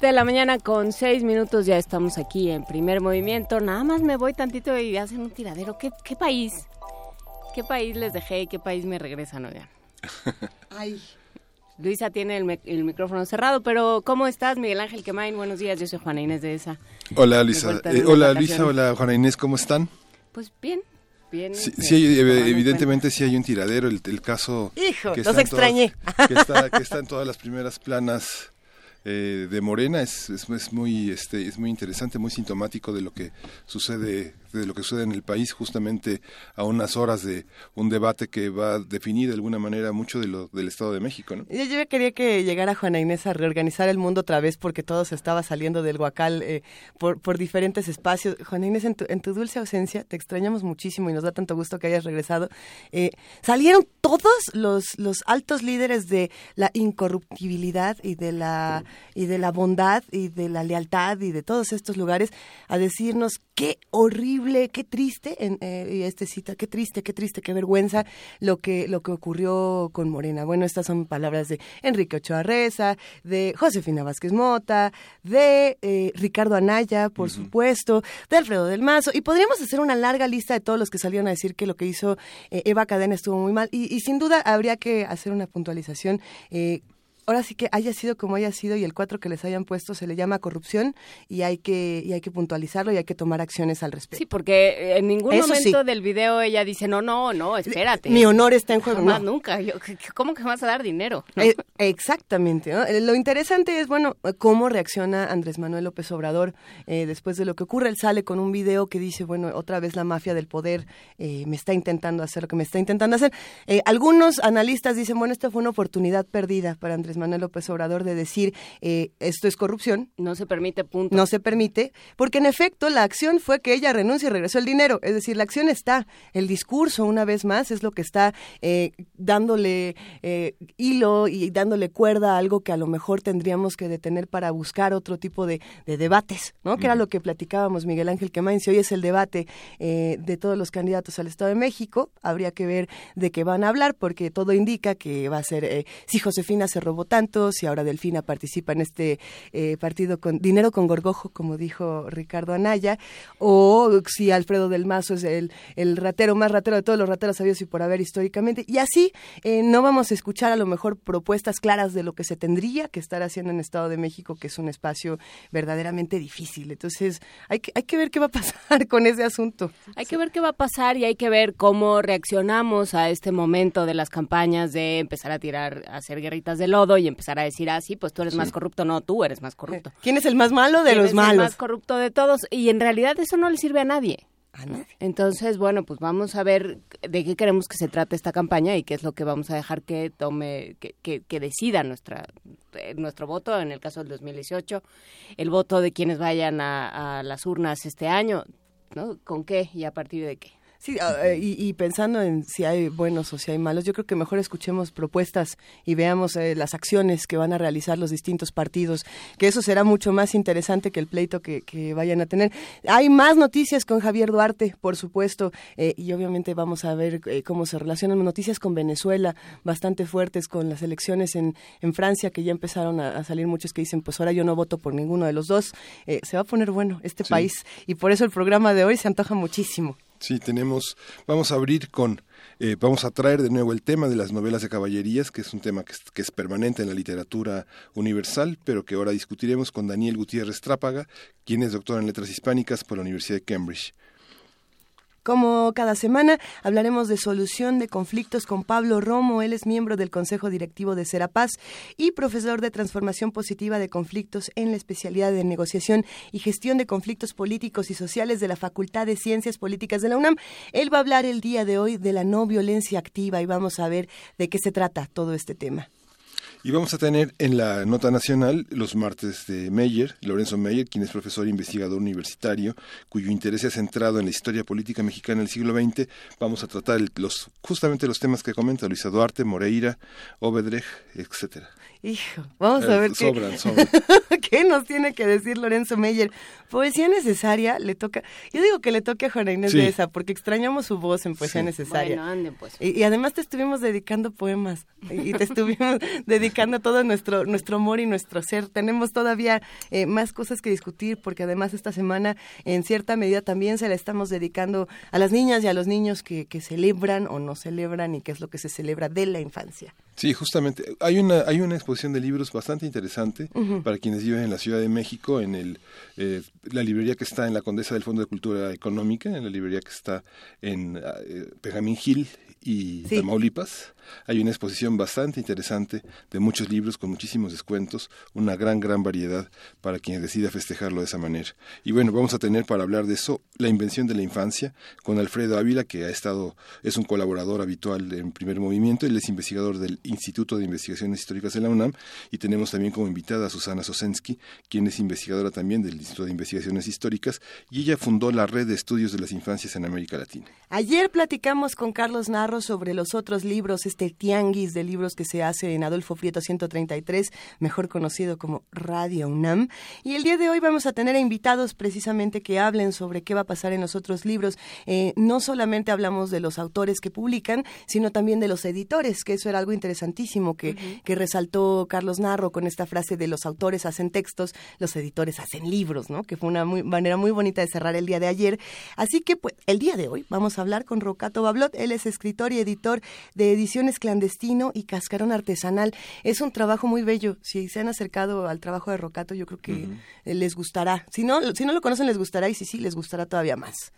De la mañana con seis minutos ya estamos aquí en primer movimiento. Nada más me voy tantito y hacen un tiradero. ¿Qué, qué país? ¿Qué país les dejé y qué país me regresan, oigan? Ay. Luisa tiene el, micrófono cerrado, pero ¿cómo estás, Miguel Ángel Quemain? Buenos días, yo soy Juana Inés de esa. Hola Luisa, Eh, hola. Luisa, hola Juana Inés, ¿cómo están? Pues bien, bien. Sí, este, sí en evidentemente sí hay un tiradero, el, el caso Hijo, que los todas- extrañé. que, está, que está en todas las primeras planas eh, de Morena es, es, es muy este es muy interesante, muy sintomático de lo que sucede de lo que sucede en el país justamente a unas horas de un debate que va a definir de alguna manera mucho de lo del Estado de México, ¿no? Yo, yo quería que llegara Juana Inés a reorganizar el mundo otra vez porque todo se estaba saliendo del huacal eh, por, por diferentes espacios. Juana Inés, en tu, dulce ausencia, te extrañamos muchísimo y nos da tanto gusto que hayas regresado. Eh, salieron todos los, los altos líderes de la incorruptibilidad y de la, y de la bondad y de la lealtad y de todos estos lugares a decirnos qué horrible, qué triste, en, eh, este cita, qué triste, qué triste, qué vergüenza lo que, lo que ocurrió con Morena. Bueno, estas son palabras de Enrique Ochoa Reza, de Josefina Vázquez Mota, de eh, Ricardo Anaya, por supuesto, de Alfredo del Mazo, y podríamos hacer una larga lista de todos los que salieron a decir que lo que hizo eh, Eva Cadena estuvo muy mal, y, y sin duda habría que hacer una puntualización. Eh, ahora sí que haya sido como haya sido y el cuatro que les hayan puesto se le llama corrupción y hay que y hay que puntualizarlo y hay que tomar acciones al respecto. Sí, porque en ningún Eso momento sí. del video ella dice, no, no, no, espérate. Mi honor está en juego. Jamás, no. nunca. Yo, ¿Cómo que me vas a dar dinero? ¿No? Eh, exactamente. ¿no? Eh, Lo interesante es, bueno, eh, cómo reacciona Andrés Manuel López Obrador eh, después de lo que ocurre. Él sale con un video que dice, bueno, otra vez la mafia del poder eh, me está intentando hacer lo que me está intentando hacer. Eh, algunos analistas dicen, bueno, esta fue una oportunidad perdida para Andrés Manuel López Obrador de decir, eh, esto es corrupción, No se permite, punto. no se permite, porque en efecto la acción fue que ella renuncie y regresó el dinero. Es decir, la acción está, el discurso una vez más es lo que está eh, dándole eh, hilo y dándole cuerda a algo que a lo mejor tendríamos que detener para buscar otro tipo de, de debates, ¿no? Que era lo que platicábamos Miguel Ángel Quemain. Si hoy es el debate de todos los candidatos al Estado de México, habría que ver de qué van a hablar, porque todo indica que va a ser si Josefina se robó tanto, si ahora Delfina participa en este eh, partido con dinero con gorgojo, como dijo Ricardo Anaya, o si Alfredo del Mazo es el, el ratero más ratero de todos los rateros sabidos y por haber históricamente. Y así eh, no vamos a escuchar a lo mejor propuestas claras de lo que se tendría que estar haciendo en Estado de México, que es un espacio verdaderamente difícil. Entonces, hay que, hay que ver qué va a pasar con ese asunto. Hay que ver qué va a pasar y hay que ver cómo reaccionamos a este momento de las campañas de empezar a tirar, a hacer guerritas de lodo y empezar a decir, ah, sí, pues tú eres más corrupto. No, tú eres más corrupto. ¿Quién es el más malo de ¿Quién los es el malos? más corrupto de todos. Y en realidad eso no le sirve a nadie. A nadie. Entonces, bueno, pues vamos a ver de qué queremos que se trate esta campaña y qué es lo que vamos a dejar que tome, que, que, que decida nuestra eh, nuestro voto en el caso del 2018, el voto de quienes vayan a, a las urnas este año, ¿no? ¿Con qué y a partir de qué? Sí, ah, eh, y, y pensando en si hay buenos o si hay malos, yo creo que mejor escuchemos propuestas y veamos eh, las acciones que van a realizar los distintos partidos, que eso será mucho más interesante que el pleito que, que vayan a tener. Hay más noticias con Javier Duarte, por supuesto, eh, y obviamente vamos a ver eh, cómo se relacionan noticias con Venezuela, bastante fuertes con las elecciones en, en Francia, que ya empezaron a, a salir muchos que dicen, pues ahora yo no voto por ninguno de los dos. Eh, se va a poner bueno este Sí. país y por eso el programa de hoy se antoja muchísimo. Sí, tenemos, vamos a abrir con, eh, vamos a traer de nuevo el tema de las novelas de caballerías, que es un tema que es, que es permanente en la literatura universal, pero que ahora discutiremos con Daniel Gutiérrez Trápaga, quien es doctor en letras hispánicas por la Universidad de Cambridge. Como cada semana hablaremos de solución de conflictos con Pablo Romo. Él es miembro del Consejo Directivo de Serapaz y profesor de transformación positiva de conflictos en la especialidad de negociación y gestión de conflictos políticos y sociales de la Facultad de Ciencias Políticas de la UNAM. Él va a hablar el día de hoy de la no violencia activa y vamos a ver de qué se trata todo este tema. Y vamos a tener en la nota nacional los martes de Meyer, Lorenzo Meyer, quien es profesor e investigador universitario, cuyo interés es centrado en la historia política mexicana del siglo XX. Vamos a tratar los, justamente los temas que comenta Luisa Duarte, Moreira, Obedrej, etcétera. Hijo, vamos a eh, ver qué, nos tiene que decir Lorenzo Meyer. Poesía necesaria le toca, yo digo que le toque a Juana Inés de esa, porque extrañamos su voz en Poesía necesaria. pues. y, además te estuvimos dedicando poemas y te estuvimos dedicando todo nuestro nuestro amor y nuestro ser. Tenemos todavía eh, más cosas que discutir, porque además esta semana en cierta medida también se la estamos dedicando a las niñas y a los niños que, que celebran o no celebran y qué es lo que se celebra de la infancia. Sí, justamente. Hay una, hay una exposición de libros bastante interesante para quienes viven en la Ciudad de México, en el, eh, la librería que está en la Condesa del Fondo de Cultura Económica, en la librería que está en eh, Benjamín Gil y Tamaulipas. Hay una exposición bastante interesante de muchos libros con muchísimos descuentos, una gran, gran variedad para quien decida festejarlo de esa manera. Y bueno, vamos a tener para hablar de eso la invención de la infancia con Alfredo Ávila, que ha estado, es un colaborador habitual en primer movimiento, él es investigador del Instituto de Investigaciones Históricas de la UNAM y tenemos también como invitada a Susana Sosensky, quien es investigadora también del Instituto de Investigaciones Históricas y ella fundó la red de estudios de las infancias en América Latina. Ayer platicamos con Carlos Narro sobre los otros libros, este tianguis de libros que se hace en Adolfo Prieto 133, mejor conocido como Radio UNAM. Y el día de hoy vamos a tener invitados precisamente que hablen sobre qué va a pasar en los otros libros. Eh, no solamente hablamos de los autores que publican, sino también de los editores, que eso era algo interesantísimo que, que resaltó Carlos Narro con esta frase de los autores hacen textos, los editores hacen libros, ¿no? Que fue una manera muy bonita de cerrar el día de ayer. Así que pues el día de hoy vamos a hablar con Rocato Bablot, él es escritor y editor de ediciones clandestino y cascarón artesanal. Es un trabajo muy bello. Si se han acercado al trabajo de Rocato, yo creo que les gustará. Si no, si no lo conocen, les gustará y si sí, les gustará todavía más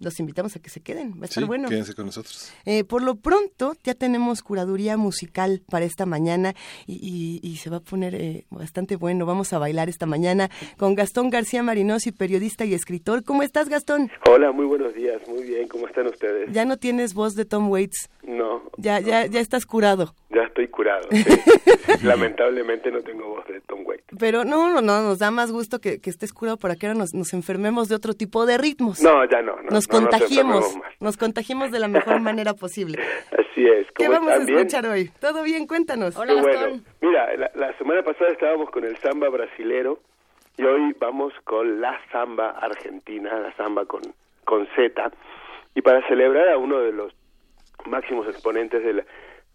los invitamos a que se queden. Va a estar bueno. Quédense con nosotros. Eh, por lo pronto, ya tenemos curaduría musical para esta mañana y, se va a poner eh, bastante bueno. Vamos a bailar esta mañana con Gastón García Marinosi, periodista y escritor. ¿Cómo estás, Gastón? Hola, muy buenos días. Muy bien. ¿Cómo están ustedes? Ya no tienes voz de Tom Waits. No. Ya, ya, ya estás curado. Ya estoy curado. Lamentablemente no tengo voz de Tom Waits. Pero no, no, no. Nos da más gusto que, estés curado para que ahora nos, nos enfermemos de otro tipo de ritmos. No, ya no. no contagiemos, nos, contagiemos de la mejor manera posible. Así es. ¿Qué vamos a escuchar hoy? ¿Todo bien? Cuéntanos. Hola, Gastón. mira, la, semana pasada estábamos con el samba brasilero y hoy vamos con la samba argentina, la samba con, con Z. Y para celebrar a uno de los máximos exponentes de la,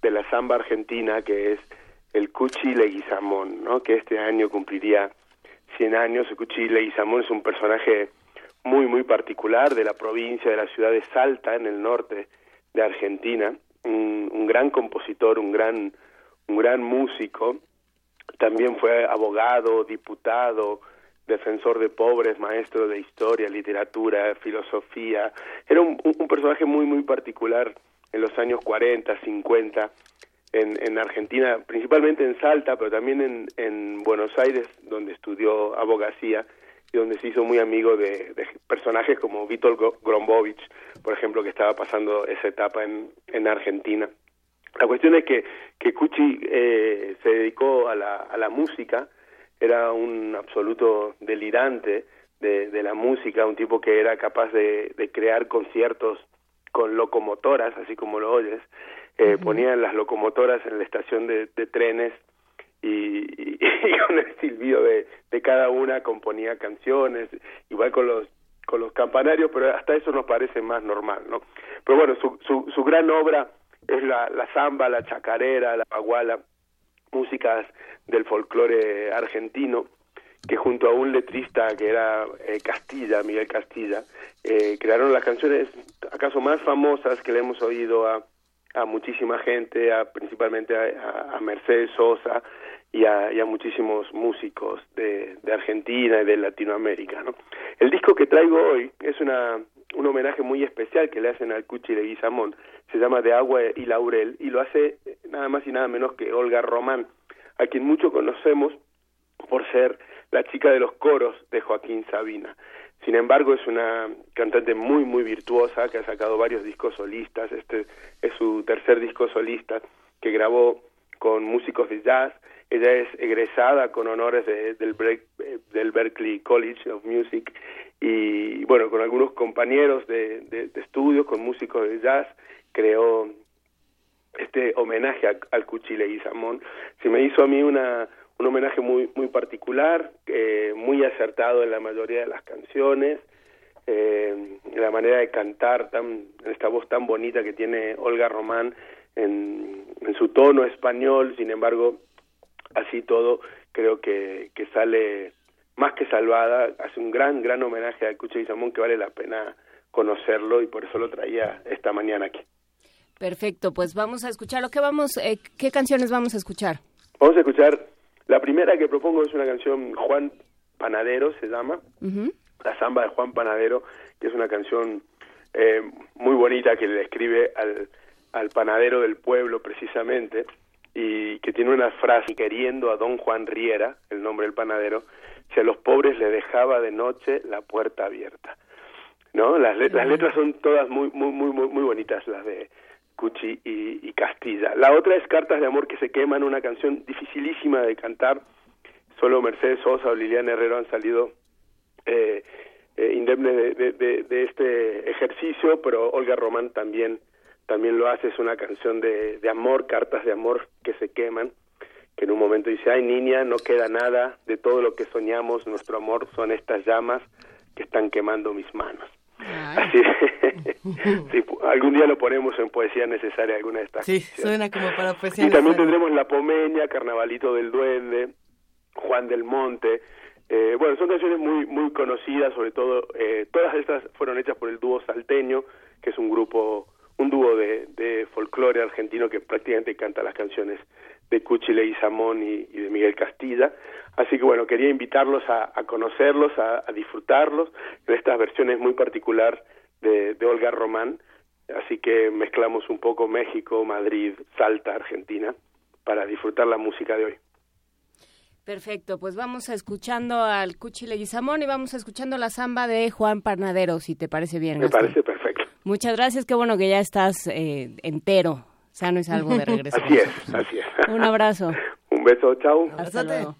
de la samba argentina, que es el Cuchi Leguizamón, ¿no? que este año cumpliría 100 años. El Cuchi Leguizamón es un personaje muy, muy particular de la provincia, de la ciudad de Salta, en el norte de Argentina, un, gran compositor, un gran, un gran músico, también fue abogado, diputado, defensor de pobres, maestro de historia, literatura, filosofía, era un, un personaje muy, muy particular en los años 40, 50, en, en, Argentina, principalmente en Salta, pero también en, en Buenos Aires, donde estudió abogacía, donde se hizo muy amigo de, personajes como Vítor Grombovich, por ejemplo, que estaba pasando esa etapa en, en Argentina. La cuestión es que, que Cucci eh, se dedicó a la, a la música, era un absoluto delirante de, de la música, un tipo que era capaz de, de crear conciertos con locomotoras, así como lo oyes, eh, ponían las locomotoras en la estación de, de trenes y, con el silbido de, de cada una componía canciones, igual con los con los campanarios, pero hasta eso nos parece más normal, ¿no? Pero bueno, su, su, su gran obra es la, la samba, la chacarera, la baguala, músicas del folclore argentino, que junto a un letrista que era eh, Castilla, Miguel Castilla, eh, crearon las canciones acaso más famosas que le hemos oído a, a muchísima gente, a, principalmente a, a Mercedes Sosa, y a, muchísimos músicos de, de, Argentina y de Latinoamérica. ¿no? El disco que traigo hoy es una, un homenaje muy especial que le hacen al Cuchi de Guizamón, se llama De Agua y Laurel, y lo hace nada más y nada menos que Olga Román, a quien mucho conocemos por ser la chica de los coros de Joaquín Sabina. Sin embargo, es una cantante muy, muy virtuosa que ha sacado varios discos solistas. Este es su tercer disco solista que grabó con músicos de jazz. Ella es egresada con honores del, del Berklee College of Music y bueno, con algunos compañeros de, de, estudios, con músicos de jazz, creó este homenaje al Cuchile y Samón. Se me hizo a mí una, un homenaje muy, muy particular, eh, muy acertado en la mayoría de las canciones, eh, la manera de cantar, tan, esta voz tan bonita que tiene Olga Román en su tono español, sin embargo, así todo creo que, que sale más que salvada, hace un gran, gran homenaje a Cuche Samón que vale la pena conocerlo y por eso lo traía esta mañana aquí. Perfecto, pues vamos a escuchar lo que vamos, eh, ¿qué canciones vamos a escuchar? Vamos a escuchar, la primera que propongo es una canción Juan Panadero, se llama, la samba de Juan Panadero, que es una canción eh, muy bonita que le escribe al, al panadero del pueblo precisamente y que tiene una frase queriendo a don Juan Riera, el nombre del panadero, si a los pobres le dejaba de noche la puerta abierta. ¿No? Las, las letras son todas muy, muy, muy, muy, bonitas, las de Cuchi y, Castilla. La otra es Cartas de Amor que se queman, una canción dificilísima de cantar. Solo Mercedes Sosa o Liliana Herrero han salido eh, eh, indemnes de, de, de, este ejercicio, pero Olga Román también, también lo hace. Es una canción de, de amor, cartas de amor que se queman que en un momento dice, ay niña, no queda nada de todo lo que soñamos, nuestro amor son estas llamas que están quemando mis manos. Así, sí, algún día lo ponemos en poesía necesaria alguna de estas. Sí, suena como para poesía. Y también tendremos La Pomeña, Carnavalito del Duende, Juan del Monte. Eh, bueno, son canciones muy muy conocidas, sobre todo eh, todas estas fueron hechas por el dúo salteño, que es un grupo, un dúo de, de folclore argentino que prácticamente canta las canciones de Cuchile y Samón y, de Miguel Castilla. Así que bueno, quería invitarlos a, conocerlos, a, disfrutarlos en estas versiones muy particular de, Olga Román. Así que mezclamos un poco México, Madrid, Salta, Argentina, para disfrutar la música de hoy. Perfecto, pues vamos a escuchando al Cuchile y Samón y vamos a escuchando la samba de Juan Parnadero, si te parece bien. Me parece perfecto. Muchas gracias, qué bueno que ya estás eh, entero sano es algo de regreso. así es, así es. Un abrazo. Un beso, chao. Hasta luego.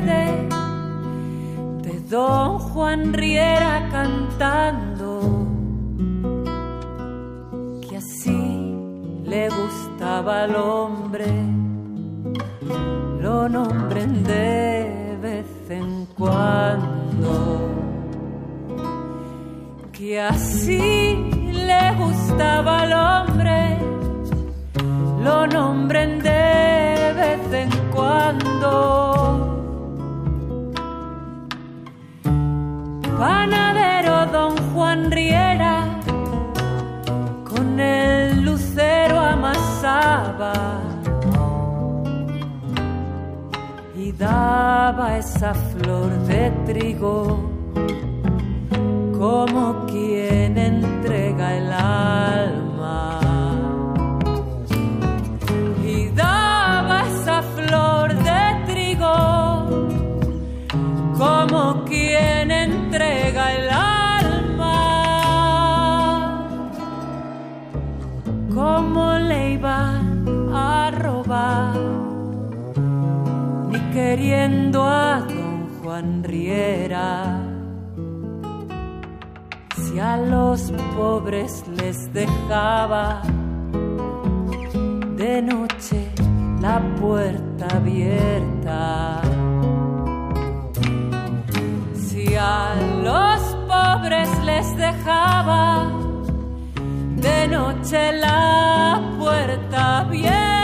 De don Juan Riera cantando, que así le gustaba al hombre, lo nombren de vez en cuando, que así le gustaba al hombre, lo nombren de vez en cuando. Panadero don Juan Riera con el lucero amasaba y daba esa flor de trigo como quien entrega el alma. Queriendo a don Juan Riera. Si a los pobres les dejaba de noche la puerta abierta a los pobres les dejaba de noche la puerta abierta.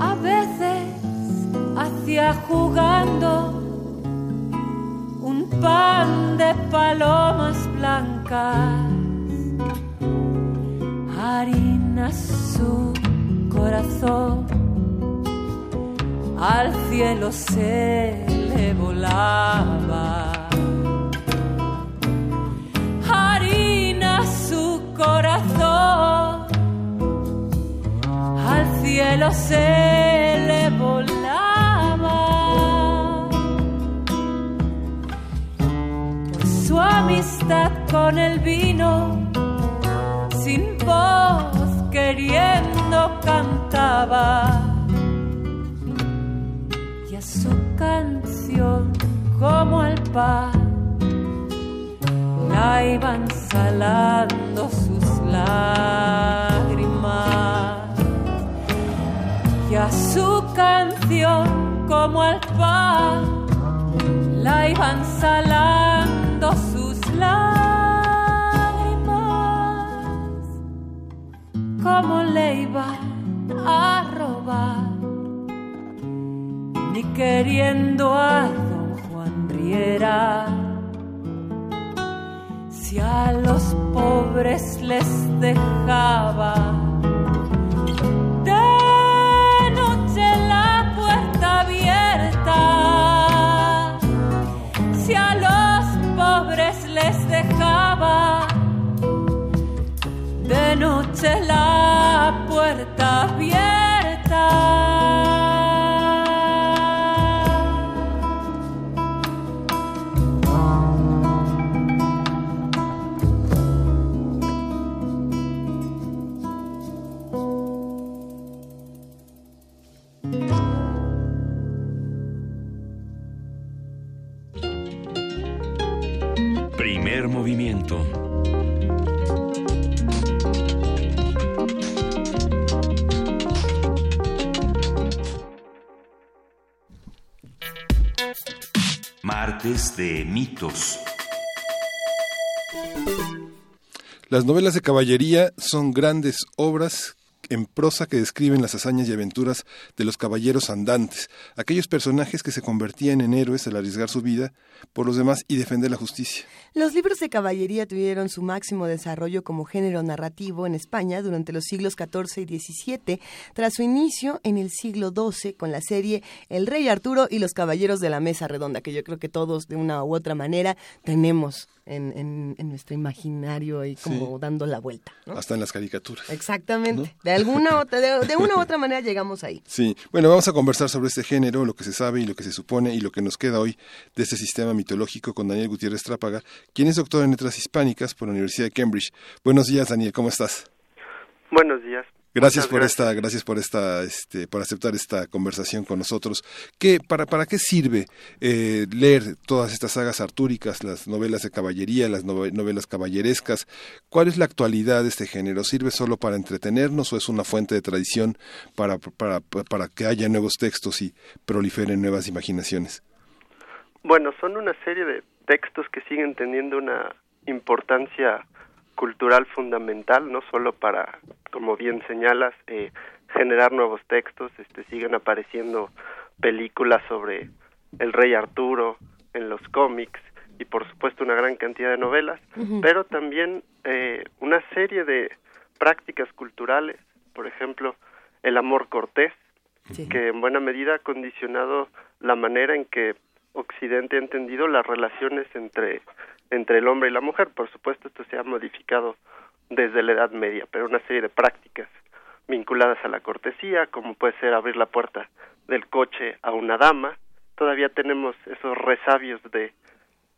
A veces hacía jugando un pan de palomas blancas harina su corazón, al cielo se le volaba. Harina su corazón, al cielo se le volaba. Por su amistad con el vino, sin voz queriendo cantaba. Y a su canción como al pan la iban salando sus lágrimas. Y a su canción como al pan la iban salando sus lágrimas. Como le iba a robar, ni queriendo a don Juan Riera. Si a los pobres les dejaba de noche la puerta abierta. De mitos. Las novelas de caballería son grandes obras en prosa que describen las hazañas y aventuras de los caballeros andantes, aquellos personajes que se convertían en héroes al arriesgar su vida por los demás y defender la justicia. Los libros de caballería tuvieron su máximo desarrollo como género narrativo en España durante los siglos XIV y XVII, tras su inicio en el siglo XII con la serie El Rey Arturo y los Caballeros de la Mesa Redonda, que yo creo que todos de una u otra manera tenemos en, en- en nuestro imaginario y como dando la vuelta. ¿no? Hasta en las caricaturas. Exactamente. De alguna otra, de, de una u otra manera llegamos ahí. Sí, bueno, vamos a conversar sobre este género, lo que se sabe y lo que se supone y lo que nos queda hoy de este sistema mitológico con Daniel Gutiérrez Trápaga, quien es doctor en letras hispánicas por la Universidad de Cambridge. Buenos días, Daniel, ¿cómo estás? Buenos días. Gracias Muchas por gracias. esta, gracias por esta, este, por aceptar esta conversación con nosotros. ¿Qué, para, para qué sirve eh, leer todas estas sagas artúricas, las novelas de caballería, las nove- novelas caballerescas? ¿Cuál es la actualidad de este género? ¿Sirve solo para entretenernos o es una fuente de tradición para, para, para que haya nuevos textos y proliferen nuevas imaginaciones? Bueno, son una serie de textos que siguen teniendo una importancia cultural fundamental, no solo para, como bien señalas, eh, generar nuevos textos, este, siguen apareciendo películas sobre el rey Arturo en los cómics y por supuesto una gran cantidad de novelas, pero también eh, una serie de prácticas culturales, por ejemplo, el amor cortés, Sí. que en buena medida ha condicionado la manera en que Occidente ha entendido las relaciones entre, entre el hombre y la mujer. Por supuesto, esto se ha modificado desde la Edad Media, pero una serie de prácticas vinculadas a la cortesía, como puede ser abrir la puerta del coche a una dama. Todavía tenemos esos resabios de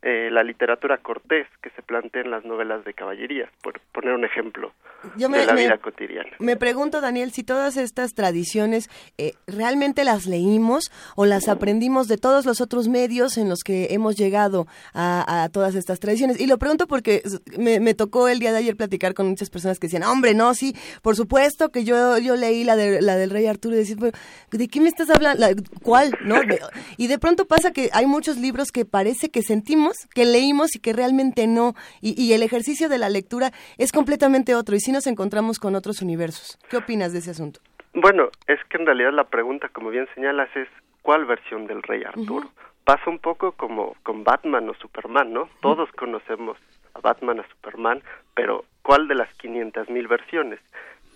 eh, la literatura cortés que se plantea en las novelas de caballerías, por poner un ejemplo Yo me- de la me- vida cotidiana. Me pregunto, Daniel, si todas estas tradiciones eh, realmente las leímos o las aprendimos de todos los otros medios en los que hemos llegado a, a todas estas tradiciones. Y lo pregunto porque me, me tocó el día de ayer platicar con muchas personas que decían, hombre, no, sí, por supuesto que yo, yo leí la, de, la del rey Arturo y decir, "Pero, ¿de qué me estás hablando? La- ¿Cuál? ¿No? Y de pronto pasa que hay muchos libros que parece que sentimos, que leímos y que realmente no. Y, y el ejercicio de la lectura es completamente otro. Y sí nos encontramos con otros universos. ¿Qué opinas de ese asunto? Bueno, es que en realidad la pregunta, como bien señalas, es ¿cuál versión del rey Arturo? Pasa un poco como con Batman o Superman, ¿no? Todos conocemos a Batman, a Superman, pero ¿cuál de las 500.000 versiones?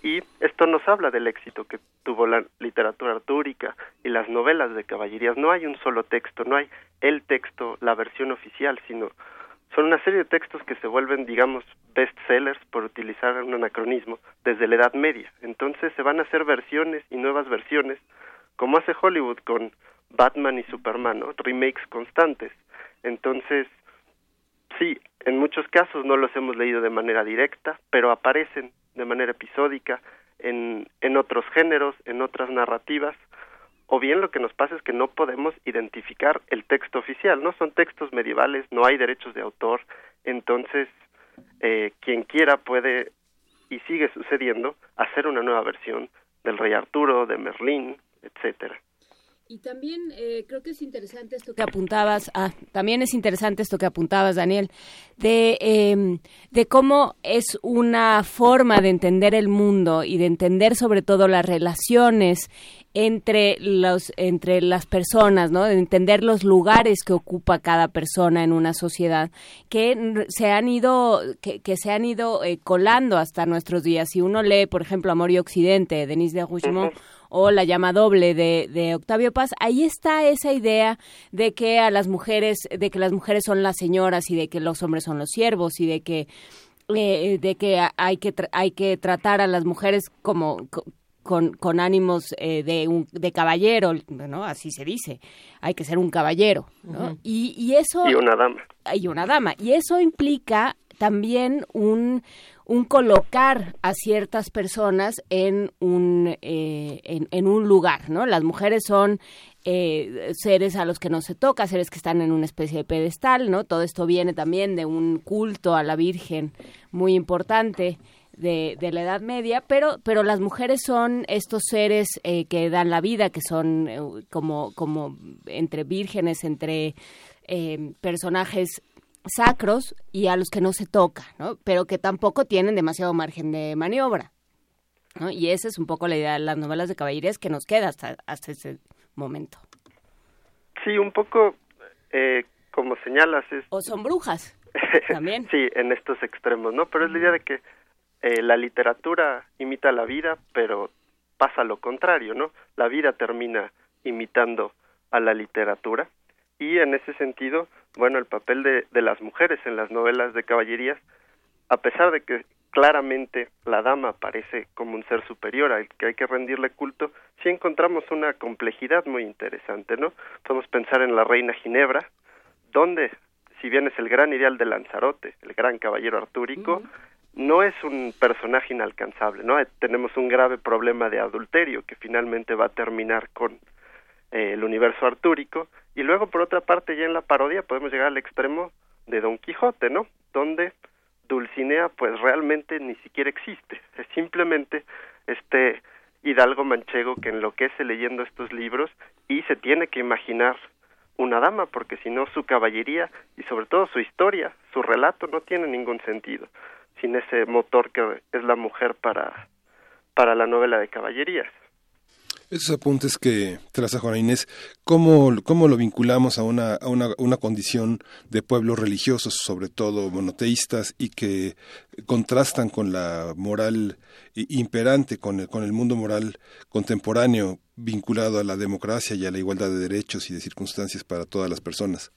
Y esto nos habla del éxito que tuvo la literatura artúrica y las novelas de caballerías. No hay un solo texto, no hay el texto, la versión oficial, sino son una serie de textos que se vuelven, digamos, bestsellers, por utilizar un anacronismo, desde la Edad Media. Entonces se van a hacer versiones y nuevas versiones, como hace Hollywood con Batman y Superman, ¿no? remakes constantes. Entonces, sí, en muchos casos no los hemos leído de manera directa, pero aparecen de manera episódica en, en otros géneros, en otras narrativas, o bien lo que nos pasa es que no podemos identificar el texto oficial, no son textos medievales, no hay derechos de autor, entonces eh, quien quiera puede, y sigue sucediendo, hacer una nueva versión del Rey Arturo, de Merlín, etcétera. Y también eh, creo que es interesante esto que apuntabas, ah, también es interesante esto que apuntabas, Daniel, de, em, de cómo es una forma de entender el mundo y de entender sobre todo las relaciones entre los entre las personas, ¿no? De entender los lugares que ocupa cada persona en una sociedad que se han ido que, que se han ido eh, colando hasta nuestros días. Si uno lee, por ejemplo, Amor y Occidente, de Denis de Rougemont, o La llama doble de, de, Octavio Paz, ahí está esa idea de que a las mujeres, de que las mujeres son las señoras y de que los hombres son los siervos y de que eh, de que hay que hay que tratar a las mujeres como con, con ánimos eh, de, un, de caballero, ¿no? Así se dice. Hay que ser un caballero, ¿no? y, y eso... Y una dama. Y una dama. Y eso implica también un, un colocar a ciertas personas en un, eh, en, un lugar, ¿no? Las mujeres son eh, seres a los que no se toca, seres que están en una especie de pedestal, ¿no? Todo esto viene también de un culto a la Virgen muy importante. De, la Edad Media, pero, pero las mujeres son estos seres eh, que dan la vida, que son como, como entre vírgenes, entre personajes sacros y a los que no se toca, ¿no? Pero que tampoco tienen demasiado margen de maniobra. ¿no? Y esa es un poco la idea de las novelas de caballerías que nos queda hasta, hasta ese momento. Sí, un poco eh, como señalas. Es... O son brujas también. sí, en estos extremos, ¿no? Pero es la idea de que eh, la literatura imita la vida, pero pasa lo contrario, ¿no? La vida termina imitando a la literatura y en ese sentido, bueno, el papel de, de las mujeres en las novelas de caballerías, a pesar de que claramente la dama aparece como un ser superior al que hay que rendirle culto, sí encontramos una complejidad muy interesante, ¿no? Podemos pensar en la reina Ginebra, donde, si bien es el gran ideal de Lanzarote, el gran caballero artúrico, no es un personaje inalcanzable, ¿no? Tenemos un grave problema de adulterio que finalmente va a terminar con eh, el universo artúrico y luego por otra parte ya en la parodia podemos llegar al extremo de Don Quijote, ¿no? Donde Dulcinea pues realmente ni siquiera existe, es simplemente este hidalgo manchego que enloquece leyendo estos libros y se tiene que imaginar una dama porque si no su caballería y sobre todo su historia, su relato no tiene ningún sentido sin ese motor que es la mujer para para la novela de caballerías. Esos apuntes que traza Juana Inés, ¿cómo, cómo lo vinculamos a una, a una, una condición de pueblos religiosos, sobre todo monoteístas, y que contrastan con la moral imperante, con el, con el mundo moral contemporáneo vinculado a la democracia y a la igualdad de derechos y de circunstancias para todas las personas?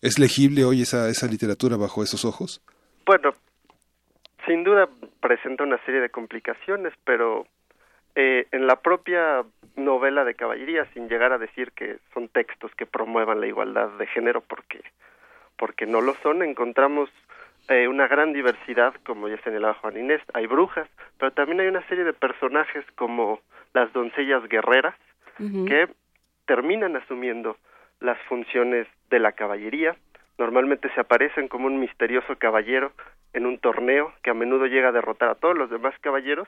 ¿Es legible hoy esa, esa literatura bajo esos ojos? Bueno, sin duda presenta una serie de complicaciones, pero eh, en la propia novela de caballería, sin llegar a decir que son textos que promuevan la igualdad de género, porque, porque no lo son, encontramos eh, una gran diversidad, como ya señalaba Juan Inés, hay brujas, pero también hay una serie de personajes como las doncellas guerreras, que terminan asumiendo las funciones de la caballería, normalmente se aparecen como un misterioso caballero en un torneo que a menudo llega a derrotar a todos los demás caballeros,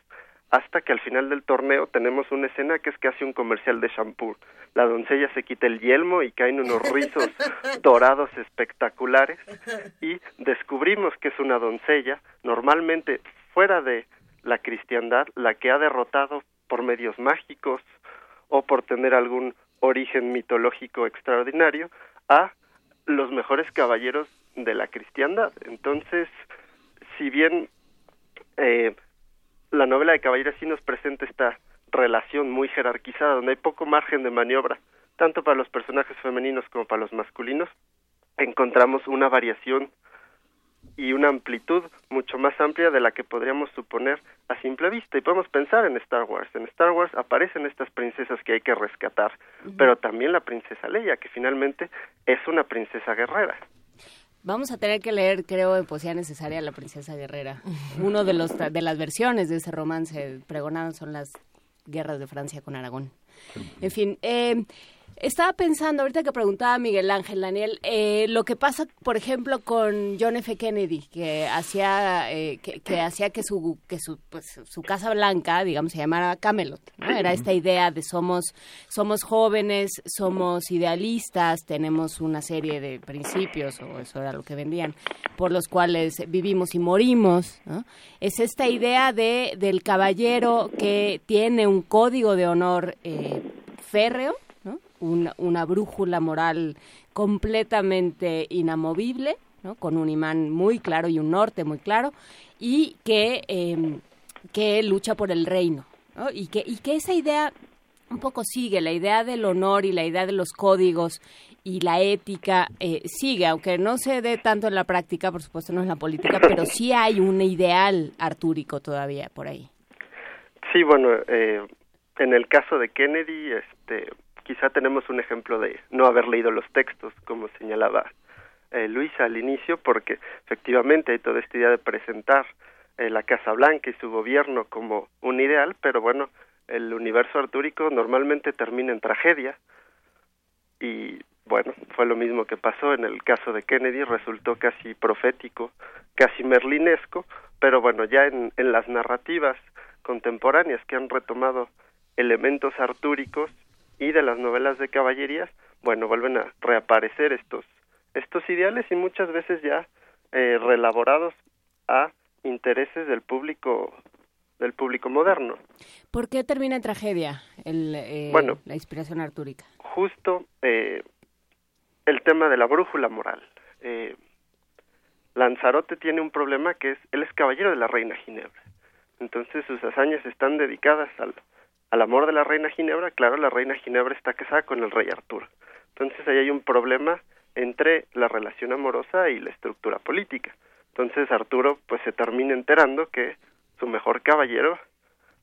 hasta que al final del torneo tenemos una escena que es casi un comercial de shampoo. La doncella se quita el yelmo y caen unos rizos dorados espectaculares y descubrimos que es una doncella, normalmente fuera de la cristiandad, la que ha derrotado por medios mágicos o por tener algún origen mitológico extraordinario a los mejores caballeros de la cristiandad. Entonces, si bien eh, la novela de Caballería sí nos presenta esta relación muy jerarquizada, donde hay poco margen de maniobra, tanto para los personajes femeninos como para los masculinos. Encontramos una variación y una amplitud mucho más amplia de la que podríamos suponer a simple vista. Y podemos pensar en Star Wars. En Star Wars aparecen estas princesas que hay que rescatar, pero también la princesa Leia, que finalmente es una princesa guerrera. Vamos a tener que leer, creo, en poesía necesaria La Princesa Guerrera. Uno de los de las versiones de ese romance pregonado son las guerras de Francia con Aragón. En fin, eh, estaba pensando, ahorita que preguntaba Miguel Ángel, Daniel, eh, lo que pasa, por ejemplo, con John F. Kennedy, que hacía eh, que, hacía que su que su, pues, su casa blanca, digamos, se llamara Camelot. Era esta idea de somos somos jóvenes, somos idealistas, tenemos una serie de principios, o eso era lo que vendían, por los cuales vivimos y morimos. Es esta idea de del caballero que tiene un código de honor eh, férreo una, brújula moral completamente inamovible, ¿no? con un imán muy claro y un norte muy claro, y que, em, que lucha por el reino. Y, que, y que esa idea un poco sigue, la idea del honor y la idea de los códigos y la ética eh, sigue, aunque no se dé tanto en la práctica, por supuesto no en la política, pero sí hay un ideal artúrico todavía por ahí. Sí, bueno, eh, en el caso de Kennedy, este, quizá tenemos un ejemplo de no haber leído los textos, como señalaba eh, Luisa al inicio, porque efectivamente hay toda esta idea de presentar eh, la Casa Blanca y su gobierno como un ideal, pero bueno, el universo artúrico normalmente termina en tragedia. Y bueno, fue lo mismo que pasó en el caso de Kennedy, resultó casi profético, casi merlinesco, pero bueno, ya en, en las narrativas contemporáneas que han retomado elementos artúricos y de las novelas de caballerías, bueno, vuelven a reaparecer estos, estos ideales y muchas veces ya eh, relaborados a intereses del público del público moderno. ¿Por qué termina en tragedia el, eh, la inspiración artúrica? Justo eh, el tema de la brújula moral. Eh, Lanzarote tiene un problema que es, él es caballero de la reina Ginebra. Entonces sus hazañas están dedicadas al, al amor de la reina Ginebra, claro, la reina Ginebra está casada con el rey Arturo. Entonces ahí hay un problema entre la relación amorosa y la estructura política. Entonces Arturo pues se termina enterando que su mejor caballero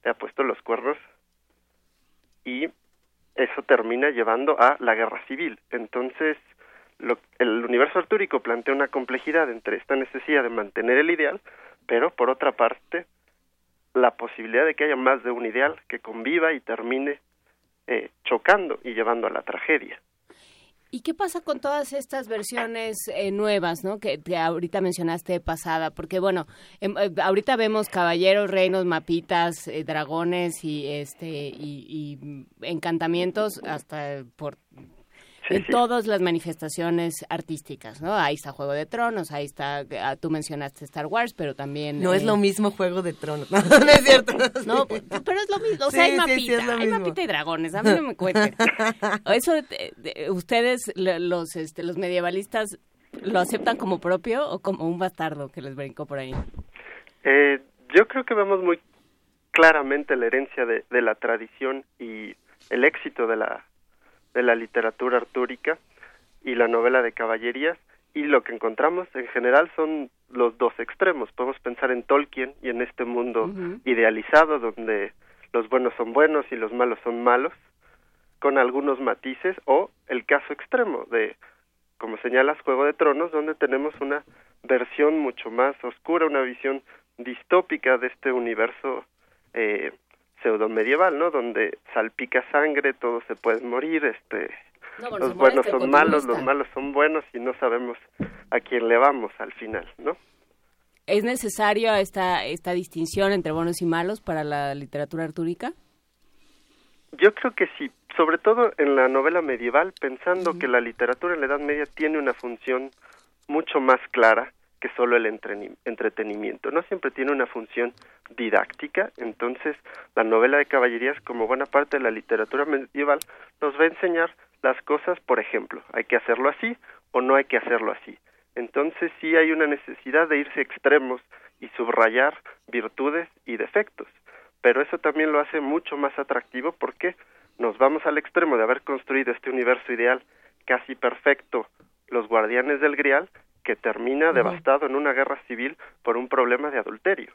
le ha puesto los cuernos y eso termina llevando a la guerra civil. Entonces lo, el universo artúrico plantea una complejidad entre esta necesidad de mantener el ideal, pero por otra parte la posibilidad de que haya más de un ideal que conviva y termine eh, chocando y llevando a la tragedia. ¿Y qué pasa con todas estas versiones eh, nuevas, ¿no? Que, ahorita mencionaste pasada, porque bueno, em, eh, ahorita vemos caballeros, reinos, mapitas, dragones y este y, y, encantamientos hasta por en todas las manifestaciones artísticas, ¿no? Ahí está Juego de Tronos, ahí está, ah, tú mencionaste Star Wars, pero también... No es lo mismo Juego de Tronos, no, es cierto. No, pero es lo mismo, o sea, hay mapita, hay mapita y dragones, a mí no me cuenten. Eso, ustedes, los, este, los medievalistas, ¿lo aceptan como propio o como un bastardo que les brincó por ahí? Eh, yo creo que vemos muy claramente la herencia de, de la tradición y el éxito de la de la literatura artúrica y la novela de caballerías y lo que encontramos en general son los dos extremos. Podemos pensar en Tolkien y en este mundo idealizado donde los buenos son buenos y los malos son malos, con algunos matices, o el caso extremo de, como señalas, Juego de Tronos, donde tenemos una versión mucho más oscura, una visión distópica de este universo eh, pseudo medieval, ¿no? Donde salpica sangre, todos se pueden morir, este, los buenos son malos, los malos son buenos y no sabemos a quién le vamos al final, ¿no? ¿Es necesaria esta, esta distinción entre buenos y malos para la literatura artúrica? Yo creo que sí, sobre todo en la novela medieval, pensando que la literatura en la Edad Media tiene una función mucho más clara que solo el entretenimiento. No siempre tiene una función didáctica, entonces la novela de caballerías, como buena parte de la literatura medieval, nos va a enseñar las cosas, por ejemplo, hay que hacerlo así o no hay que hacerlo así. Entonces sí hay una necesidad de irse extremos y subrayar virtudes y defectos, pero eso también lo hace mucho más atractivo porque nos vamos al extremo de haber construido este universo ideal casi perfecto, los guardianes del Grial, que termina devastado en una guerra civil por un problema de adulterio.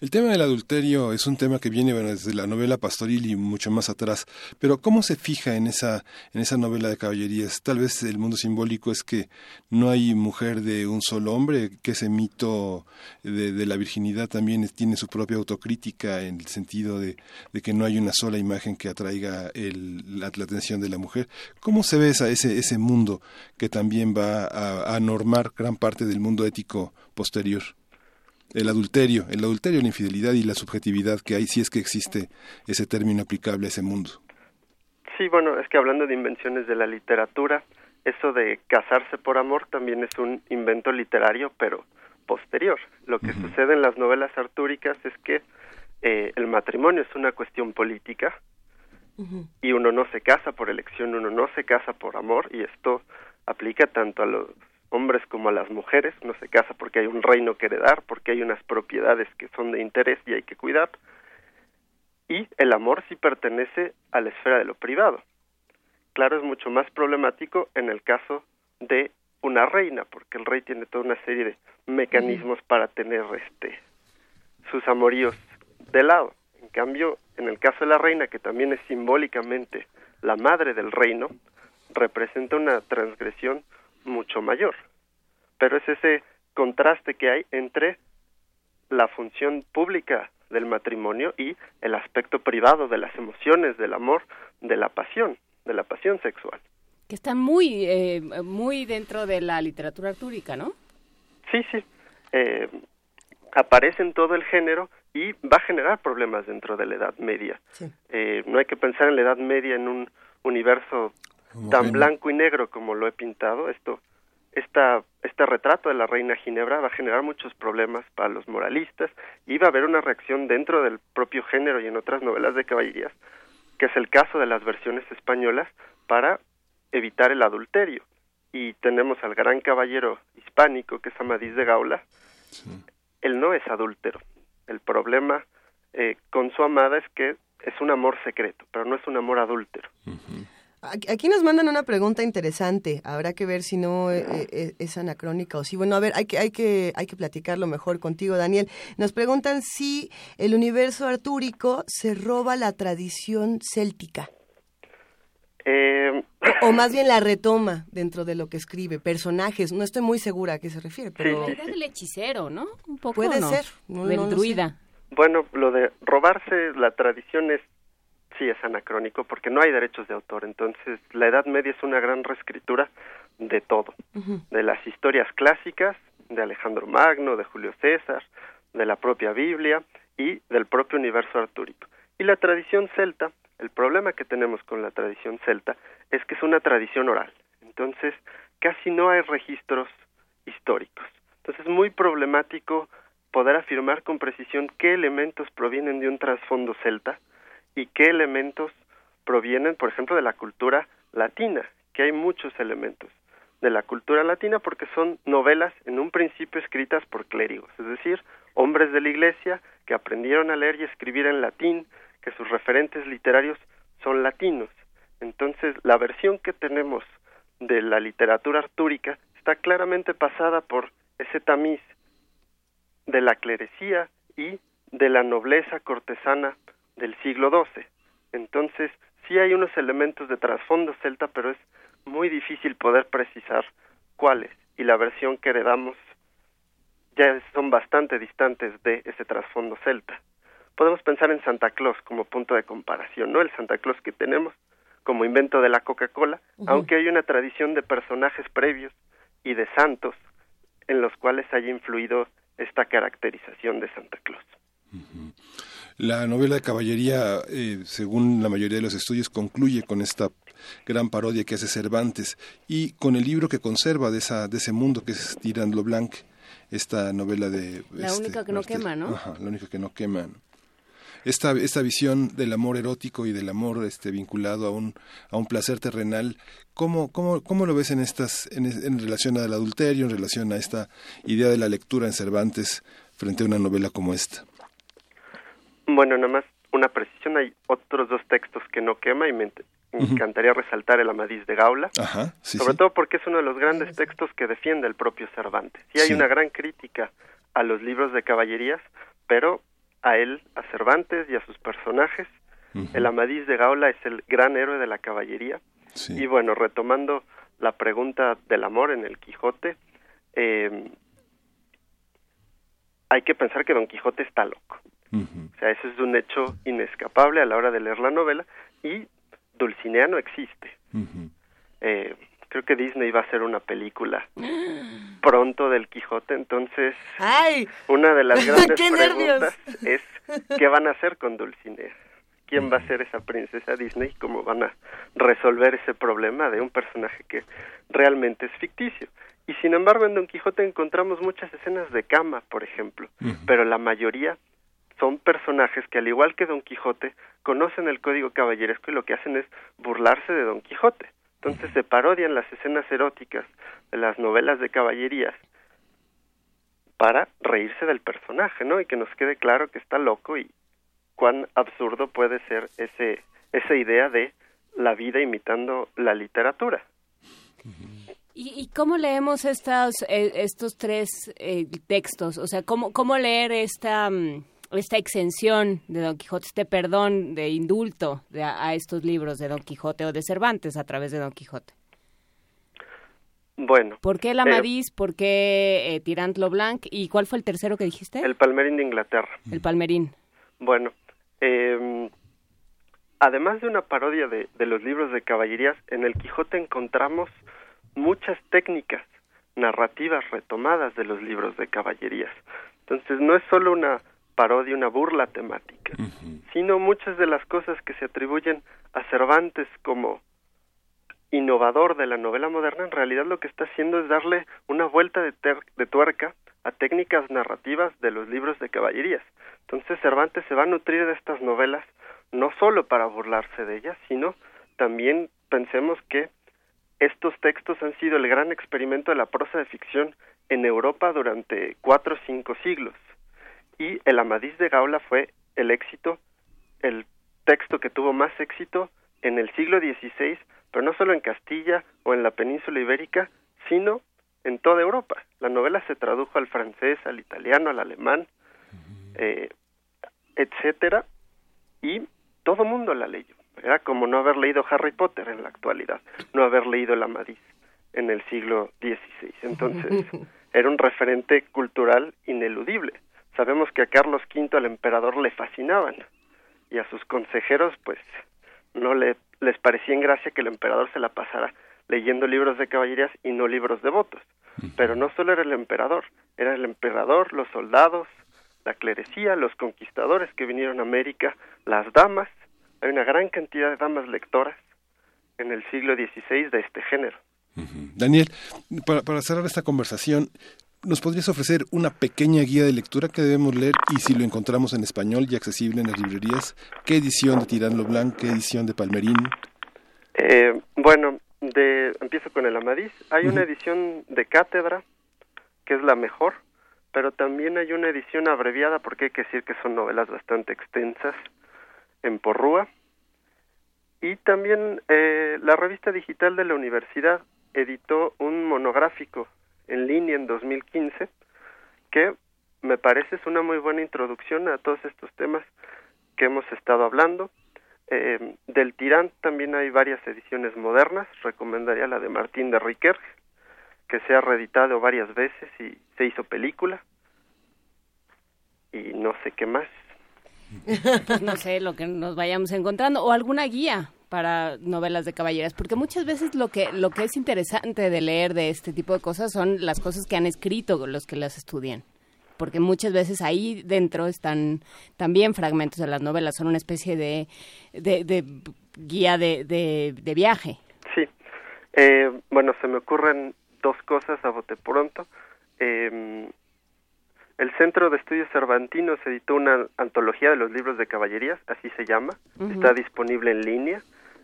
El tema del adulterio es un tema que viene desde la novela pastoril y mucho más atrás, pero ¿cómo se fija en esa, en esa novela de caballerías? Tal vez el mundo simbólico es que no hay mujer de un solo hombre, que ese mito de, la virginidad también tiene su propia autocrítica en el sentido de, que no hay una sola imagen que atraiga la, atención de la mujer. ¿Cómo se ve ese, ese mundo que también va a, a normar gran parte del mundo ético posterior? El adulterio, el adulterio, la infidelidad y la subjetividad que hay, si es que existe ese término aplicable a ese mundo. Sí, bueno, es que hablando de invenciones de la literatura, eso de casarse por amor también es un invento literario, pero posterior. Lo que sucede en las novelas artúricas es que eh, el matrimonio es una cuestión política y uno no se casa por elección, uno no se casa por amor y esto aplica tanto a los hombres como a las mujeres, no se casa porque hay un reino que heredar, porque hay unas propiedades que son de interés y hay que cuidar, y el amor sí pertenece a la esfera de lo privado. Claro, es mucho más problemático en el caso de una reina, porque el rey tiene toda una serie de mecanismos para tener este sus amoríos de lado. En cambio, en el caso de la reina, que también es simbólicamente la madre del reino, representa una transgresión mucho mayor. Pero es ese contraste que hay entre la función pública del matrimonio y el aspecto privado de las emociones, del amor, de la pasión, de la pasión sexual. Que está muy, eh, muy dentro de la literatura artúrica, ¿no? Sí, sí. Eh, aparece en todo el género y va a generar problemas dentro de la Edad Media. Eh, no hay que pensar en la Edad Media en un universo tan blanco y negro como lo he pintado, esto esta, este retrato de la reina Ginebra va a generar muchos problemas para los moralistas y va a haber una reacción dentro del propio género y en otras novelas de caballerías, que es el caso de las versiones españolas, para evitar el adulterio. Y tenemos al gran caballero hispánico, que es Amadís de Gaula. Él no es adúltero. El problema eh, con su amada es que es un amor secreto, pero no es un amor adúltero. Aquí nos mandan una pregunta interesante. Habrá que ver si no eh, eh, es anacrónica o si. Bueno, a ver, hay que, hay que, hay que platicarlo mejor contigo, Daniel. Nos preguntan si el universo artúrico se roba la tradición céltica. Eh, o, más bien la retoma dentro de lo que escribe, personajes. No estoy muy segura a qué se refiere, pero. La idea del hechicero, ¿no? Un poco. Puede ser. del druida. Bueno, lo de robarse la tradición es sí es anacrónico porque no hay derechos de autor. Entonces, la Edad Media es una gran reescritura de todo, de las historias clásicas, de Alejandro Magno, de Julio César, de la propia Biblia y del propio universo artúrico. Y la tradición celta, el problema que tenemos con la tradición celta es que es una tradición oral. Entonces, casi no hay registros históricos. Entonces, es muy problemático poder afirmar con precisión qué elementos provienen de un trasfondo celta y qué elementos provienen, por ejemplo, de la cultura latina, que hay muchos elementos de la cultura latina porque son novelas en un principio escritas por clérigos, es decir, hombres de la iglesia que aprendieron a leer y escribir en latín, que sus referentes literarios son latinos. Entonces, la versión que tenemos de la literatura artúrica está claramente pasada por ese tamiz de la clerecía y de la nobleza cortesana del siglo XII. Entonces, sí hay unos elementos de trasfondo celta, pero es muy difícil poder precisar cuáles. Y la versión que heredamos ya son bastante distantes de ese trasfondo celta. Podemos pensar en Santa Claus como punto de comparación, ¿no? El Santa Claus que tenemos como invento de la Coca-Cola, aunque hay una tradición de personajes previos y de santos en los cuales haya influido esta caracterización de Santa Claus. La novela de caballería, eh, según la mayoría de los estudios, concluye con esta gran parodia que hace Cervantes y con el libro que conserva de, esa, de ese mundo que es Tirando lo Blanc, esta novela de... La este, única que no quema, ¿no? Ajá, la única que no quema. Esta, esta visión del amor erótico y del amor este, vinculado a un, a un placer terrenal, ¿cómo, cómo, cómo lo ves en, estas, en, en relación al adulterio, en relación a esta idea de la lectura en Cervantes frente a una novela como esta? Bueno, nada más una precisión, hay otros dos textos que no quema y me, me encantaría resaltar el Amadís de Gaula, Ajá, sí, sobre sí. todo porque es uno de los grandes textos que defiende el propio Cervantes. Y hay Sí. una gran crítica a los libros de caballerías, pero a él, a Cervantes y a sus personajes, el Amadís de Gaula es el gran héroe de la caballería. sí. Y bueno, retomando la pregunta del amor en el Quijote, eh, hay que pensar que Don Quijote está loco. O sea, eso es un hecho inescapable a la hora de leer la novela y Dulcinea no existe. Eh, creo que Disney va a hacer una película pronto del Quijote, entonces ¡Ay! una de las grandes ¡Qué nervios! preguntas es ¿qué van a hacer con Dulcinea? ¿Quién va a ser esa princesa Disney? ¿Cómo van a resolver ese problema de un personaje que realmente es ficticio? Y sin embargo en Don Quijote encontramos muchas escenas de cama, por ejemplo, pero la mayoría son personajes que al igual que Don Quijote conocen el código caballeresco y lo que hacen es burlarse de Don Quijote. Entonces se parodian las escenas eróticas de las novelas de caballerías para reírse del personaje, ¿no? Y que nos quede claro que está loco y cuán absurdo puede ser ese esa idea de la vida imitando la literatura. ¿Y, y cómo leemos estos, eh, estos tres eh, textos? O sea, ¿cómo, cómo leer esta, mm, esta exención de Don Quijote, este perdón de indulto de a, estos libros de Don Quijote o de Cervantes a través de Don Quijote? Bueno, ¿Por qué el Amadís? ¿Por qué eh, Tirant lo Blanc? ¿Y cuál fue el tercero que dijiste? el Palmerín de Inglaterra. El Palmerín. Bueno, eh, además de una parodia de, de los libros de caballerías, en el Quijote encontramos muchas técnicas narrativas retomadas de los libros de caballerías. Entonces no es solo una parodia, una burla temática, sino muchas de las cosas que se atribuyen a Cervantes como innovador de la novela moderna, en realidad lo que está haciendo es darle una vuelta de, ter- de tuerca a técnicas narrativas de los libros de caballerías. Entonces Cervantes se va a nutrir de estas novelas no solo para burlarse de ellas, sino también pensemos que estos textos han sido el gran experimento de la prosa de ficción en Europa durante cuatro o cinco siglos. Y el Amadís de Gaula fue el éxito, el texto que tuvo más éxito en el siglo XVI, pero no solo en Castilla o en la península ibérica, sino en toda Europa. La novela se tradujo al francés, al italiano, al alemán, eh, etcétera, y todo mundo la leyó. Era como no haber leído Harry Potter en la actualidad, no haber leído el Amadís en el siglo XVI. Entonces, era un referente cultural ineludible. Sabemos que a Carlos V, al emperador, le fascinaban y a sus consejeros, pues, no le, les parecía en gracia que el emperador se la pasara leyendo libros de caballerías y no libros de votos. Pero no solo era el emperador, era el emperador, los soldados, la clerecía, los conquistadores que vinieron a América, las damas, hay una gran cantidad de damas lectoras en el siglo XVI de este género. Daniel, para, para cerrar esta conversación, ¿nos podrías ofrecer una pequeña guía de lectura que debemos leer y si lo encontramos en español y accesible en las librerías? ¿Qué edición de Tirán lo Blanc? ¿Qué edición de Palmerín? Eh, bueno, de, empiezo con el Amadís. Hay una edición de cátedra, que es la mejor, pero también hay una edición abreviada, porque hay que decir que son novelas bastante extensas, en Porrúa. Y también eh, la revista digital de la universidad editó un monográfico en línea en 2015, que me parece es una muy buena introducción a todos estos temas que hemos estado hablando. Eh, del Tirán también hay varias ediciones modernas, recomendaría la de Martín de Riquer, que se ha reeditado varias veces y se hizo película. Y no sé qué más. Pues no sé, lo que nos vayamos encontrando. O alguna guía para novelas de caballeras, porque muchas veces lo que lo que es interesante de leer de este tipo de cosas son las cosas que han escrito los que las estudian, porque muchas veces ahí dentro están también fragmentos de las novelas, son una especie de, de, de guía de, de, de viaje. Sí. Eh, bueno, se me ocurren dos cosas a bote pronto. Eh, el Centro de Estudios Cervantinos editó una antología de los libros de caballerías, así se llama. Está disponible en línea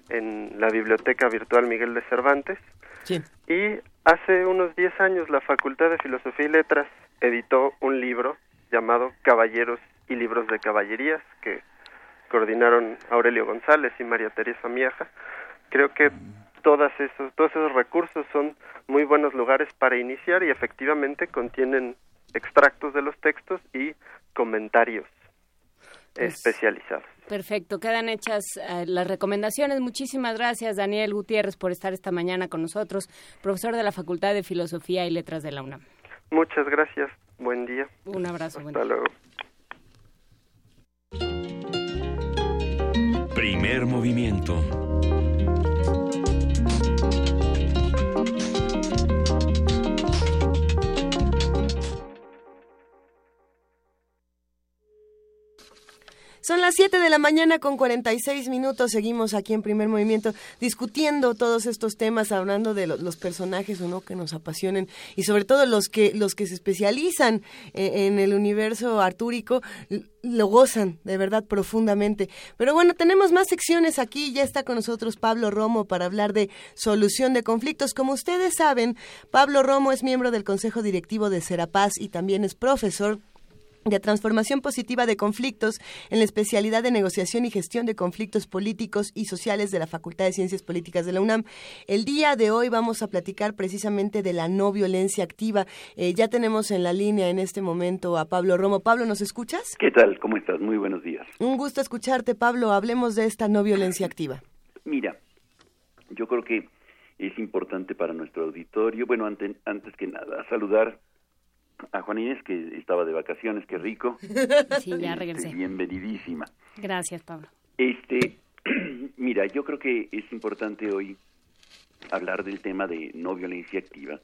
en la Biblioteca Virtual Miguel de Cervantes. Sí. Y hace unos 10 años la Facultad de Filosofía y Letras editó un libro llamado Caballeros y Libros de Caballerías, que coordinaron Aurelio González y María Teresa Miaja. Creo que todas esos, todos esos recursos son muy buenos lugares para iniciar y efectivamente contienen extractos de los textos y comentarios Pues, especializados. Perfecto, quedan hechas eh, las recomendaciones. Muchísimas gracias, Daniel Gutiérrez, por estar esta mañana con nosotros, profesor de la Facultad de Filosofía y Letras de la UNAM. Muchas gracias. Buen día. Un abrazo. buen Hasta día. luego. Primer movimiento. Son las 7 de la mañana con 46 minutos. Seguimos aquí en primer movimiento discutiendo todos estos temas, hablando de lo- los personajes o no que nos apasionen y sobre todo los que los que se especializan eh, en el universo artúrico lo gozan de verdad profundamente. Pero bueno, tenemos más secciones aquí. Ya está con nosotros Pablo Romo para hablar de solución de conflictos. Como ustedes saben, Pablo Romo es miembro del Consejo Directivo de Serapaz y también es profesor de transformación positiva de conflictos en la especialidad de negociación y gestión de conflictos políticos y sociales de la Facultad de Ciencias Políticas de la UNAM. El día de hoy vamos a platicar precisamente de la no violencia activa. Eh, ya tenemos en la línea en este momento a Pablo Romo. Pablo, ¿nos escuchas? ¿Qué tal? ¿Cómo estás? Muy buenos días. Un gusto escucharte, Pablo. Hablemos de esta no violencia activa. Mira, yo creo que es importante para nuestro auditorio, bueno, ante- antes que nada, saludar a Juan Inés, que estaba de vacaciones, qué rico. Sí, ya Este, regresé. bienvenidísima. Gracias, Pablo. Este, mira, yo creo que es importante hoy hablar del tema de no violencia activa,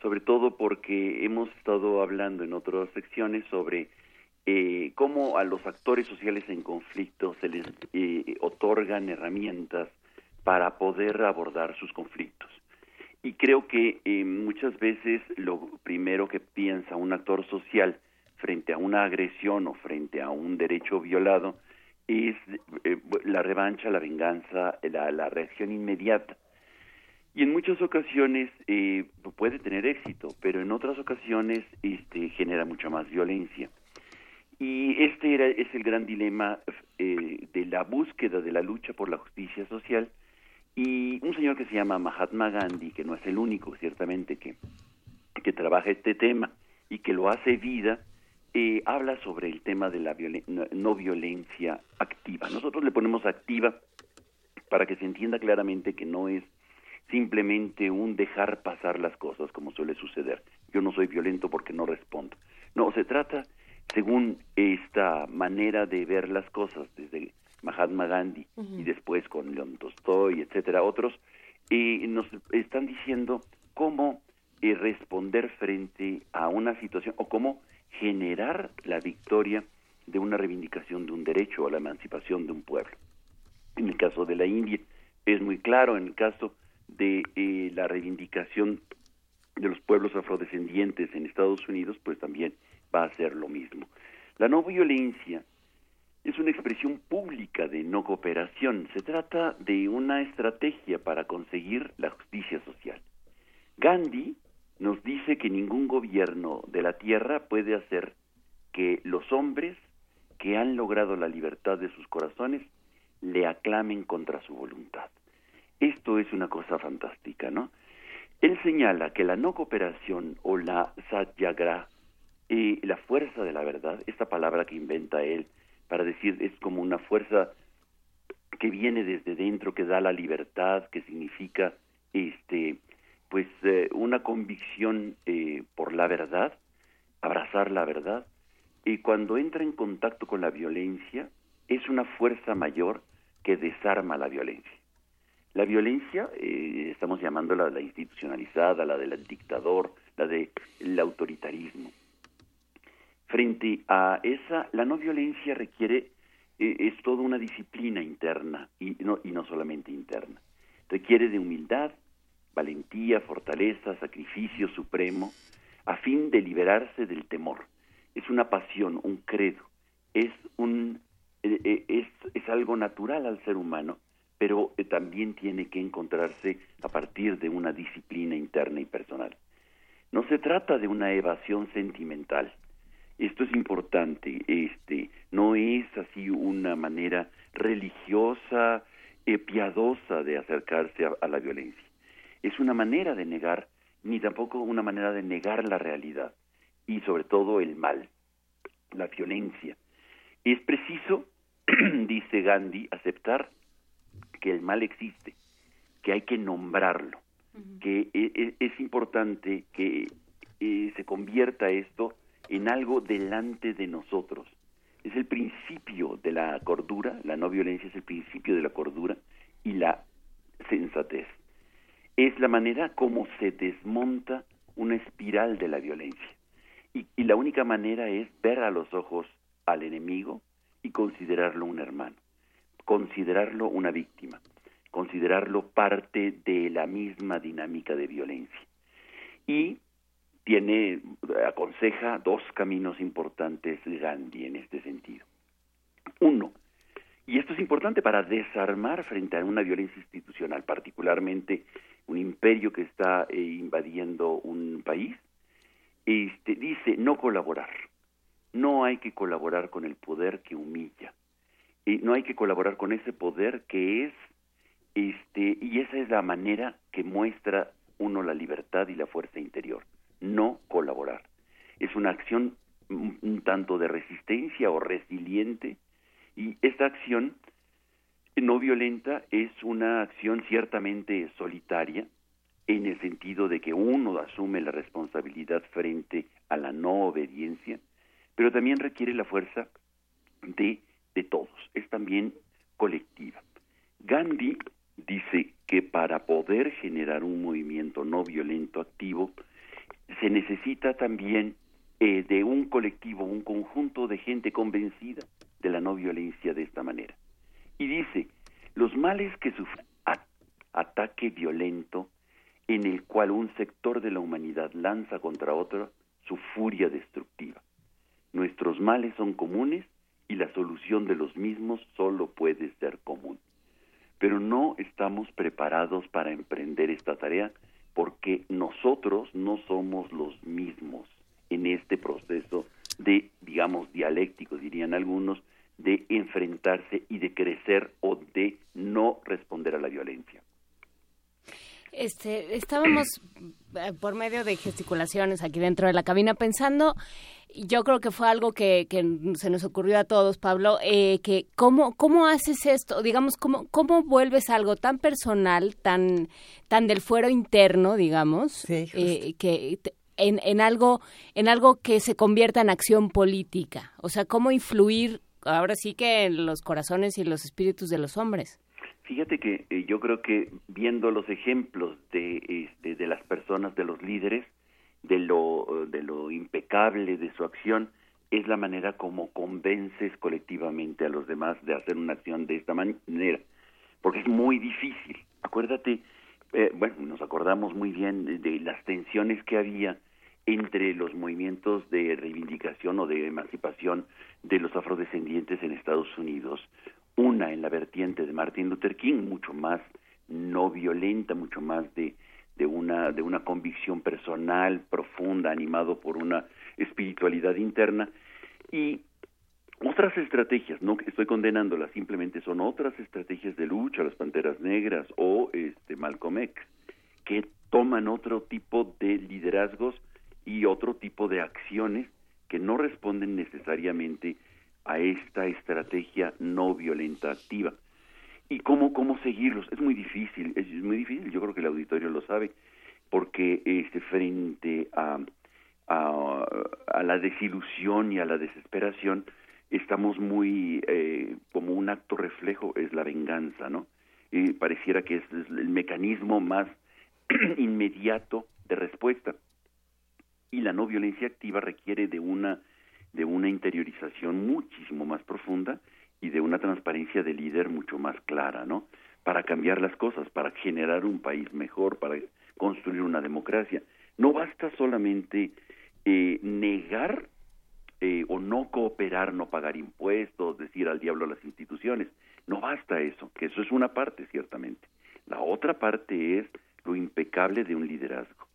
sobre todo porque hemos estado hablando en otras secciones sobre eh, cómo a los actores sociales en conflicto se les eh, otorgan herramientas para poder abordar sus conflictos. Y creo que eh, muchas veces lo primero que piensa un actor social frente a una agresión o frente a un derecho violado es eh, la revancha, la venganza, la, la reacción inmediata. Y en muchas ocasiones eh, puede tener éxito, pero en otras ocasiones este, genera mucha más violencia. Y este era, es el gran dilema eh, de la búsqueda de la lucha por la justicia social. Y un señor que se llama Mahatma Gandhi, que no es el único, ciertamente, que, que trabaja este tema y que lo hace vida, eh, habla sobre el tema de la violen- no, no violencia activa. Nosotros le ponemos activa para que se entienda claramente que no es simplemente un dejar pasar las cosas como suele suceder. Yo no soy violento porque no respondo. No, se trata, según esta manera de ver las cosas desde Mahatma Gandhi y después con León Tolstoy, etcétera, otros, eh, nos están diciendo cómo eh, responder frente a una situación o cómo generar la victoria de una reivindicación de un derecho o la emancipación de un pueblo. En el caso de la India es muy claro, en el caso de eh, la reivindicación de los pueblos afrodescendientes en Estados Unidos, pues también va a ser lo mismo. La no violencia es una expresión pública de no cooperación. Se trata de una estrategia para conseguir la justicia social. Gandhi nos dice que ningún gobierno de la tierra puede hacer que los hombres que han logrado la libertad de sus corazones le aclamen contra su voluntad. Esto es una cosa fantástica, ¿no? Él señala que la no cooperación o la satyagraha, eh, la fuerza de la verdad, esta palabra que inventa él para decir es como una fuerza que viene desde dentro, que da la libertad, que significa este pues eh, una convicción eh, por la verdad, abrazar la verdad, y cuando entra en contacto con la violencia, es una fuerza mayor que desarma la violencia. La violencia, eh, estamos llamándola la institucionalizada, la del dictador, la del autoritarismo. Frente a esa, la no violencia requiere, eh, es toda una disciplina interna y no, y no solamente interna. Requiere de humildad, valentía, fortaleza, sacrificio supremo, a fin de liberarse del temor. Es una pasión, un credo, es un eh, eh, es, es algo natural al ser humano, pero también tiene que encontrarse a partir de una disciplina interna y personal. No se trata de una evasión sentimental. Esto es importante, este, no es así una manera religiosa, eh, piadosa de acercarse a, a la violencia. Es una manera de negar, ni tampoco una manera de negar la realidad y sobre todo el mal, la violencia. Es preciso, dice Gandhi, aceptar que el mal existe, que hay que nombrarlo, que e- e- es, importante que eh, se convierta esto en algo delante de nosotros. Es el principio de la cordura, la no violencia es el principio de la cordura y la sensatez. Es la manera como se desmonta una espiral de la violencia. Y, y la única manera es ver a los ojos al enemigo y considerarlo un hermano, considerarlo una víctima, considerarlo parte de la misma dinámica de violencia. Y tiene, aconseja dos caminos importantes Gandhi en este sentido. Uno, y esto es importante para desarmar frente a una violencia institucional, particularmente un imperio que está eh, invadiendo un país, este, dice no colaborar. No hay que colaborar con el poder que humilla. Eh, no hay que colaborar con ese poder que es, este, y esa es la manera que muestra uno la libertad y la fuerza interior. No colaborar. Es una acción un, tanto de resistencia o resiliente, y esta acción no violenta es una acción ciertamente solitaria, en el sentido de que uno asume la responsabilidad frente a la no obediencia, pero también requiere la fuerza de, de todos, es también colectiva. Gandhi dice que para poder generar un movimiento no violento activo, se necesita también eh, de un colectivo, un conjunto de gente convencida de la no violencia de esta manera. Y dice, los males que sufre a- ataque violento en el cual un sector de la humanidad lanza contra otro su furia destructiva. Nuestros males son comunes y la solución de los mismos solo puede ser común. Pero no estamos preparados para emprender esta tarea porque nosotros no somos los mismos en este proceso de, digamos, dialéctico, dirían algunos, de enfrentarse y de crecer o de no responder a la violencia. Este, estábamos eh, por medio de gesticulaciones aquí dentro de la cabina pensando, yo creo que fue algo que, que se nos ocurrió a todos, Pablo, eh, que cómo, cómo haces esto, digamos, cómo, cómo vuelves algo tan personal, tan, tan del fuero interno, digamos, eh, que te- en, en algo, en algo que se convierta en acción política. O sea, cómo influir ahora sí que en los corazones y los espíritus de los hombres. Fíjate que eh, yo creo que viendo los ejemplos de, este, de las personas, de los líderes, de lo, eh, de lo impecable de su acción, es la manera como convences colectivamente a los demás de hacer una acción de esta manera, porque es muy difícil. Acuérdate, eh, bueno, nos acordamos muy bien de, de las tensiones que había entre los movimientos de reivindicación o de emancipación de los afrodescendientes en Estados Unidos, una en la vertiente de Martin Luther King, mucho más no violenta, mucho más de, de una de una convicción personal profunda, animado por una espiritualidad interna. Y otras estrategias, no estoy condenándolas, simplemente son otras estrategias de lucha, las Panteras Negras o este Malcolm X, que toman otro tipo de liderazgos y otro tipo de acciones que no responden necesariamente a esta estrategia no violenta activa. ¿Y cómo, cómo seguirlos? Es muy difícil, es muy difícil, yo creo que el auditorio lo sabe, porque este, frente a, a, la desilusión y a la desesperación, estamos muy, eh, como un acto reflejo, es la venganza, ¿no? Y pareciera que es el mecanismo más inmediato de respuesta. Y la no violencia activa requiere de una, de una interiorización muchísimo más profunda y de una transparencia de líder mucho más clara, ¿no? Para cambiar las cosas, para generar un país mejor, para construir una democracia. No basta solamente eh, negar eh, o no cooperar, no pagar impuestos, decir al diablo a las instituciones. No basta eso, que eso es una parte, ciertamente. La otra parte es lo impecable de un liderazgo.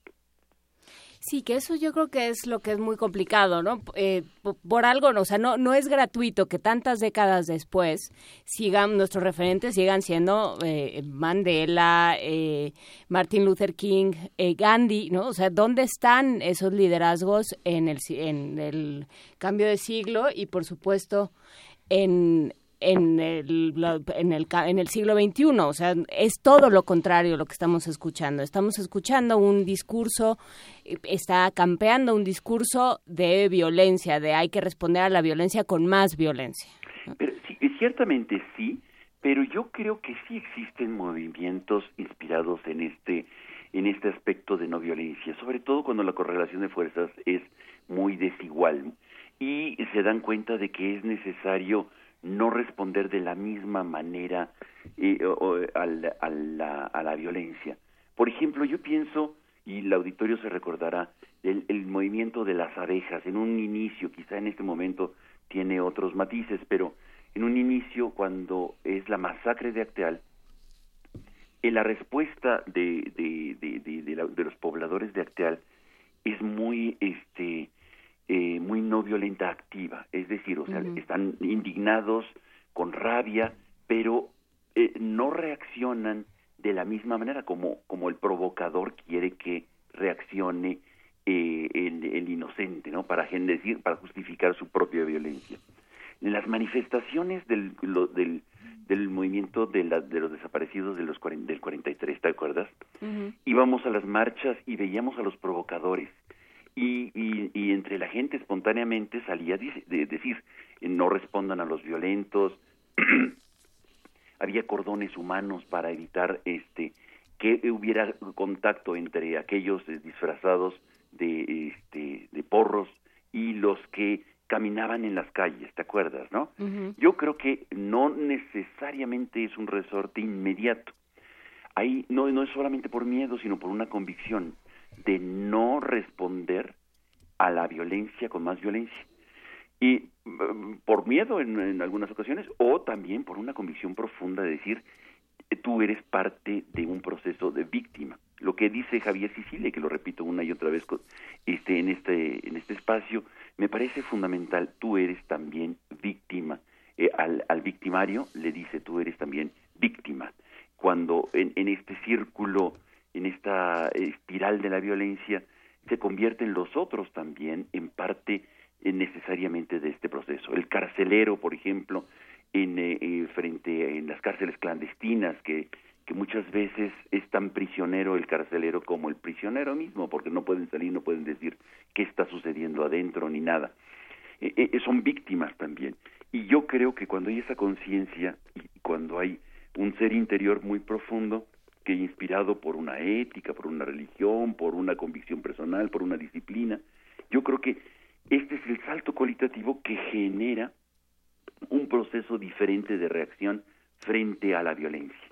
Sí, que eso yo creo que es lo que es muy complicado, ¿no? Eh, por algo, o sea, no, no es gratuito que tantas décadas después sigan, nuestros referentes sigan siendo eh, Mandela, eh, Martin Luther King, eh, Gandhi, ¿no? O sea, ¿dónde están esos liderazgos en el, en el cambio de siglo y, por supuesto, en en el, en, el, en el siglo XXI. O sea, es todo lo contrario lo que estamos escuchando. Estamos escuchando un discurso, está campeando un discurso de violencia, de hay que responder a la violencia con más violencia. Sí, ciertamente sí, pero yo creo que sí existen movimientos inspirados en este en este aspecto de no violencia, sobre todo cuando la correlación de fuerzas es muy desigual y se dan cuenta de que es necesario no responder de la misma manera eh, a, la, a, la, violencia. Por ejemplo, yo pienso, y el auditorio se recordará, el, el movimiento de las abejas. En un inicio, quizá en este momento tiene otros matices, pero en un inicio, cuando es la masacre de Acteal, en la respuesta de, de, de, de, los pobladores de Acteal es muy este eh, muy no violenta activa, es decir, o sea, están indignados, con rabia, pero eh, no reaccionan de la misma manera como, como el provocador quiere que reaccione eh, el, inocente, ¿no? Para, decir, para justificar su propia violencia. En las manifestaciones del, del, del movimiento de, la, de los desaparecidos de los, del 43, ¿te acuerdas? Íbamos a las marchas y veíamos a los provocadores y, y, entre la gente espontáneamente salía de decir no respondan a los violentos había cordones humanos para evitar este que hubiera contacto entre aquellos disfrazados de este de porros y los que caminaban en las calles, ¿te acuerdas, no? Yo creo que no necesariamente es un resorte inmediato. Ahí no no es solamente por miedo, sino por una convicción de no responder a la violencia con más violencia. Y mm, por miedo en, algunas ocasiones o también por una convicción profunda de decir, tú eres parte de un proceso de víctima. Lo que dice Javier Sicilia, que lo repito una y otra vez este, en, este, en este espacio, me parece fundamental, tú eres también víctima. Eh, al, al victimario le dice, tú eres también víctima. Cuando en este círculo en esta espiral de la violencia, se convierten los otros también en parte eh, necesariamente de este proceso. El carcelero, por ejemplo, en eh, eh, frente en las cárceles clandestinas que que muchas veces es tan prisionero el carcelero como el prisionero mismo, porque no pueden salir, no pueden decir qué está sucediendo adentro ni nada. son víctimas también. Y yo creo que cuando hay esa conciencia y cuando hay un ser interior muy profundo, que inspirado por una ética, por una religión, por una convicción personal, por una disciplina. Yo creo que este es el salto cualitativo que genera un proceso diferente de reacción frente a la violencia.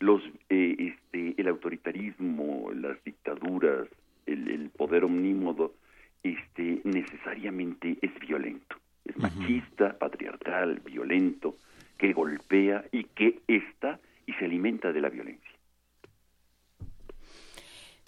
Los, eh, este, el autoritarismo, las dictaduras, el, poder omnímodo, este, necesariamente es violento. Es machista, patriarcal, violento, que golpea y que está y se alimenta de la violencia.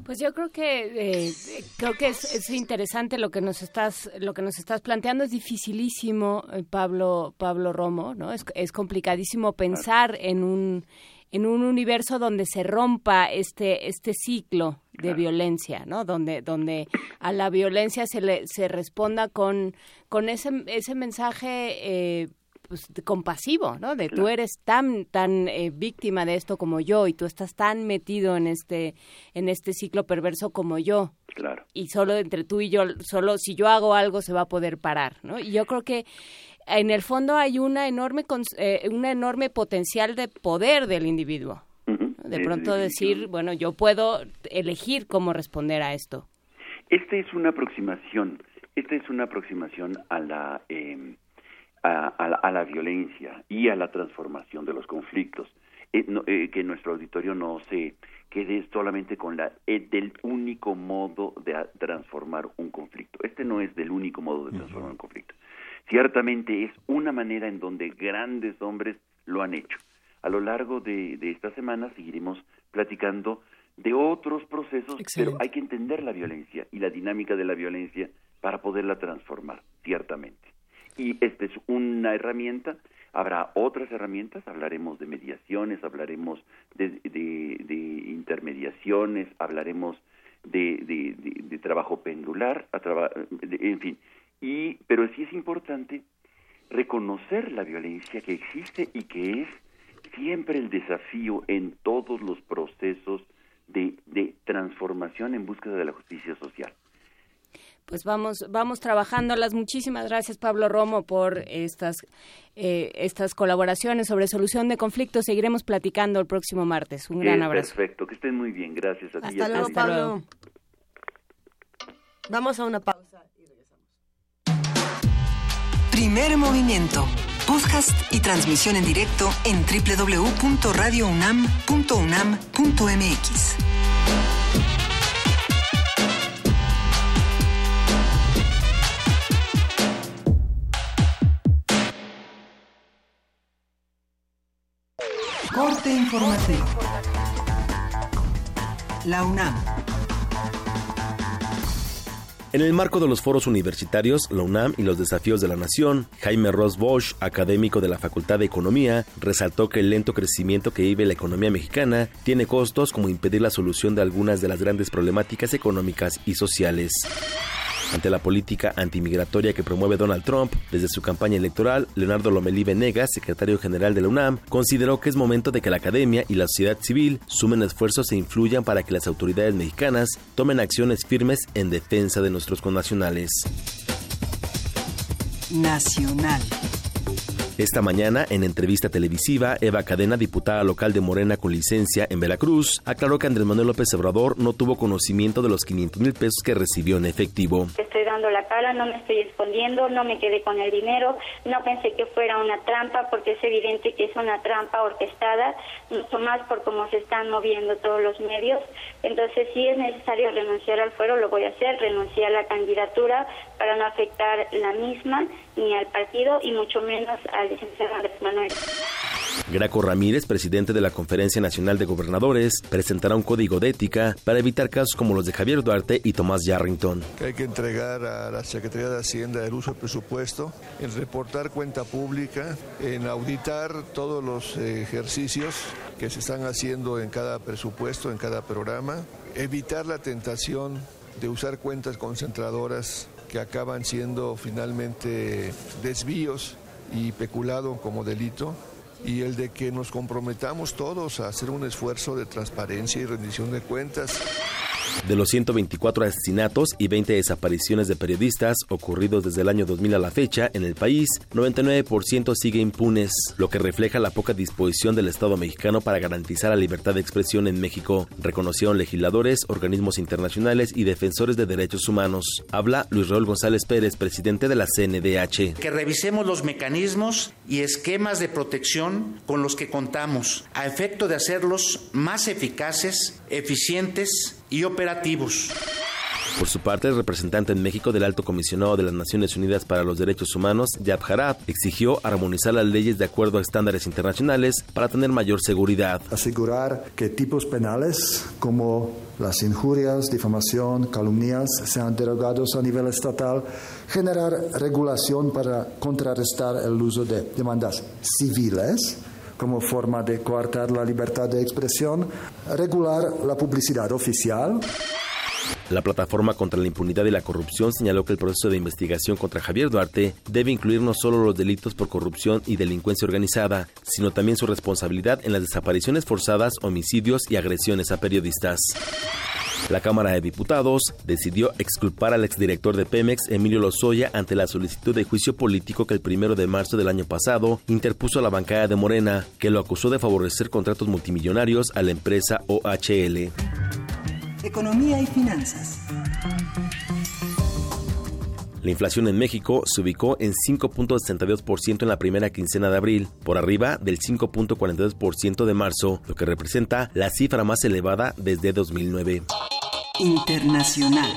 Pues yo creo que eh, creo que es, interesante lo que nos estás lo que nos estás planteando. Es dificilísimo eh, Pablo Pablo Romo no es, es complicadísimo pensar en un en un universo donde se rompa este este ciclo de violencia no donde donde a la violencia se le se responda con con ese ese mensaje eh, pues, compasivo, ¿no? De tú eres tan tan eh, víctima de esto como yo y tú estás tan metido en este en este ciclo perverso como yo. Claro. Y solo entre tú y yo, solo si yo hago algo se va a poder parar, ¿no? Y yo creo que en el fondo hay una enorme eh, una enorme potencial de poder del individuo. De pronto decir, bueno, yo puedo elegir cómo responder a esto. Esta es una aproximación, esta es una aproximación a la eh, a, la, violencia y a la transformación de los conflictos. Eh, eh, que nuestro auditorio no se quede solamente con la eh, del único modo de transformar un conflicto. Este no es del único modo de transformar un conflicto. Ciertamente es una manera en donde grandes hombres lo han hecho. A lo largo de, de esta semana seguiremos platicando de otros procesos, Excelente. pero hay que entender la violencia y la dinámica de la violencia para poderla transformar, ciertamente. Y esta es una herramienta, habrá otras herramientas, hablaremos de mediaciones, hablaremos de, de- intermediaciones, hablaremos de, de- trabajo pendular, a traba- en fin. Y, pero sí es importante reconocer la violencia que existe y que es siempre el desafío en todos los procesos de, de transformación en búsqueda de la justicia social. Pues vamos, vamos trabajándolas. Muchísimas gracias, Pablo Romo, por estas, eh, estas colaboraciones sobre solución de conflictos. Seguiremos platicando el próximo martes. Un gran Eh, abrazo. Perfecto, que estén muy bien, gracias a ti. y a Hasta luego, todos. Hasta Pablo. luego. Vamos a una pausa. Primer movimiento. Podcast y transmisión en directo en www.radiounam.unam.mx. Corte informativo. La UNAM. En el marco de los foros universitarios, la UNAM y los desafíos de la nación, Jaime Ross Bosch, académico de la Facultad de Economía, resaltó que el lento crecimiento que vive la economía mexicana tiene costos como impedir la solución de algunas de las grandes problemáticas económicas y sociales. Ante la política antimigratoria que promueve Donald Trump desde su campaña electoral, Leonardo Lomelí Venegas, secretario general de la UNAM, consideró que es momento de que la academia y la sociedad civil sumen esfuerzos e influyan para que las autoridades mexicanas tomen acciones firmes en defensa de nuestros connacionales. Nacional. Esta mañana, en entrevista televisiva, Eva Cadena, diputada local de Morena con licencia en Veracruz, aclaró que Andrés Manuel López Obrador no tuvo conocimiento de los 500 mil pesos que recibió en efectivo. Estoy dando la cara, no me estoy escondiendo, no me quedé con el dinero, no pensé que fuera una trampa porque es evidente que es una trampa orquestada, mucho más por cómo se están moviendo todos los medios. Entonces, si es necesario renunciar al fuero, lo voy a hacer, renunciar a la candidatura para no afectar la misma ni al partido y mucho menos al licenciado Andrés Manuel. Graco Ramírez, presidente de la Conferencia Nacional de Gobernadores, presentará un código de ética para evitar casos como los de Javier Duarte y Tomás Yarrington. hay que entregar a la Secretaría de Hacienda el uso del presupuesto, en reportar cuenta pública, en auditar todos los eh, ejercicios que se están haciendo en cada presupuesto, en cada programa, evitar la tentación de usar cuentas concentradoras que acaban siendo finalmente desvíos y peculado como delito y el de que nos comprometamos todos a hacer un esfuerzo de transparencia y rendición de cuentas. De los 124 asesinatos y 20 desapariciones de periodistas ocurridos desde el año 2000 a la fecha en el país, 99% sigue impunes, lo que refleja la poca disposición del Estado mexicano para garantizar la libertad de expresión en México, reconocieron legisladores, organismos internacionales y defensores de derechos humanos. Habla Luis Raúl González Pérez, presidente de la CNDH. que revisemos los mecanismos y esquemas de protección con los que contamos, a efecto de hacerlos más eficaces, eficientes y operativos. Por su parte, el representante en México del Alto Comisionado de las Naciones Unidas para los Derechos Humanos, Yab Harab, exigió armonizar las leyes de acuerdo a estándares internacionales para tener mayor seguridad. asegurar que tipos penales como las injurias, difamación, calumnias sean derogados a nivel estatal, generar regulación para contrarrestar el uso de demandas civiles como forma de coartar la libertad de expresión, regular la publicidad oficial, La plataforma contra la impunidad y la corrupción señaló que el proceso de investigación contra Javier Duarte debe incluir no solo los delitos por corrupción y delincuencia organizada, sino también su responsabilidad en las desapariciones forzadas, homicidios y agresiones a periodistas. La Cámara de Diputados decidió exculpar al exdirector de Pemex, Emilio Lozoya, ante la solicitud de juicio político que el primero de marzo del año pasado interpuso a la bancada de Morena, que lo acusó de favorecer contratos multimillonarios a la empresa OHL. Economía y finanzas. La inflación en México se ubicó en 5.62% en la primera quincena de abril, por arriba del 5.42% de marzo, lo que representa la cifra más elevada desde 2009. Internacional.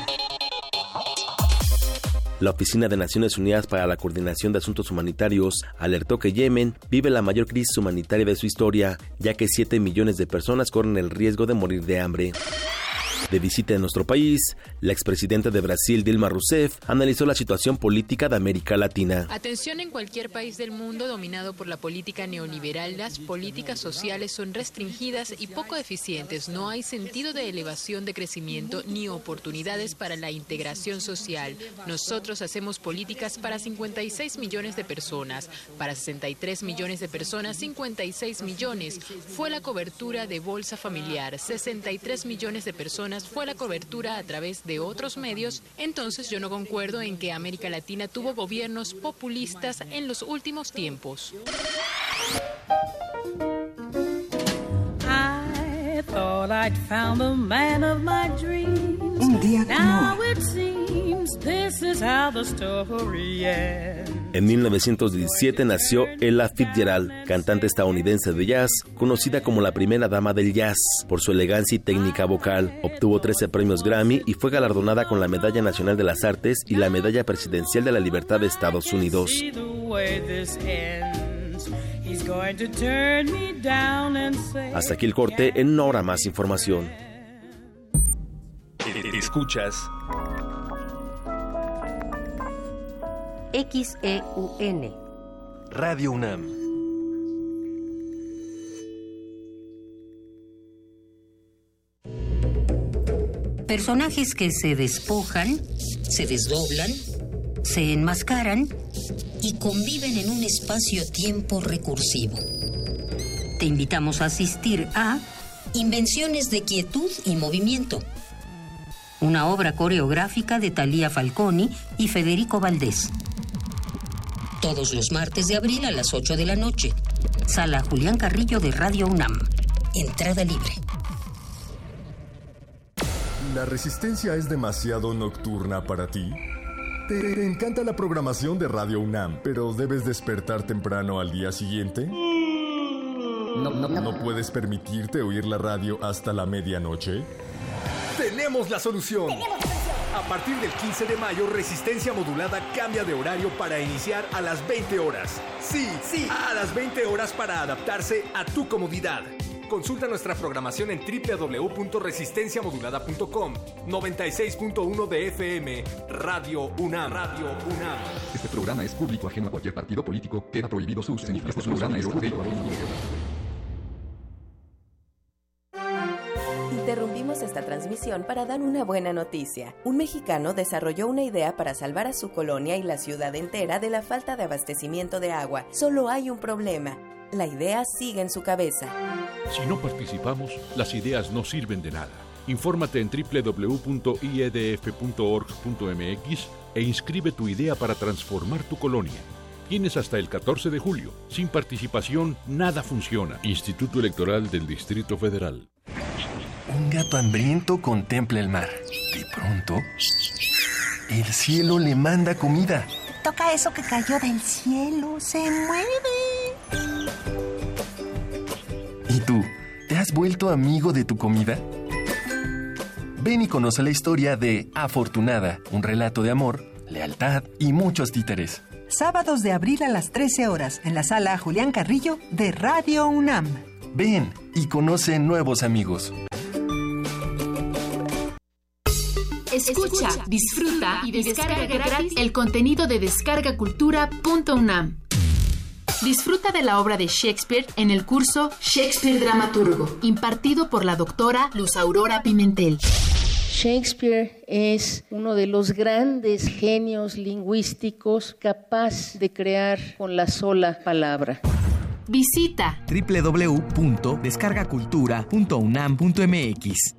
La Oficina de Naciones Unidas para la Coordinación de Asuntos Humanitarios alertó que Yemen vive la mayor crisis humanitaria de su historia, ya que 7 millones de personas corren el riesgo de morir de hambre. De visita en nuestro país, la expresidenta de Brasil, Dilma Rousseff, analizó la situación política de América Latina. Atención en cualquier país del mundo dominado por la política neoliberal, las políticas sociales son restringidas y poco eficientes. No hay sentido de elevación de crecimiento ni oportunidades para la integración social. Nosotros hacemos políticas para 56 millones de personas, para 63 millones de personas, 56 millones. Fue la cobertura de Bolsa Familiar, 63 millones de personas fue la cobertura a través de otros medios, entonces yo no concuerdo en que América Latina tuvo gobiernos populistas en los últimos tiempos. Un día En 1917 nació Ella Fitzgerald, cantante estadounidense de jazz, conocida como la primera dama del jazz por su elegancia y técnica vocal. Obtuvo 13 premios Grammy y fue galardonada con la Medalla Nacional de las Artes y la Medalla Presidencial de la Libertad de Estados Unidos. Hasta aquí el corte, en una hora más información. Escuchas XEUN Radio UNAM. Personajes que se despojan, se desdoblan, se enmascaran y conviven en un espacio-tiempo recursivo. Te invitamos a asistir a Invenciones de Quietud y Movimiento, una obra coreográfica de Talía Falconi y Federico Valdés. Todos los martes de abril a las 8 de la noche. Sala Julián Carrillo de Radio UNAM. Entrada libre. ¿La resistencia es demasiado nocturna para ti? ¿Te encanta la programación de Radio UNAM, pero debes despertar temprano al día siguiente? No, no, no. ¿No puedes permitirte oír la radio hasta la medianoche? Tenemos la solución. A partir del 15 de mayo, Resistencia Modulada cambia de horario para iniciar a las 20 horas. Sí, sí, a las 20 horas para adaptarse a tu comodidad. Consulta nuestra programación en www.resistenciamodulada.com 96.1 de FM Radio UNAM. Radio UNAM. Este programa es público ajeno a cualquier partido político. Queda prohibido su uso. Este programa es público Esta transmisión para dar una buena noticia. Un mexicano desarrolló una idea para salvar a su colonia y la ciudad entera de la falta de abastecimiento de agua. Solo hay un problema. La idea sigue en su cabeza. Si no participamos, las ideas no sirven de nada. Infórmate en www.iedf.org.mx e inscribe tu idea para transformar tu colonia. Tienes hasta el 14 de julio. Sin participación, nada funciona. Instituto Electoral del Distrito Federal. Un gato hambriento contempla el mar. De pronto, el cielo le manda comida. Toca eso que cayó del cielo. Se mueve. ¿Y tú? ¿Te has vuelto amigo de tu comida? Ven y conoce la historia de Afortunada, un relato de amor, lealtad y muchos títeres. Sábados de abril a las 13 horas en la sala Julián Carrillo de Radio UNAM. Ven y conoce nuevos amigos. Escucha, disfruta y descarga gratis el contenido de descargacultura.unam. Disfruta de la obra de Shakespeare en el curso Shakespeare Dramaturgo, impartido por la doctora Luz Aurora Pimentel. Shakespeare es uno de los grandes genios lingüísticos capaz de crear con la sola palabra. Visita www.descargacultura.unam.mx.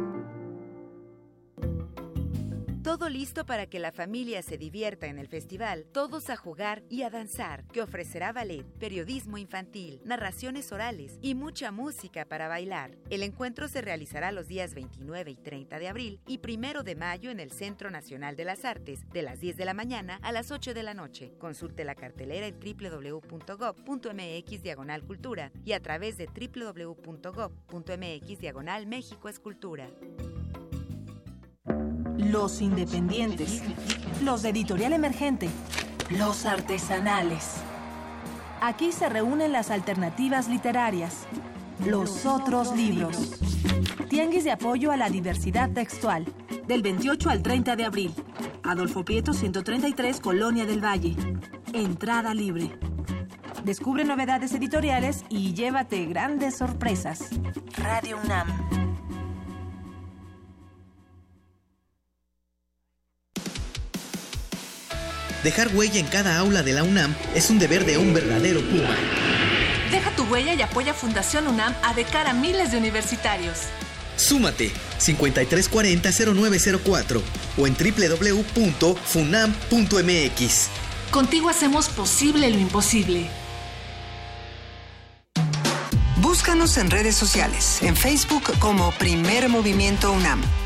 Todo listo para que la familia se divierta en el festival, todos a jugar y a danzar, que ofrecerá ballet, periodismo infantil, narraciones orales y mucha música para bailar. El encuentro se realizará los días 29 y 30 de abril y 1 de mayo en el Centro Nacional de las Artes, de las 10 de la mañana a las 8 de la noche. Consulte la cartelera en www.gov.mx diagonal cultura y a través de www.gov.mx diagonal México Escultura. Los independientes, los de editorial emergente, los artesanales. Aquí se reúnen las alternativas literarias, los otros libros. Tianguis de apoyo a la diversidad textual, del 28 al 30 de abril. Adolfo Prieto 133, Colonia del Valle. Entrada libre. Descubre novedades editoriales y llévate grandes sorpresas. Radio UNAM. Dejar huella en cada aula de la UNAM es un deber de un verdadero Puma. Deja tu huella y apoya Fundación UNAM a de cara a miles de universitarios. Súmate 5340-0904 o en www.funam.mx. Contigo hacemos posible lo imposible. Búscanos en redes sociales, en Facebook como Primer Movimiento UNAM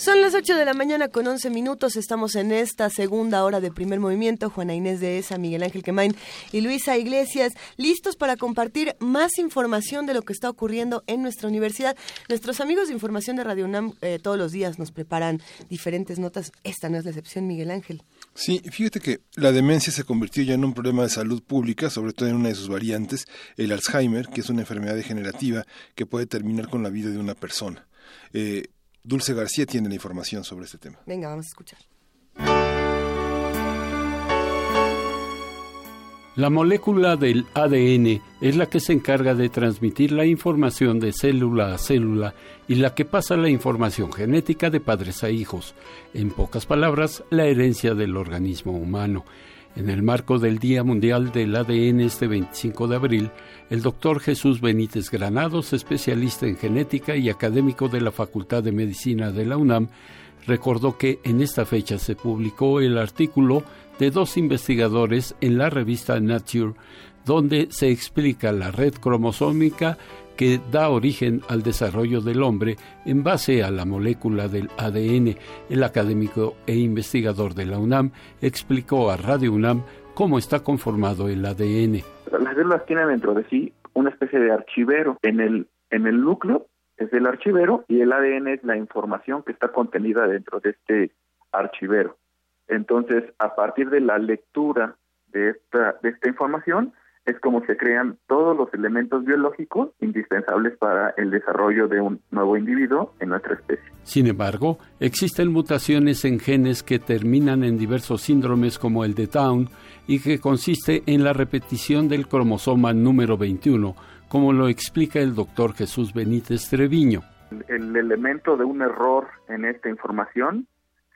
Son las 8 de la mañana con 11 minutos. Estamos en esta segunda hora de primer movimiento. Juana Inés de Esa, Miguel Ángel Quemain y Luisa Iglesias, listos para compartir más información de lo que está ocurriendo en nuestra universidad. Nuestros amigos de información de Radio UNAM eh, todos los días nos preparan diferentes notas. Esta no es la excepción, Miguel Ángel. Sí, fíjate que la demencia se convirtió ya en un problema de salud pública, sobre todo en una de sus variantes, el Alzheimer, que es una enfermedad degenerativa que puede terminar con la vida de una persona. Eh, Dulce García tiene la información sobre este tema. Venga, vamos a escuchar. La molécula del ADN es la que se encarga de transmitir la información de célula a célula y la que pasa la información genética de padres a hijos. En pocas palabras, la herencia del organismo humano. En el marco del Día Mundial del ADN este 25 de abril, el doctor Jesús Benítez Granados, especialista en genética y académico de la Facultad de Medicina de la UNAM, recordó que en esta fecha se publicó el artículo de dos investigadores en la revista Nature, donde se explica la red cromosómica que da origen al desarrollo del hombre en base a la molécula del ADN. El académico e investigador de la UNAM explicó a Radio UNAM cómo está conformado el ADN. Las células tienen dentro de sí una especie de archivero. En el, en el núcleo es el archivero y el ADN es la información que está contenida dentro de este archivero. Entonces, a partir de la lectura de esta, de esta información, es como se crean todos los elementos biológicos indispensables para el desarrollo de un nuevo individuo en nuestra especie. Sin embargo, existen mutaciones en genes que terminan en diversos síndromes como el de Down y que consiste en la repetición del cromosoma número 21, como lo explica el doctor Jesús Benítez Treviño. El elemento de un error en esta información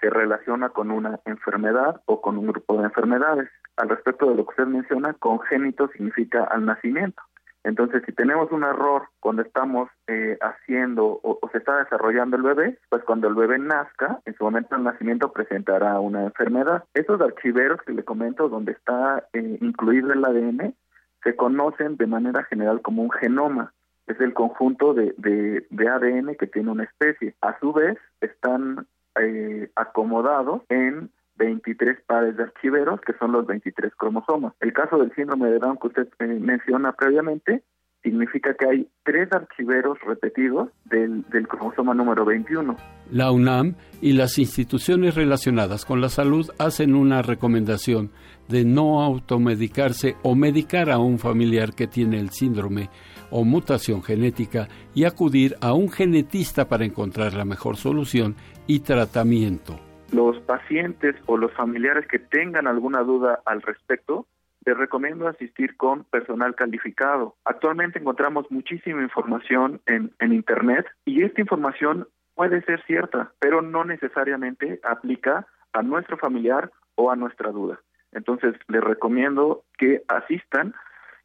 se relaciona con una enfermedad o con un grupo de enfermedades al respecto de lo que usted menciona, congénito significa al nacimiento. Entonces, si tenemos un error cuando estamos eh, haciendo o, se está desarrollando el bebé, pues cuando el bebé nazca, en su momento del nacimiento presentará una enfermedad. Esos archiveros que le comento, donde está eh, incluido el ADN, se conocen de manera general como un genoma. Es el conjunto de, de, ADN que tiene una especie. A su vez, están eh, acomodados en 23 pares de archiveros, que son los 23 cromosomas. El caso del síndrome de Down que usted eh, menciona previamente, significa que hay tres archiveros repetidos del, del, cromosoma número 21. La UNAM y las instituciones relacionadas con la salud hacen una recomendación de no automedicarse o medicar a un familiar que tiene el síndrome o mutación genética y acudir a un genetista para encontrar la mejor solución y tratamiento los pacientes o los familiares que tengan alguna duda al respecto, les recomiendo asistir con personal calificado. Actualmente encontramos muchísima información en, en Internet y esta información puede ser cierta, pero no necesariamente aplica a nuestro familiar o a nuestra duda. Entonces, les recomiendo que asistan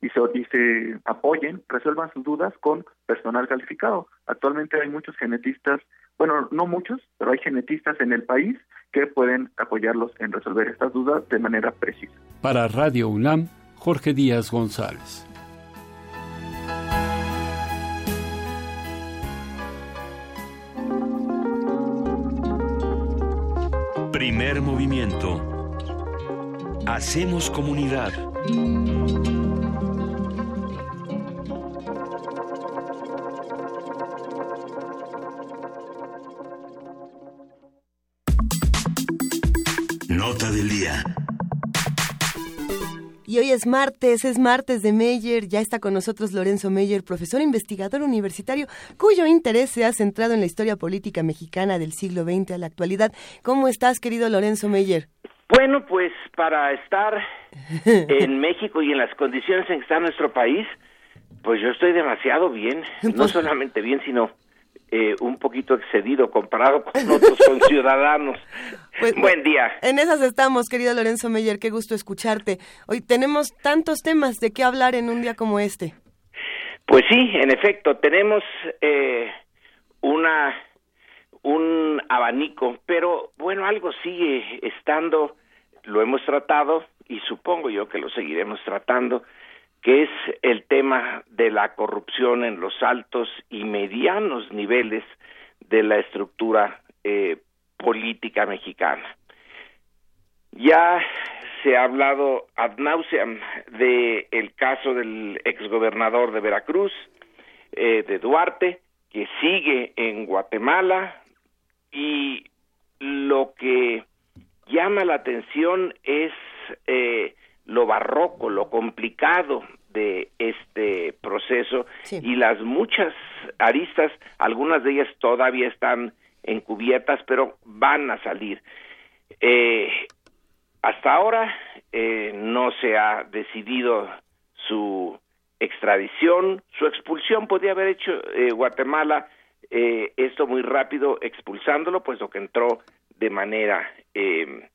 y se, y se apoyen, resuelvan sus dudas con personal calificado. Actualmente hay muchos genetistas, bueno, no muchos, pero hay genetistas en el país que pueden apoyarlos en resolver estas dudas de manera precisa. Para Radio UNAM, Jorge Díaz González. Primer movimiento. Hacemos comunidad. Nota del día. Y hoy es martes, es martes de Meyer, ya está con nosotros Lorenzo Meyer, profesor investigador universitario, cuyo interés se ha centrado en la historia política mexicana del siglo XX a la actualidad. ¿Cómo estás, querido Lorenzo Meyer? Bueno, pues para estar en México y en las condiciones en que está nuestro país, pues yo estoy demasiado bien, no Pues- solamente bien, sino eh, un poquito excedido comparado con otros conciudadanos. Pues, Buen día. En esas estamos, querido Lorenzo Meyer, qué gusto escucharte. Hoy tenemos tantos temas de qué hablar en un día como este. Pues sí, en efecto, tenemos eh, una un abanico, pero bueno, algo sigue estando, lo hemos tratado y supongo yo que lo seguiremos tratando, que es el tema de la corrupción en los altos y medianos niveles de la estructura eh, política mexicana. Ya se ha hablado ad nauseam de el caso del exgobernador de Veracruz, eh, de Duarte, que sigue en Guatemala y lo que llama la atención es eh, lo barroco, lo complicado de este proceso y las muchas aristas, algunas de ellas todavía están encubiertas, pero van a salir. Eh, hasta ahora eh, no se ha decidido su extradición, su expulsión. Podría haber hecho eh, Guatemala eh, esto muy rápido expulsándolo, puesto que entró de manera eh,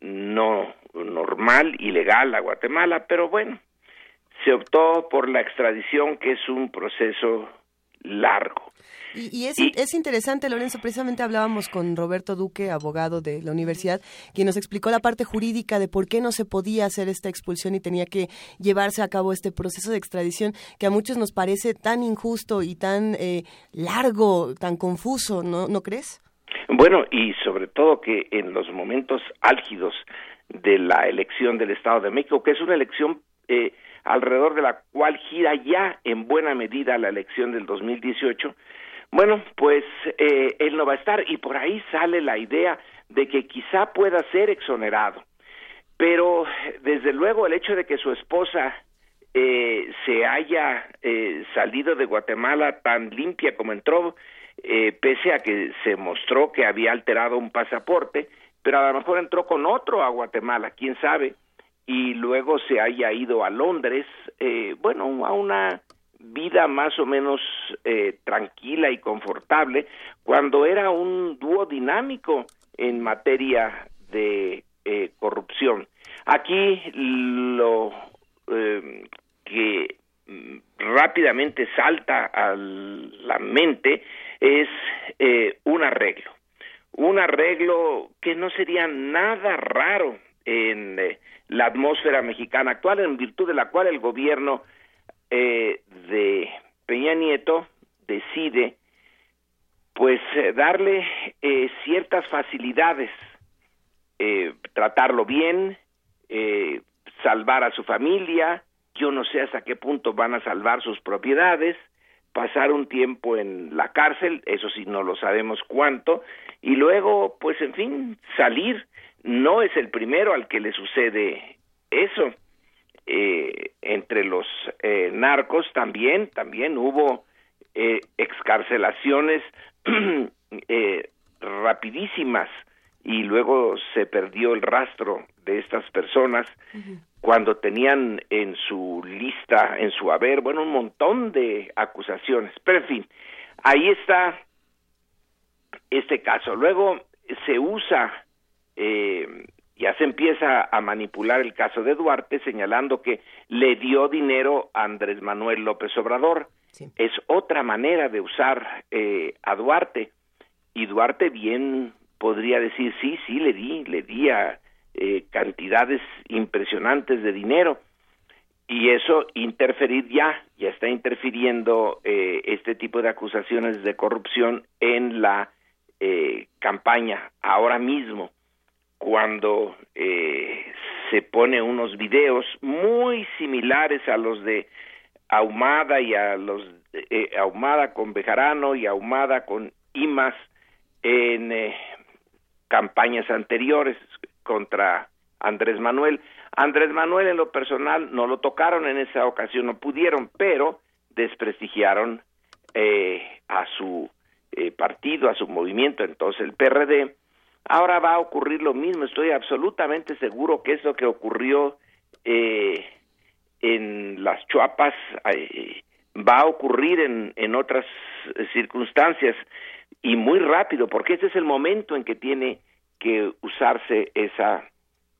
no normal, ilegal a Guatemala, pero bueno, se optó por la extradición, que es un proceso largo. Y, y es, es interesante, Lorenzo, precisamente hablábamos con Roberto Duque, abogado de la universidad, quien nos explicó la parte jurídica de por qué no se podía hacer esta expulsión y tenía que llevarse a cabo este proceso de extradición que a muchos nos parece tan injusto y tan eh, largo, tan confuso, ¿no, ¿no crees? Bueno, y sobre todo que en los momentos álgidos de la elección del Estado de México, que es una elección eh, alrededor de la cual gira ya en buena medida la elección del 2018, bueno, pues eh, él no va a estar y por ahí sale la idea de que quizá pueda ser exonerado. Pero desde luego el hecho de que su esposa eh, se haya eh, salido de Guatemala tan limpia como entró, eh, pese a que se mostró que había alterado un pasaporte, pero a lo mejor entró con otro a Guatemala, quién sabe, y luego se haya ido a Londres, eh, bueno, a una vida más o menos eh, tranquila y confortable, cuando era un dúo dinámico en materia de eh, corrupción. Aquí lo eh, que rápidamente salta a la mente es eh, un arreglo. Un arreglo que no sería nada raro en eh, la atmósfera mexicana actual, en virtud de la cual el gobierno eh, de Peña Nieto decide pues eh, darle ciertas facilidades, tratarlo bien, salvar a su familia, yo no sé hasta qué punto van a salvar sus propiedades, pasar un tiempo en la cárcel, eso sí no lo sabemos cuánto, y luego, pues en fin, salir. No es el primero al que le sucede eso. Eh, entre los eh, narcos también, también hubo eh, excarcelaciones eh, rapidísimas y luego se perdió el rastro de estas personas cuando tenían en su lista, en su haber, bueno, un montón de acusaciones. Pero en fin, ahí está este caso. Luego se usa eh, ya se empieza a manipular el caso de Duarte señalando que le dio dinero a Andrés Manuel López Obrador. Es otra manera de usar eh, a Duarte. Y Duarte bien podría decir, sí, sí, le di, le di a eh, cantidades impresionantes de dinero. Y eso interferir ya, ya está interfiriendo eh, este tipo de acusaciones de corrupción en la campaña ahora mismo cuando eh, se pone unos videos muy similares a los de Ahumada y a los eh, Ahumada con Bejarano y Ahumada con Imas en eh, campañas anteriores contra Andrés Manuel. Andrés Manuel en lo personal no lo tocaron en esa ocasión, no pudieron, pero desprestigiaron eh, a su eh, partido, a su movimiento, entonces el PRD, Ahora va a ocurrir lo mismo, estoy absolutamente seguro que eso que ocurrió eh, en las Chuapas eh, va a ocurrir en, en otras circunstancias y muy rápido, porque ese es el momento en que tiene que usarse esa,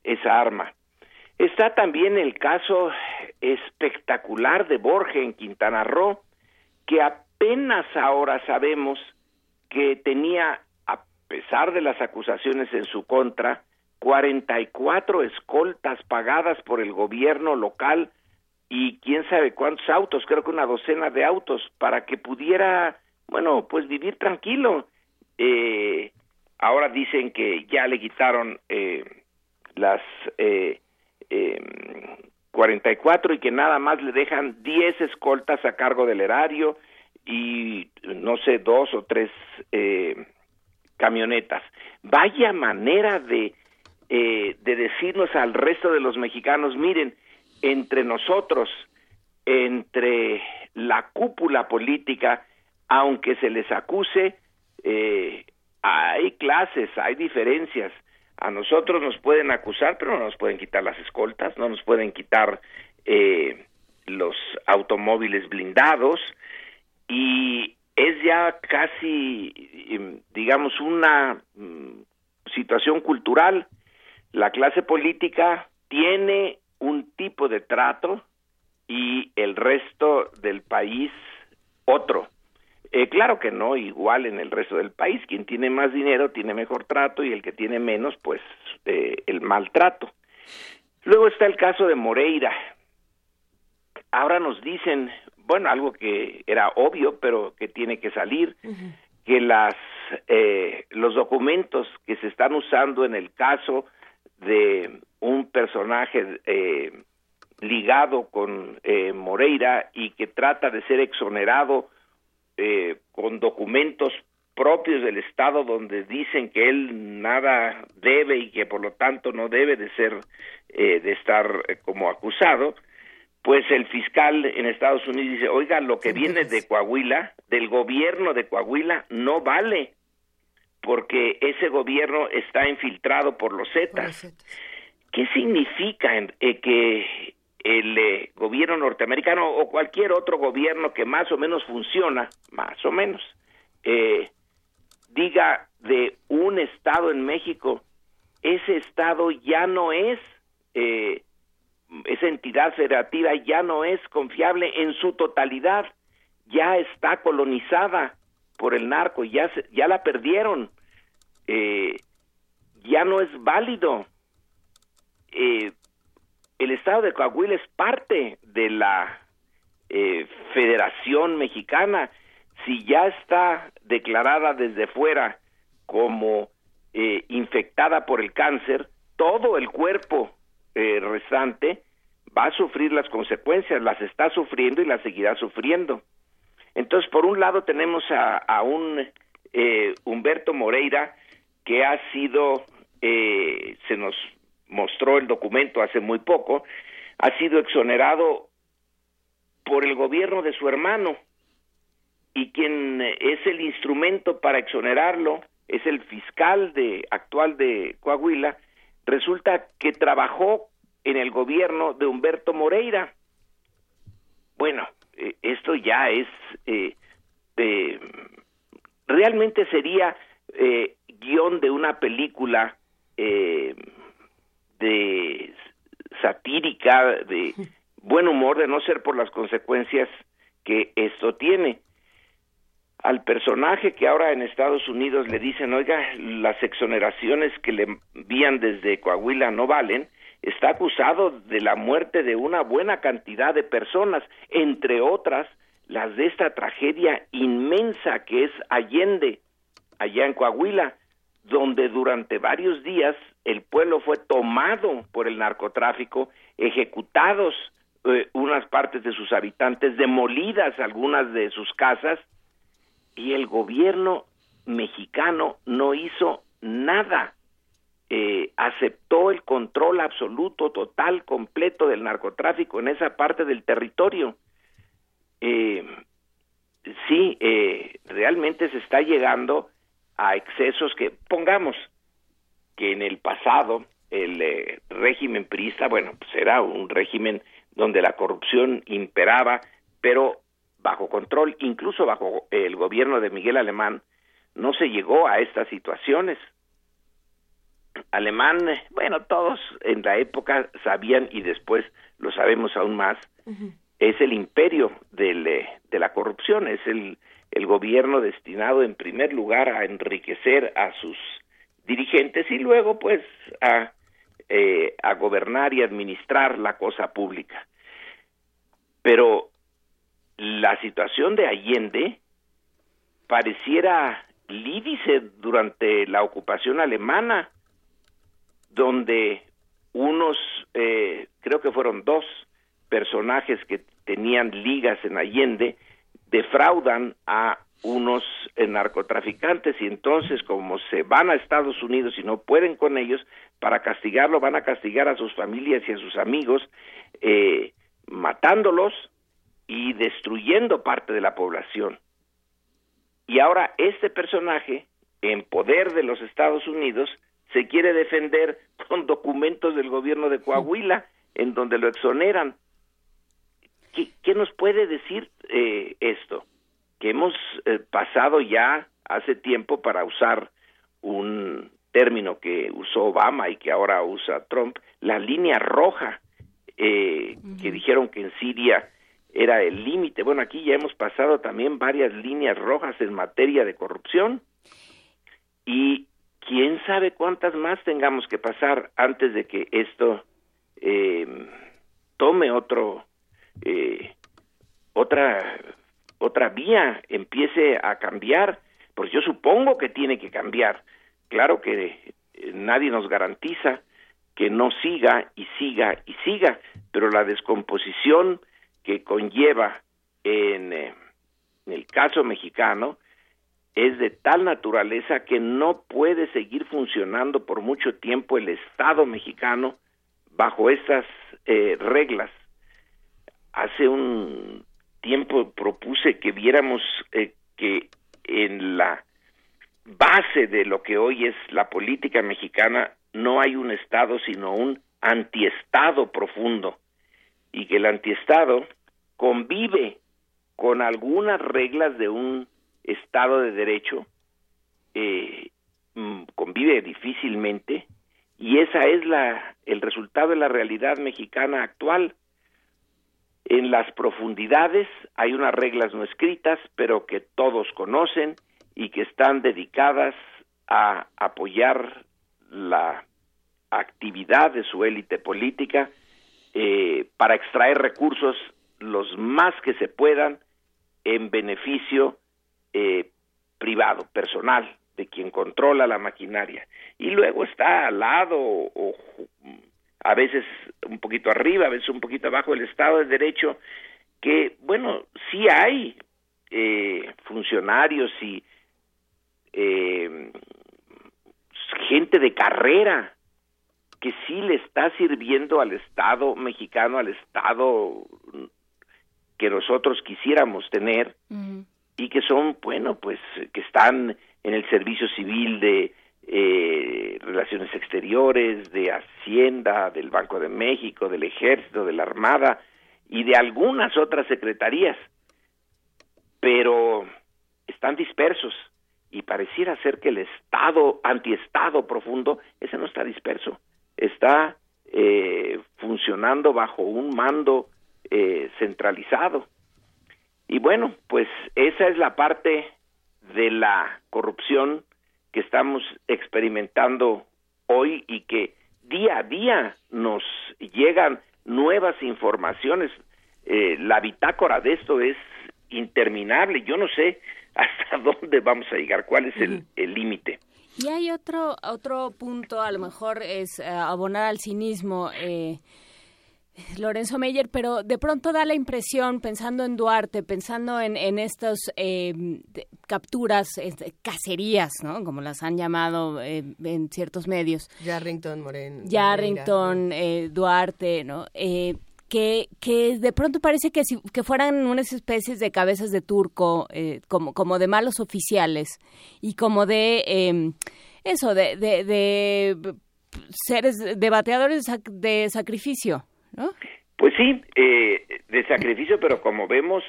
esa arma. Está también el caso espectacular de Borges en Quintana Roo, que apenas ahora sabemos que tenía pesar de las acusaciones en su contra, 44 escoltas pagadas por el gobierno local y quién sabe cuántos autos, creo que una docena de autos, para que pudiera, bueno, pues vivir tranquilo. Eh, ahora dicen que ya le quitaron eh, las eh, 44 y que nada más le dejan 10 escoltas a cargo del erario y no sé, dos o tres eh, camionetas. Vaya manera de, eh, de decirnos al resto de los mexicanos, miren, entre nosotros, entre la cúpula política, aunque se les acuse, eh, hay clases, hay diferencias. A nosotros nos pueden acusar, pero no nos pueden quitar las escoltas, no nos pueden quitar eh, los automóviles blindados y es ya casi, em, digamos, una mm, situación cultural. La clase política tiene un tipo de trato y el resto del país otro. Eh, claro que no, igual en el resto del país. Quien tiene más dinero tiene mejor trato y el que tiene menos, pues eh, el maltrato. Luego está el caso de Moreira. Ahora nos dicen, bueno, algo que era obvio, pero que tiene que salir, que las eh, los documentos que se están usando en el caso de un personaje eh, ligado con eh, Moreira y que trata de ser exonerado eh, con documentos propios del Estado donde dicen que él nada debe y que por lo tanto no debe de ser eh, de estar eh, como acusado, pues el fiscal en Estados Unidos dice, oiga, lo que viene de Coahuila, del gobierno de Coahuila, no vale, porque ese gobierno está infiltrado por los Zetas. ¿Qué significa eh, que el eh, gobierno norteamericano o cualquier otro gobierno que más o menos funciona, más o menos, eh, diga de un estado en México, ese estado ya no es eh, esa entidad federativa ya no es confiable en su totalidad, ya está colonizada por el narco, ya, se, ya la perdieron, eh, ya no es válido. Eh, el estado de Coahuila es parte de la eh, Federación Mexicana, si ya está declarada desde fuera como eh, infectada por el cáncer, todo el cuerpo eh, restante va a sufrir las consecuencias, las está sufriendo y las seguirá sufriendo. Entonces, por un lado tenemos a, a un eh, Humberto Moreira que ha sido, eh, se nos mostró el documento hace muy poco, ha sido exonerado por el gobierno de su hermano y quien es el instrumento para exonerarlo es el fiscal de actual de Coahuila resulta que trabajó en el gobierno de Humberto Moreira. Bueno, eh, esto ya es, eh, eh, realmente sería eh, guion de una película de satírica, de buen humor, de no ser por las consecuencias que esto tiene. Al personaje que ahora en Estados Unidos le dicen, oiga, las exoneraciones que le envían desde Coahuila no valen, está acusado de la muerte de una buena cantidad de personas, entre otras las de esta tragedia inmensa que es Allende, allá en Coahuila, donde durante varios días el pueblo fue tomado por el narcotráfico, ejecutados eh, unas partes de sus habitantes, demolidas algunas de sus casas, y el gobierno mexicano no hizo nada. Eh, aceptó el control absoluto, total, completo del narcotráfico en esa parte del territorio. Eh, sí, eh, realmente se está llegando a excesos que, pongamos, que en el pasado el eh, régimen priista, bueno, pues era un régimen donde la corrupción imperaba, pero bajo control, incluso bajo el gobierno de Miguel Alemán, no se llegó a estas situaciones. Alemán, bueno, todos en la época sabían y después lo sabemos aún más, es el imperio del, eh, de la corrupción, es el, el gobierno destinado en primer lugar a enriquecer a sus dirigentes y luego pues a, eh, a gobernar y administrar la cosa pública. Pero la situación de Allende pareciera lídice durante la ocupación alemana, donde unos, eh, creo que fueron dos personajes que tenían ligas en Allende, defraudan a unos narcotraficantes y entonces como se van a Estados Unidos y no pueden con ellos, para castigarlo van a castigar a sus familias y a sus amigos, eh, matándolos y destruyendo parte de la población. Y ahora este personaje, en poder de los Estados Unidos, se quiere defender con documentos del gobierno de Coahuila, en donde lo exoneran. ¿Qué, qué nos puede decir eh, esto? Que hemos eh, pasado ya hace tiempo para usar un término que usó Obama y que ahora usa Trump, la línea roja, eh, que dijeron que en Siria era el límite. Bueno, aquí ya hemos pasado también varias líneas rojas en materia de corrupción y quién sabe cuántas más tengamos que pasar antes de que esto eh, tome otro eh, otra otra vía empiece a cambiar porque yo supongo que tiene que cambiar claro que eh, nadie nos garantiza que no siga y siga y siga pero la descomposición que conlleva en, eh, en el caso mexicano es de tal naturaleza que no puede seguir funcionando por mucho tiempo el Estado mexicano bajo estas eh, reglas. Hace un tiempo propuse que viéramos eh, que en la base de lo que hoy es la política mexicana no hay un Estado sino un antiestado profundo y que el antiestado convive con algunas reglas de un Estado de Derecho, eh, mm, convive difícilmente y esa es la el resultado de la realidad mexicana actual. En las profundidades hay unas reglas no escritas, pero que todos conocen y que están dedicadas a apoyar la actividad de su élite política eh, para extraer recursos los más que se puedan en beneficio eh, privado, personal, de quien controla la maquinaria. Y luego está al lado o, a veces un poquito arriba, a veces un poquito abajo el Estado de Derecho, que, bueno, sí hay eh, funcionarios y eh, gente de carrera que sí le está sirviendo al Estado mexicano, al Estado que nosotros quisiéramos tener y que son, bueno, pues que están en el servicio civil de eh, Relaciones Exteriores, de Hacienda, del Banco de México, del Ejército, de la Armada y de algunas otras secretarías, pero están dispersos y pareciera ser que el Estado, antiestado profundo, ese no está disperso, está eh, funcionando bajo un mando eh, centralizado. Y bueno, pues esa es la parte de la corrupción que estamos experimentando hoy y que día a día nos llegan nuevas informaciones. Eh, la bitácora de esto es interminable. Yo no sé hasta dónde vamos a llegar, cuál es el límite. Y hay otro, otro punto, a lo mejor es eh, abonar al cinismo. Eh, Lorenzo Meyer, pero de pronto da la impresión, pensando en Duarte, pensando en, en estas eh, capturas, cacerías, ¿no? Como las han llamado eh, en ciertos medios. Yarrington, Moreno. Yarrington, eh, Duarte, ¿no? que, que de pronto parece que, si, que fueran unas especies de cabezas de turco, como, como de malos oficiales y como de em, eso, de, de, de seres, de bateadores de sacrificio. Pues sí, eh, de sacrificio, pero como vemos,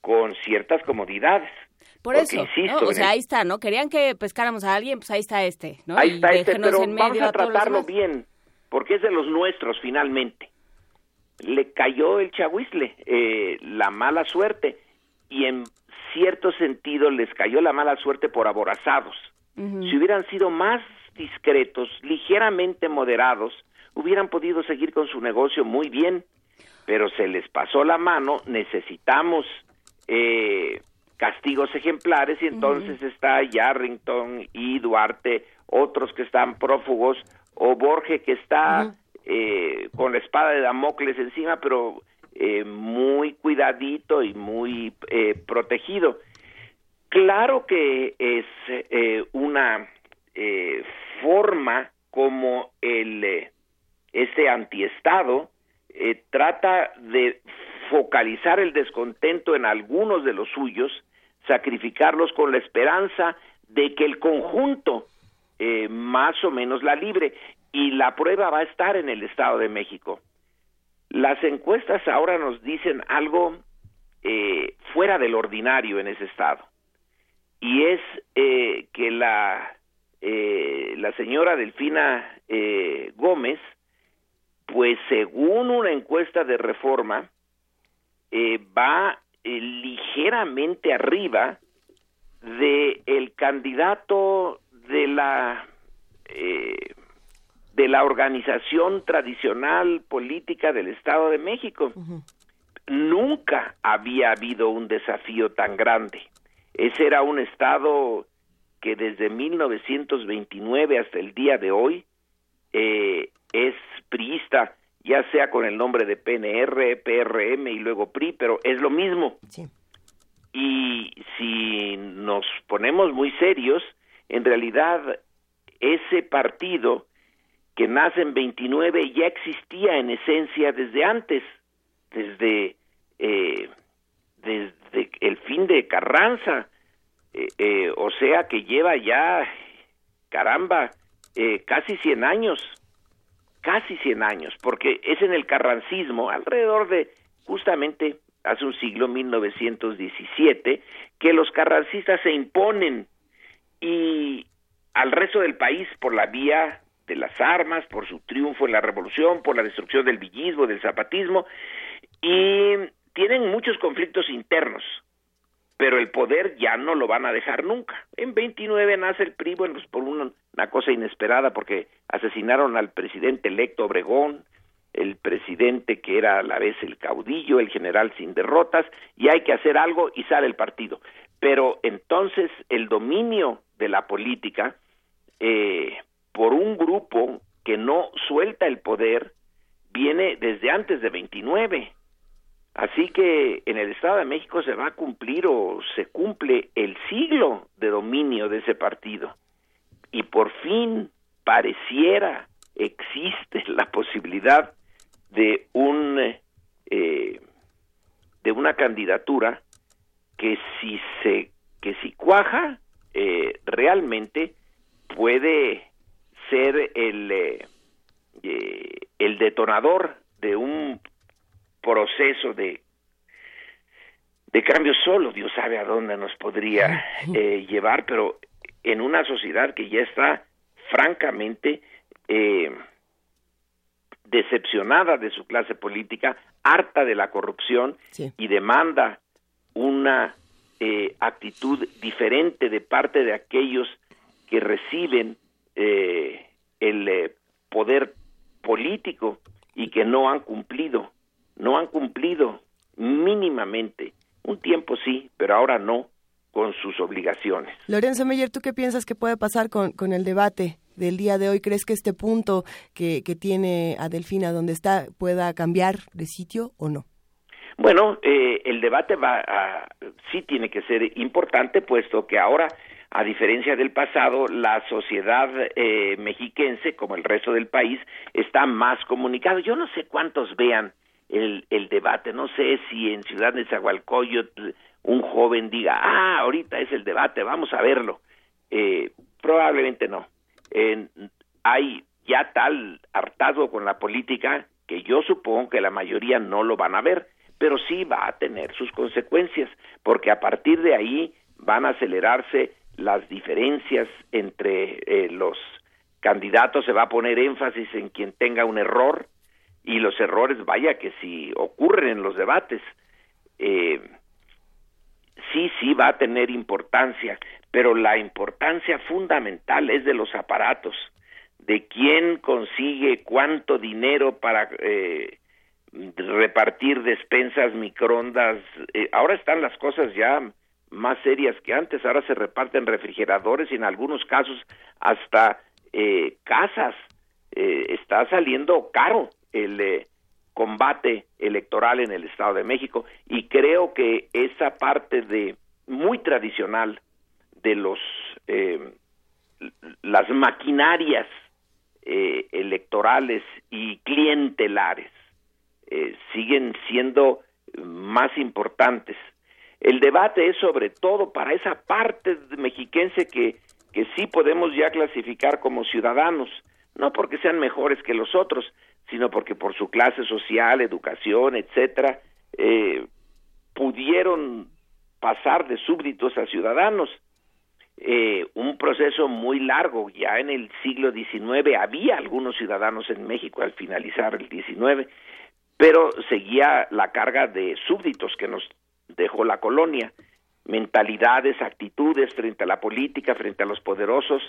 con ciertas comodidades. Por eso, o sea, ahí está, ¿no? Querían que pescáramos a alguien, pues ahí está este, ¿no? Ahí está este, pero vamos a tratarlo bien, porque es de los nuestros finalmente. Le cayó el chahuizle, eh, la mala suerte, y en cierto sentido les cayó la mala suerte por aborazados. Si hubieran sido más discretos, ligeramente moderados, hubieran podido seguir con su negocio muy bien, pero se les pasó la mano, necesitamos eh, castigos ejemplares y entonces está Yarrington y Duarte, otros que están prófugos, o Borges que está eh, con la espada de Damocles encima, pero eh, muy cuidadito y muy protegido. Claro que es una forma como el ese antiestado eh, trata de focalizar el descontento en algunos de los suyos, sacrificarlos con la esperanza de que el conjunto eh, más o menos la libre y la prueba va a estar en el Estado de México. Las encuestas ahora nos dicen algo eh, fuera del ordinario en ese estado y es que la la señora Delfina Gómez pues según una encuesta de reforma, eh, va eh, ligeramente arriba de el candidato de la eh, de la organización tradicional política del Estado de México. Nunca había habido un desafío tan grande. Ese era un Estado que desde 1929 hasta el día de hoy eh, es priista, ya sea con el nombre de PNR, PRM y luego PRI, pero es lo mismo. Y si nos ponemos muy serios, en realidad ese partido que nace en 29 ya existía en esencia desde antes, desde, eh, desde el fin de Carranza, eh, eh, o sea que lleva ya, caramba, casi 100 años casi 100 años, porque es en el carrancismo, alrededor de justamente hace un siglo, 1917, que los carrancistas se imponen. Y al resto del país por la vía de las armas, por su triunfo en la revolución, por la destrucción del villismo, del zapatismo, y tienen muchos conflictos internos pero el poder ya no lo van a dejar nunca. En 29 nace el PRI, bueno, pues por una, cosa inesperada, porque asesinaron al presidente electo Obregón, el presidente que era a la vez el caudillo, el general sin derrotas, y hay que hacer algo y sale el partido. Pero entonces el dominio de la política eh, por un grupo que no suelta el poder viene desde antes de 29 Así que en el Estado de México se va a cumplir o se cumple el siglo de dominio de ese partido. Y por fin pareciera existe la posibilidad de un eh, de una candidatura que si se que si cuaja eh, realmente puede ser el eh, el detonador de un proceso de de cambio solo Dios sabe a dónde nos podría eh, llevar, pero en una sociedad que ya está francamente eh, decepcionada de su clase política, harta de la corrupción y demanda una eh, actitud diferente de parte de aquellos que reciben eh, el poder político y que no han cumplido, no han cumplido mínimamente, un tiempo sí, pero ahora no, con sus obligaciones. Lorenzo Meyer, ¿tú qué piensas que puede pasar con, con el debate del día de hoy? ¿Crees que este punto que, que tiene a Delfina donde está pueda cambiar de sitio o no? Bueno, eh, el debate va a, sí tiene que ser importante, puesto que ahora, a diferencia del pasado, la sociedad eh, mexiquense, como el resto del país, está más comunicado. Yo no sé cuántos vean el, el debate, no sé si en Ciudad de un joven diga, ah, ahorita es el debate, vamos a verlo. Eh, probablemente no. hay ya tal hartazgo con la política que yo supongo que la mayoría no lo van a ver pero sí va a tener sus consecuencias, porque a partir de ahí van a acelerarse las diferencias entre eh, los candidatos, se va a poner énfasis en quien tenga un error, y los errores, vaya que si ocurren en los debates, eh, sí, sí va a tener importancia, pero la importancia fundamental es de los aparatos, de quién consigue cuánto dinero para eh, repartir despensas, microondas. Eh, ahora están las cosas ya más serias que antes. Ahora se reparten refrigeradores y en algunos casos hasta eh, casas. Eh, está saliendo caro el combate electoral en el Estado de México y creo que esa parte de muy tradicional de los las maquinarias electorales y clientelares eh, siguen siendo más importantes. El debate es sobre todo para esa parte mexiquense que, que sí podemos ya clasificar como ciudadanos, no porque sean mejores que los otros, sino porque por su clase social, educación, etcétera, eh, pudieron pasar de súbditos a ciudadanos. Eh, un proceso muy largo, ya en el siglo XIX había algunos ciudadanos en México al finalizar el XIX, pero seguía la carga de súbditos que nos dejó la colonia, mentalidades, actitudes frente a la política, frente a los poderosos,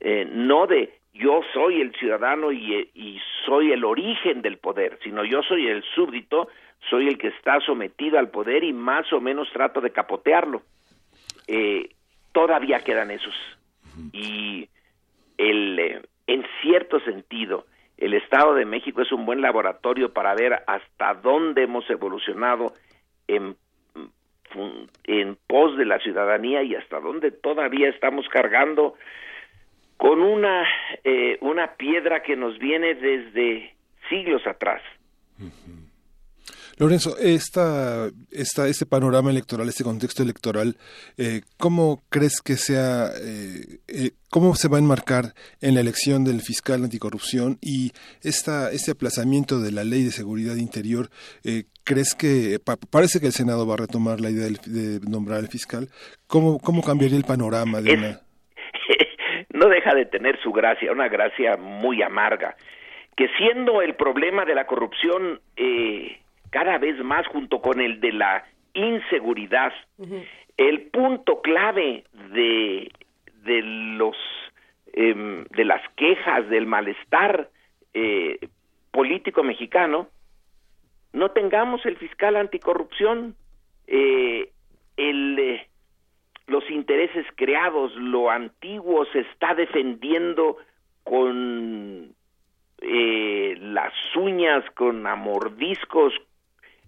eh, no de yo soy el ciudadano y, y, soy el origen del poder, sino yo soy el súbdito, soy el que está sometido al poder y más o menos trato de capotearlo. Eh, todavía quedan esos. Y el, eh, en cierto sentido, el Estado de México es un buen laboratorio para ver hasta dónde hemos evolucionado en, en pos de la ciudadanía y hasta dónde todavía estamos cargando con una, eh, una piedra que nos viene desde siglos atrás. Lorenzo, esta, esta, este panorama electoral, este contexto electoral, eh, ¿cómo crees que sea, eh, cómo se va a enmarcar en la elección del fiscal anticorrupción y esta, este aplazamiento de la ley de seguridad interior? ¿Crees que parece que el Senado va a retomar la idea de, nombrar al fiscal? ¿Cómo, cómo cambiaría el panorama de una... no deja de tener su gracia, una gracia muy amarga, que siendo el problema de la corrupción eh, cada vez más junto con el de la inseguridad. El punto clave de, de los em, de las quejas del malestar eh, político mexicano, no tengamos el fiscal anticorrupción, eh, el, eh, los intereses creados, lo antiguo se está defendiendo con las uñas, con amordiscos,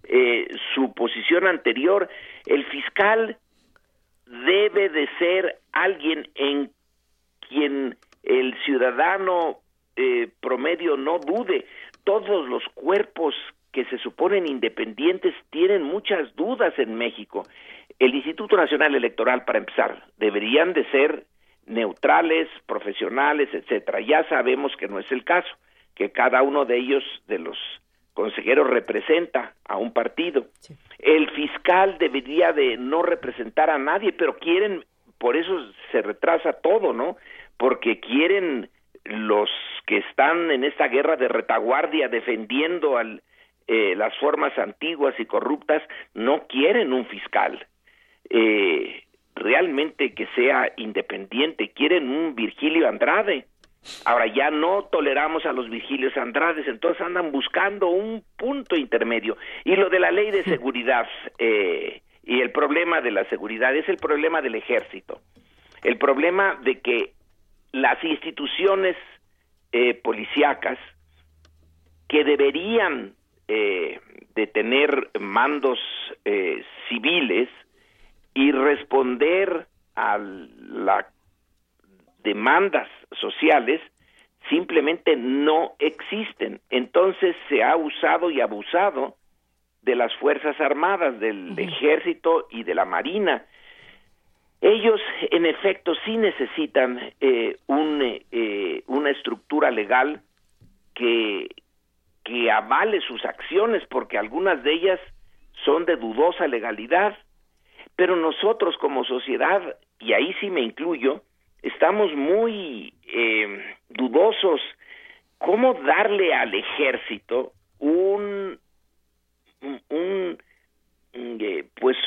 eh, su posición anterior, el fiscal debe de ser alguien en quien el ciudadano eh, promedio no dude. Todos los cuerpos que se suponen independientes tienen muchas dudas en México. El Instituto Nacional Electoral, para empezar, deberían de ser neutrales, profesionales, etcétera. Ya sabemos que no es el caso, que cada uno de ellos, de los consejero representa a un partido. El fiscal debería de no representar a nadie, pero quieren, por eso se retrasa todo, ¿no? Porque quieren los que están en esta guerra de retaguardia defendiendo al, eh, las formas antiguas y corruptas no quieren un fiscal eh, realmente que sea independiente, quieren un Virgilio Andrade. Ahora ya no toleramos a los Virgilios Andrades, entonces andan buscando un punto intermedio. Y lo de la ley de seguridad eh, y el problema de la seguridad es el problema del ejército. El problema de que las instituciones eh, policíacas que deberían eh, de tener mandos eh, civiles y responder a las demandas sociales simplemente no existen. Entonces se ha usado y abusado de las Fuerzas Armadas, del Ejército y de la Marina. Ellos, en efecto, sí necesitan eh, un, eh, una estructura legal que, que avale sus acciones, porque algunas de ellas son de dudosa legalidad. Pero nosotros como sociedad, y ahí sí me incluyo, estamos muy eh, dudosos cómo darle al ejército un, un, eh, pues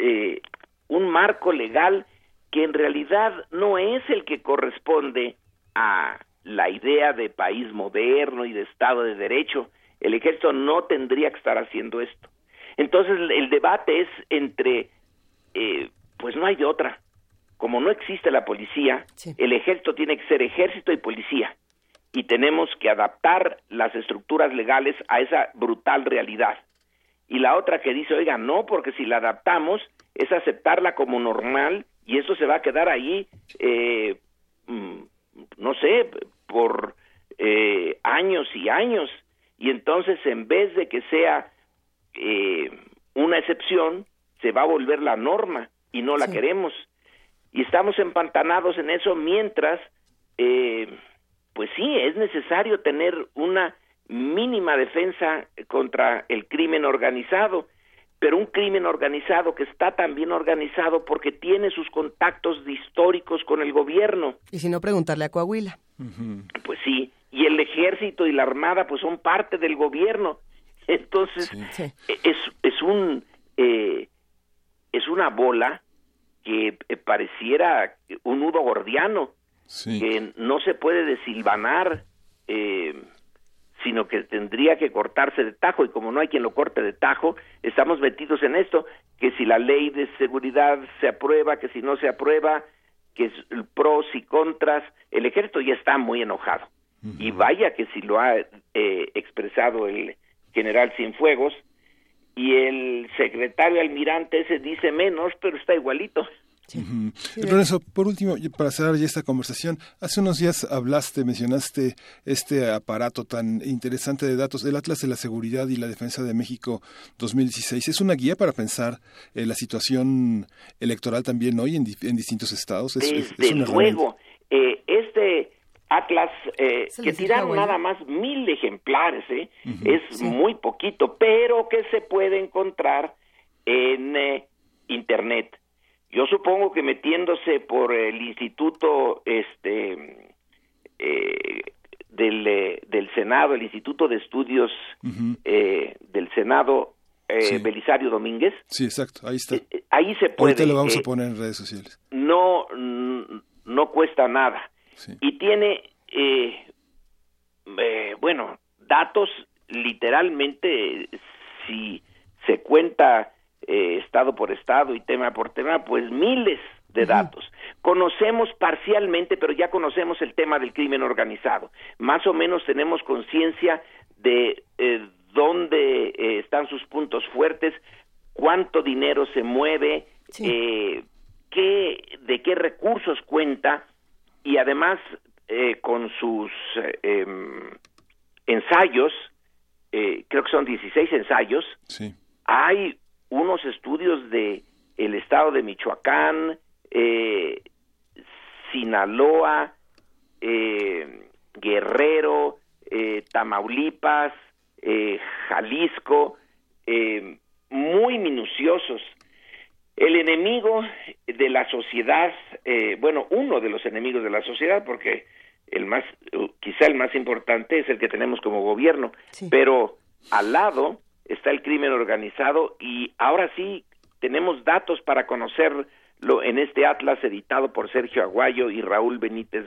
eh, un marco legal que en realidad no es el que corresponde a la idea de país moderno y de Estado de Derecho. El ejército no tendría que estar haciendo esto. Entonces el debate es entre, eh, pues no hay de otra. Como no existe la policía, el ejército tiene que ser ejército y policía. Y tenemos que adaptar las estructuras legales a esa brutal realidad. Y la otra que dice, oiga, no, porque si la adaptamos es aceptarla como normal y eso se va a quedar ahí, eh, mm, no sé, por eh, años y años. Y entonces, en vez de que sea eh, una excepción, se va a volver la norma y no la queremos. Y estamos empantanados en eso mientras, eh, pues sí, es necesario tener una mínima defensa contra el crimen organizado pero un crimen organizado que está también organizado porque tiene sus contactos históricos con el gobierno. Y si no, preguntarle a Coahuila. Pues sí, y el ejército y la armada pues son parte del gobierno. Entonces, es, es un... Eh, es una bola que eh, pareciera un nudo gordiano, que no se puede desilvanar. Eh, sino que tendría que cortarse de tajo y como no hay quien lo corte de tajo, estamos metidos en esto, que si la ley de seguridad se aprueba, que si no se aprueba, que es pros y contras, el ejército ya está muy enojado. Y vaya que si lo ha eh, expresado el general Cienfuegos y el secretario almirante ese dice menos, pero está igualito. Lorenzo, por último, para cerrar ya esta conversación, hace unos días hablaste, mencionaste este aparato tan interesante de datos, el Atlas de la Seguridad y la Defensa de México 2016. ¿Es una guía para pensar eh, la situación electoral también hoy en, distintos estados? Desde luego, eh, este Atlas, eh, que tiraron nada más mil ejemplares, es muy poquito, pero que se puede encontrar en Internet yo supongo que metiéndose por el instituto este eh, del, eh, del Senado, el Instituto de Estudios eh, del Senado, Belisario Domínguez. Sí, exacto, ahí está. ahí se puede. Ahorita lo vamos a poner en redes sociales. No, no cuesta nada. Y tiene, bueno, datos literalmente, si se cuenta eh, estado por estado y tema por tema, pues miles de datos. Conocemos parcialmente, pero ya conocemos el tema del crimen organizado. Más o menos tenemos conciencia de eh, dónde eh, están sus puntos fuertes, cuánto dinero se mueve, qué, de qué recursos cuenta y además con sus em, ensayos, creo que son 16 ensayos, hay unos estudios de el estado de Michoacán, eh, Sinaloa, eh, Guerrero, eh, Tamaulipas, Jalisco, muy minuciosos. El enemigo de la sociedad, bueno, uno de los enemigos de la sociedad, porque el más, quizá el más importante es el que tenemos como gobierno, pero al lado está el crimen organizado y ahora sí tenemos datos para conocerlo en este atlas editado por Sergio Aguayo y Raúl Benítez,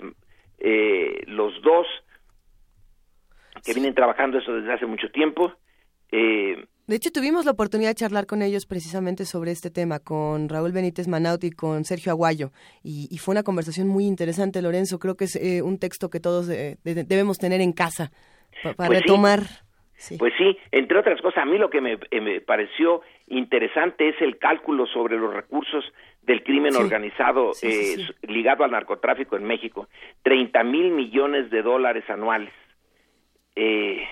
eh, los dos que vienen trabajando eso desde hace mucho tiempo. Eh, de hecho, tuvimos la oportunidad de charlar con ellos precisamente sobre este tema, con Raúl Benítez Manaut y con Sergio Aguayo. Y, fue una conversación muy interesante, Lorenzo. Creo que es eh, un texto que todos eh, debemos tener en casa para pues retomar. Pues sí, entre otras cosas, a mí lo que me, me, pareció interesante es el cálculo sobre los recursos del crimen organizado ligado al narcotráfico en México. 30 mil millones de dólares anuales. Eh,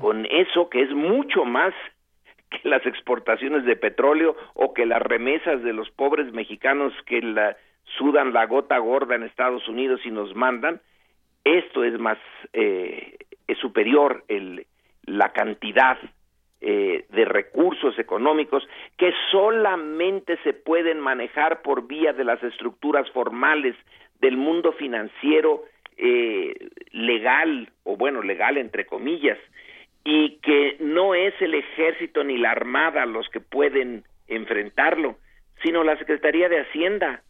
con eso que es mucho más que las exportaciones de petróleo o que las remesas de los pobres mexicanos que la sudan la gota gorda en Estados Unidos y nos mandan, esto es más, eh, es superior el, la cantidad eh, de recursos económicos que solamente se pueden manejar por vía de las estructuras formales del mundo financiero eh, legal, o bueno, legal entre comillas, y que no es el ejército ni la armada los que pueden enfrentarlo, sino la Secretaría de Hacienda,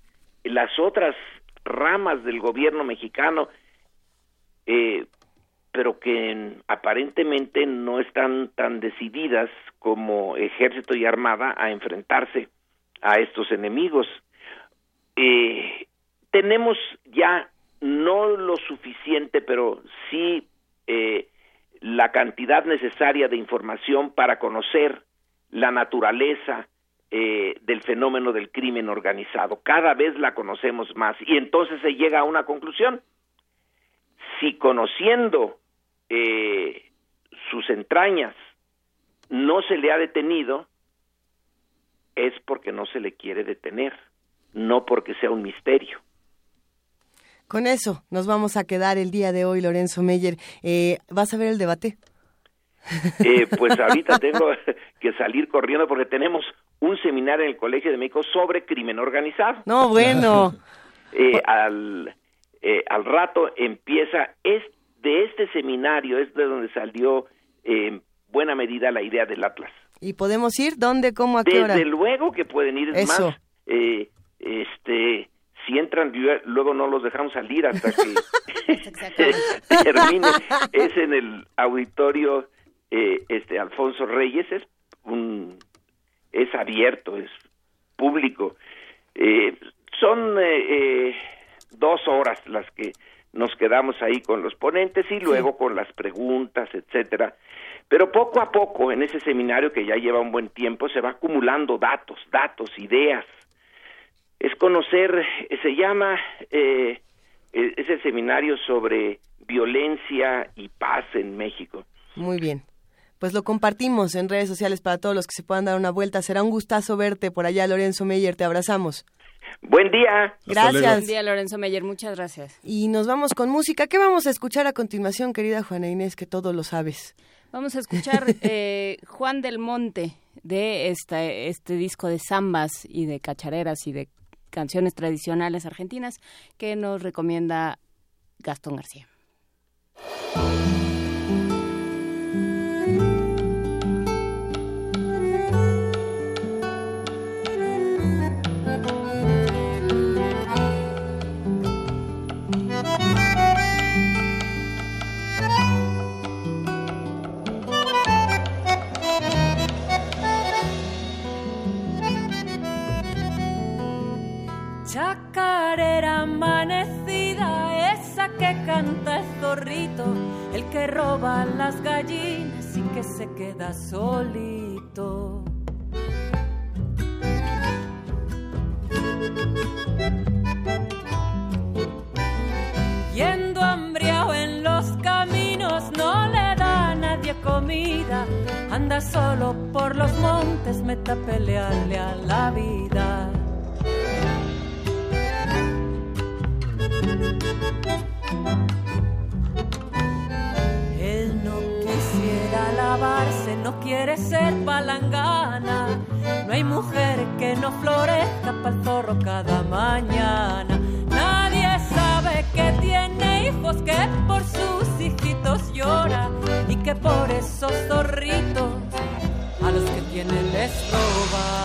las otras ramas del gobierno mexicano, eh, pero que aparentemente no están tan decididas como ejército y armada a enfrentarse a estos enemigos. Eh, tenemos ya no lo suficiente, pero sí eh, la cantidad necesaria de información para conocer la naturaleza eh, del fenómeno del crimen organizado. Cada vez la conocemos más y entonces se llega a una conclusión. Si conociendo eh, sus entrañas no se le ha detenido, es porque no se le quiere detener, no porque sea un misterio. Con eso nos vamos a quedar el día de hoy, Lorenzo Meyer. Eh, ¿Vas a ver el debate? Eh, pues ahorita tengo que salir corriendo porque tenemos un seminario en el Colegio de México sobre crimen organizado. No, bueno. Eh, al, al rato empieza, es de este seminario, es de donde salió en buena medida la idea del Atlas. ¿Y podemos ir? ¿Dónde? ¿Cómo? ¿A qué Desde luego que pueden ir. Eso. más, este, si entran luego no los dejamos salir hasta que termine es en el auditorio eh, este Alfonso Reyes es un es abierto es público eh, son eh, dos horas las que nos quedamos ahí con los ponentes y luego con las preguntas etcétera pero poco a poco en ese seminario que ya lleva un buen tiempo se va acumulando datos datos ideas es conocer, se llama, eh, e, es el seminario sobre violencia y paz en México. Muy bien. Pues lo compartimos en redes sociales para todos los que se puedan dar una vuelta. Será un gustazo verte por allá, Lorenzo Meyer. Te abrazamos. Buen día. Gracias. Buen día, Lorenzo Meyer. Muchas gracias. Y nos vamos con música. ¿Qué vamos a escuchar a continuación, querida Juana Inés, que todo lo sabes? Vamos a escuchar eh, Juan del Monte de esta, este disco de zambas y de cachareras y de canciones tradicionales argentinas que nos recomienda Gastón García. Chacarera amanecida, esa que canta el zorrito, el que roba las gallinas y que se queda solito. Yendo hambriado en los caminos, no le da a nadie comida, anda solo por los montes, meta pelearle a la vida. Él no quisiera lavarse, no quiere ser palangana. No hay mujer que no florezca para el zorro cada mañana. Nadie sabe que tiene hijos que por sus hijitos llora y que por esos zorritos a los que tiene les roba.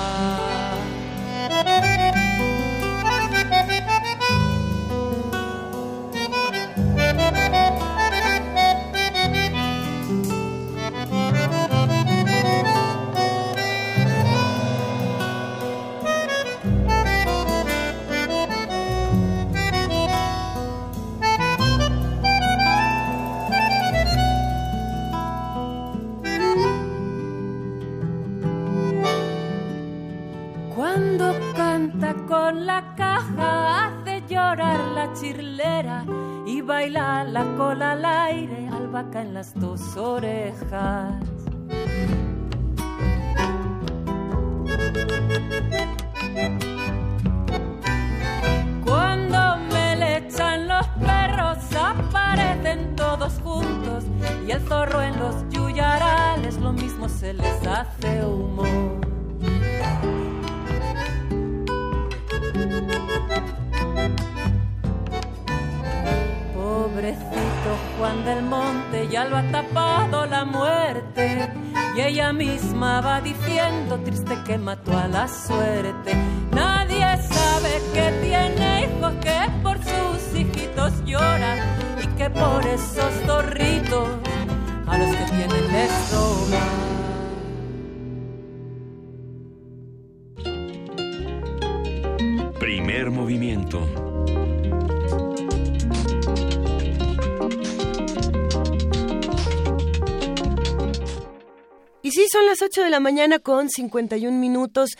La mañana con 51 minutos.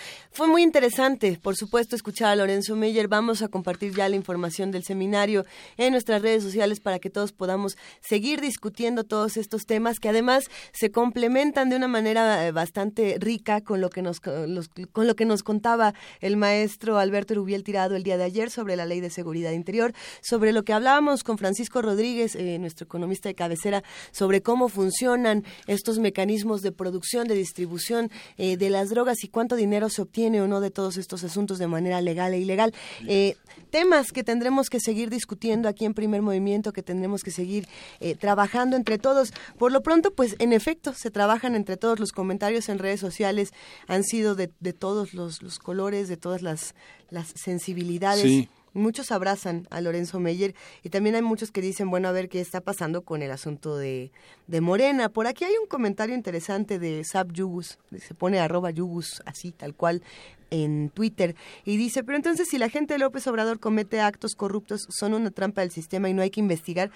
Fue muy interesante, por supuesto, escuchar a Lorenzo Meyer. Vamos a compartir ya la información del seminario en nuestras redes sociales para que todos podamos seguir discutiendo todos estos temas que además se complementan de una manera eh, bastante rica con lo que nos, con lo que nos contaba el maestro Alberto Rubiel Tirado el día de ayer sobre la ley de seguridad interior, sobre lo que hablábamos con Francisco Rodríguez, eh, nuestro economista de cabecera, sobre cómo funcionan estos mecanismos de producción, de distribución eh, de las drogas y cuánto dinero se obtiene o no de todos estos asuntos de manera legal e ilegal. Eh, temas que tendremos que seguir discutiendo aquí en primer movimiento, que tendremos que seguir eh, trabajando entre todos. Por lo pronto, pues en efecto, se trabajan entre todos. Los comentarios en redes sociales han sido de, de todos los, los colores, de todas las, las sensibilidades. Sí. Muchos abrazan a Lorenzo Meyer y también hay muchos que dicen, bueno, a ver qué está pasando con el asunto de, de Morena. Por aquí hay un comentario interesante de Sab Yugus, se pone arroba Yugus, así, tal cual, en Twitter, y dice, pero entonces si la gente de López Obrador comete actos corruptos, son una trampa del sistema y no hay que investigar.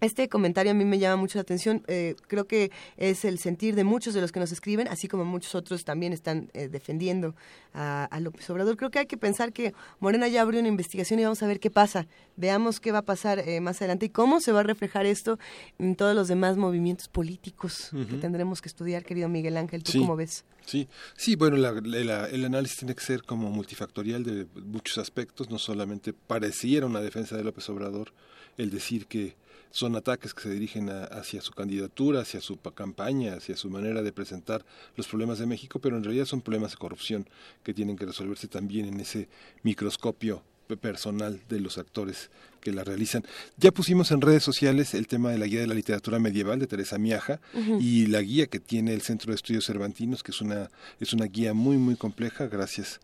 Este comentario a mí me llama mucho la atención. eh, creo que es el sentir de muchos de los que nos escriben, así como muchos otros también están eh, defendiendo a, a López Obrador. Creo que hay que pensar que Morena ya abrió una investigación y vamos a ver qué pasa. Veamos qué va a pasar eh, más adelante y cómo se va a reflejar esto en todos los demás movimientos políticos que tendremos que estudiar, querido Miguel Ángel. ¿Tú Sí. cómo ves? Sí, sí, bueno, la- la- el análisis tiene que ser como multifactorial de muchos aspectos, no solamente pareciera una defensa de López Obrador el decir que son ataques que se dirigen a- hacia su candidatura, hacia su pa- campaña, hacia su manera de presentar los problemas de México, pero en realidad son problemas de corrupción que tienen que resolverse también en ese microscopio pe- personal de los actores que la realizan. Ya pusimos en redes sociales el tema de la guía de la literatura medieval de Teresa Miaja y la guía que tiene el Centro de Estudios Cervantinos, que es una, es una guía muy, muy compleja, gracias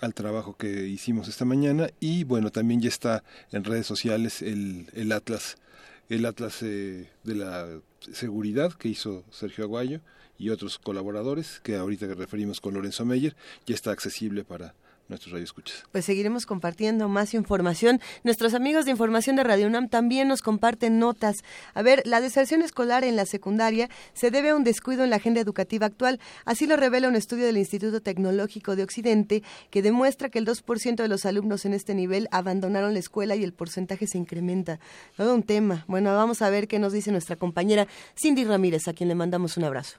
al trabajo que hicimos esta mañana. Y bueno, también ya está en redes sociales el, el Atlas, el Atlas eh, de la Seguridad que hizo Sergio Aguayo y otros colaboradores, que ahorita que referimos con Lorenzo Meyer, ya está accesible para nuestros radioescuchas. Pues seguiremos compartiendo más información. Nuestros amigos de información de Radio UNAM también nos comparten notas. A ver, la deserción escolar en la secundaria se debe a un descuido en la agenda educativa actual. Así lo revela un estudio del Instituto Tecnológico de Occidente que demuestra que el 2% de los alumnos en este nivel abandonaron la escuela y el porcentaje se incrementa. Todo un tema. Bueno, vamos a ver qué nos dice nuestra compañera Cindy Ramírez, a quien le mandamos un abrazo.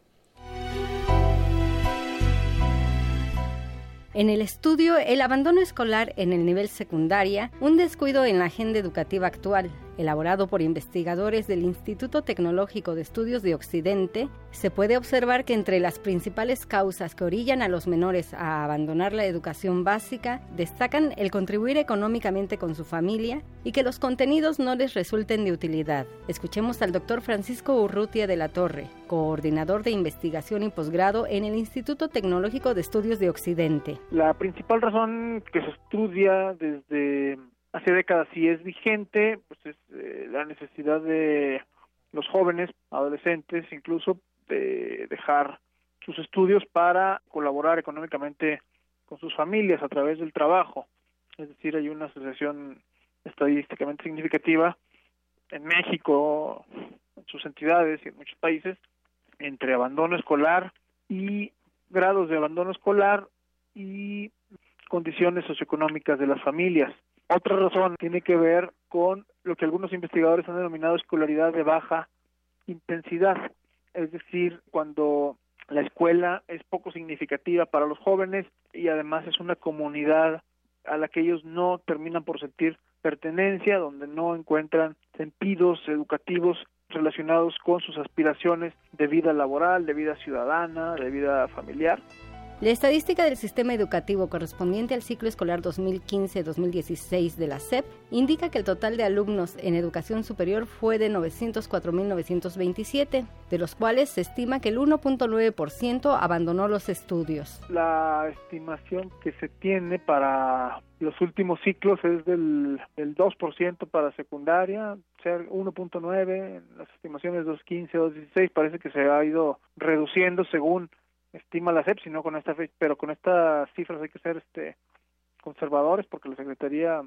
En el estudio El abandono escolar en el nivel secundaria, un descuido en la agenda educativa actual. Elaborado por investigadores del Instituto Tecnológico de Estudios de Occidente, se puede observar que entre las principales causas que orillan a los menores a abandonar la educación básica destacan el contribuir económicamente con su familia y que los contenidos no les resulten de utilidad. Escuchemos al doctor Francisco Urrutia de la Torre, coordinador de investigación y posgrado en el Instituto Tecnológico de Estudios de Occidente. La principal razón que se estudia desde hace décadas y es vigente, pues es eh, la necesidad de los jóvenes, adolescentes incluso, de dejar sus estudios para colaborar económicamente con sus familias a través del trabajo. Es decir, hay una asociación estadísticamente significativa en México, en sus entidades y en muchos países, entre abandono escolar y grados de abandono escolar y condiciones socioeconómicas de las familias. Otra razón tiene que ver con lo que algunos investigadores han denominado escolaridad de baja intensidad, es decir, cuando la escuela es poco significativa para los jóvenes y además es una comunidad a la que ellos no terminan por sentir pertenencia, donde no encuentran sentidos educativos relacionados con sus aspiraciones de vida laboral, de vida ciudadana, de vida familiar. La estadística del sistema educativo correspondiente al ciclo escolar 2015-2016 de la SEP indica que el total de alumnos en educación superior fue de 904.927, de los cuales se estima que el 1.9% abandonó los estudios. La estimación que se tiene para los últimos ciclos es del, del 2% para secundaria, ser 1.9, en las estimaciones 2.15, 2.16 parece que se ha ido reduciendo según estima la CEP, sino con esta pero con estas cifras hay que ser este conservadores porque la Secretaría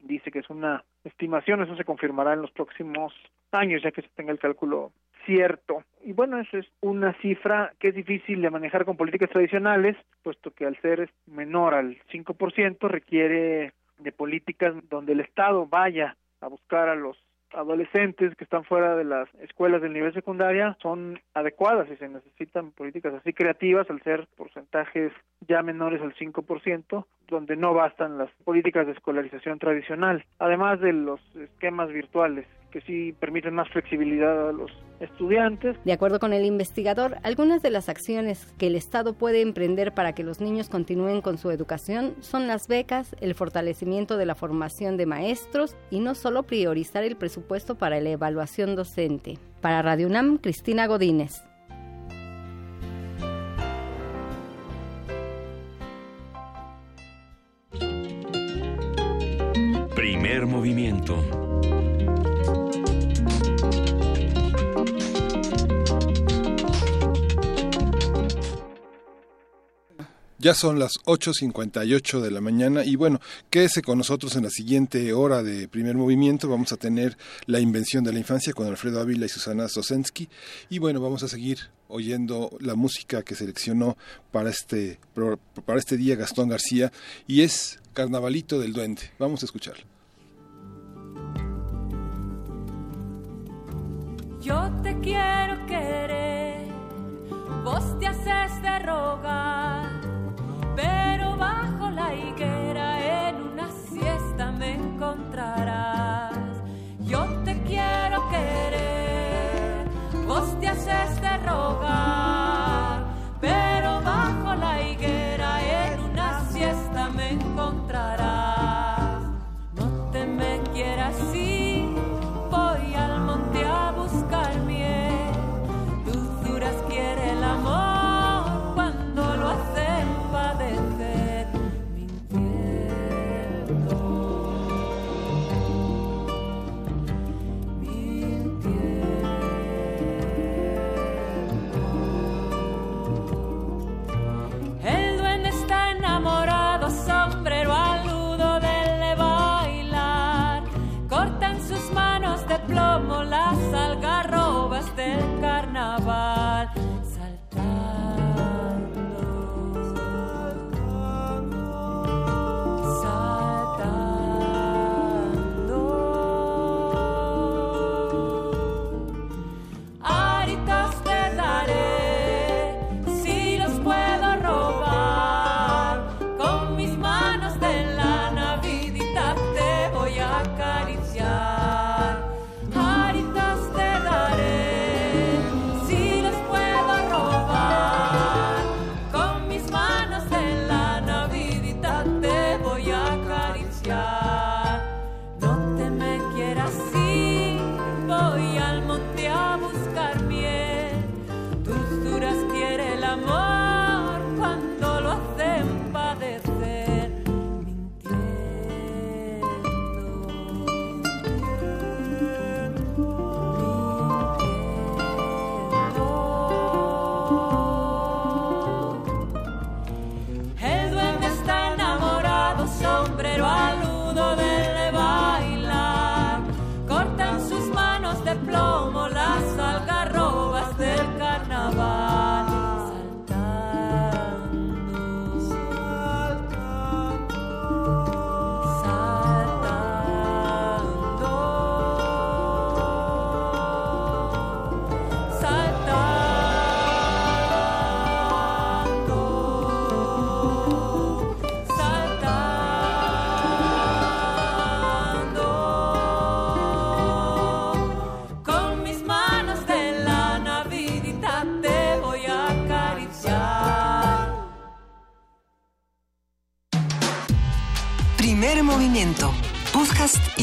dice que es una estimación, eso se confirmará en los próximos años ya que se tenga el cálculo cierto. Y bueno, esa es una cifra que es difícil de manejar con políticas tradicionales, puesto que al ser menor al 5% requiere de políticas donde el Estado vaya a buscar a los adolescentes que están fuera de las escuelas del nivel secundaria son adecuadas y se necesitan políticas así creativas al ser porcentajes ya menores al 5%, donde no bastan las políticas de escolarización tradicional, además de los esquemas virtuales que sí permiten más flexibilidad a los estudiantes. De acuerdo con el investigador, algunas de las acciones que el Estado puede emprender para que los niños continúen con su educación son las becas, el fortalecimiento de la formación de maestros y no solo priorizar el presupuesto para la evaluación docente. Para Radio UNAM, Cristina Godínez. Primer movimiento Ya son las 8.58 de la mañana y bueno, quédese con nosotros en la siguiente hora de primer movimiento. Vamos a tener la invención de la infancia con Alfredo Ávila y Susana Sosensky y bueno, vamos a seguir oyendo la música que seleccionó para este, para este día Gastón García y es Carnavalito del Duende. Vamos a escucharlo. Yo te quiero querer, vos te haces de rogar pero bajo la higuera en una siesta me encontrarás. Yo te quiero querer, vos te haces de rogar, pero bajo la higuera en una siesta me encontrarás. No te me quieras ir,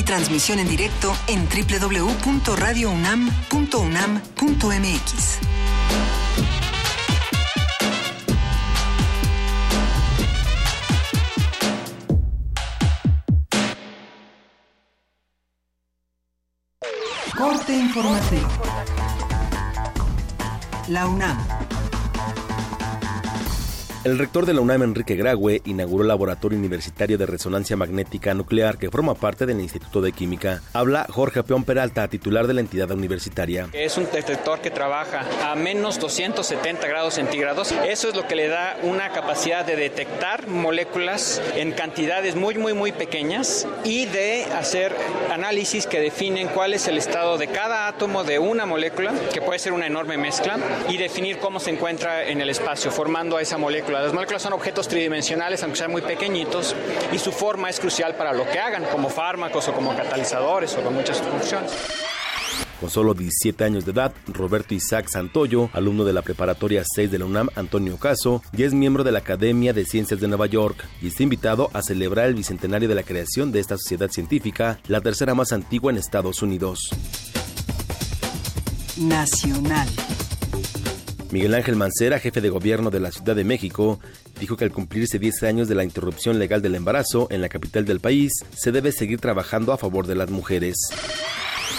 transmisión en directo en www.radiounam.unam.mx. Corte informativo. La UNAM el rector de la UNAM, Enrique Graue, inauguró el Laboratorio Universitario de Resonancia Magnética Nuclear que forma parte del Instituto de Química. Habla Jorge Peón Peralta, titular de la entidad universitaria. Es un detector que trabaja a menos 270 grados centígrados. Eso es lo que le da una capacidad de detectar moléculas en cantidades muy, muy, muy pequeñas y de hacer análisis que definen cuál es el estado de cada átomo de una molécula, que puede ser una enorme mezcla, y definir cómo se encuentra en el espacio, formando a esa molécula las moléculas son objetos tridimensionales, aunque sean muy pequeñitos, y su forma es crucial para lo que hagan, como fármacos o como catalizadores o con muchas funciones. Con solo 17 años de edad, Roberto Isaac Santoyo, alumno de la preparatoria 6 de la UNAM Antonio Caso, y es miembro de la Academia de Ciencias de Nueva York y está invitado a celebrar el bicentenario de la creación de esta sociedad científica, la tercera más antigua en Estados Unidos. Nacional. Miguel Ángel Mancera, jefe de gobierno de la Ciudad de México, dijo que al cumplirse 10 años de la interrupción legal del embarazo en la capital del país, se debe seguir trabajando a favor de las mujeres.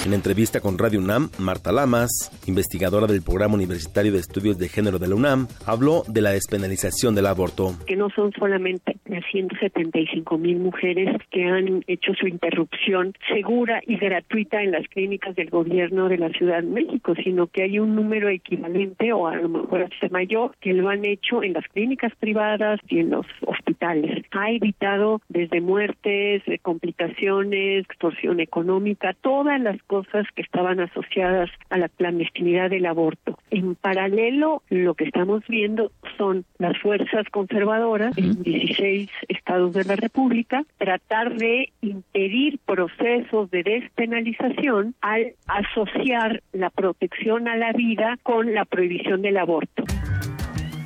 En entrevista con Radio UNAM, Marta Lamas, investigadora del Programa Universitario de Estudios de Género de la UNAM, habló de la despenalización del aborto. Que no son solamente las 175 mil mujeres que han hecho su interrupción segura y gratuita en las clínicas del gobierno de la Ciudad de México, sino que hay un número equivalente o a lo mejor hasta mayor que lo han hecho en las clínicas privadas y en los hospitales. Ha evitado desde muertes, complicaciones, extorsión económica, todas las cosas que estaban asociadas a la clandestinidad del aborto. En paralelo, lo que estamos viendo son las fuerzas conservadoras en 16 estados de la República tratar de impedir procesos de despenalización al asociar la protección a la vida con la prohibición del aborto.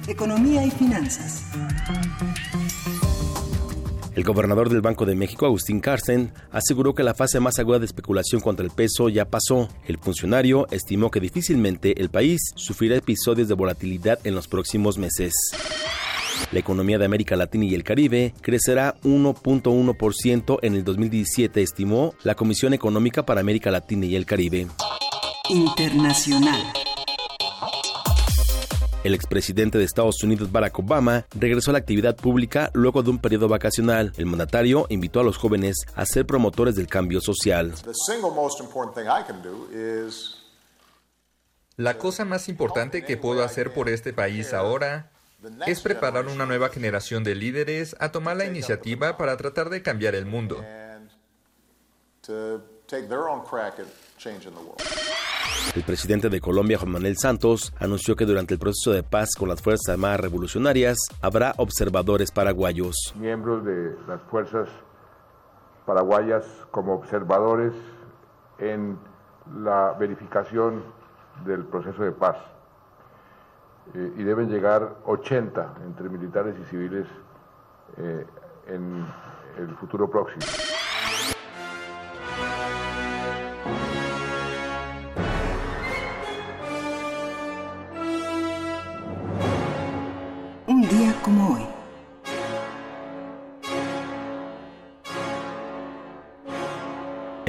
Economía y finanzas. El gobernador del Banco de México, Agustín Carsten, aseguró que la fase más aguda de especulación contra el peso ya pasó. El funcionario estimó que difícilmente el país sufrirá episodios de volatilidad en los próximos meses. La economía de América Latina y el Caribe crecerá 1.1% en el 2017, estimó la Comisión Económica para América Latina y el Caribe. Internacional. El expresidente de Estados Unidos Barack Obama regresó a la actividad pública luego de un periodo vacacional. El mandatario invitó a los jóvenes a ser promotores del cambio social. La cosa más importante que puedo hacer por este país ahora es preparar una nueva generación de líderes a tomar la iniciativa para tratar de cambiar el mundo. El presidente de Colombia, Juan Manuel Santos, anunció que durante el proceso de paz con las Fuerzas Armadas Revolucionarias habrá observadores paraguayos. Miembros de las Fuerzas Paraguayas como observadores en la verificación del proceso de paz. Eh, y deben llegar 80 entre militares y civiles eh, en el futuro próximo.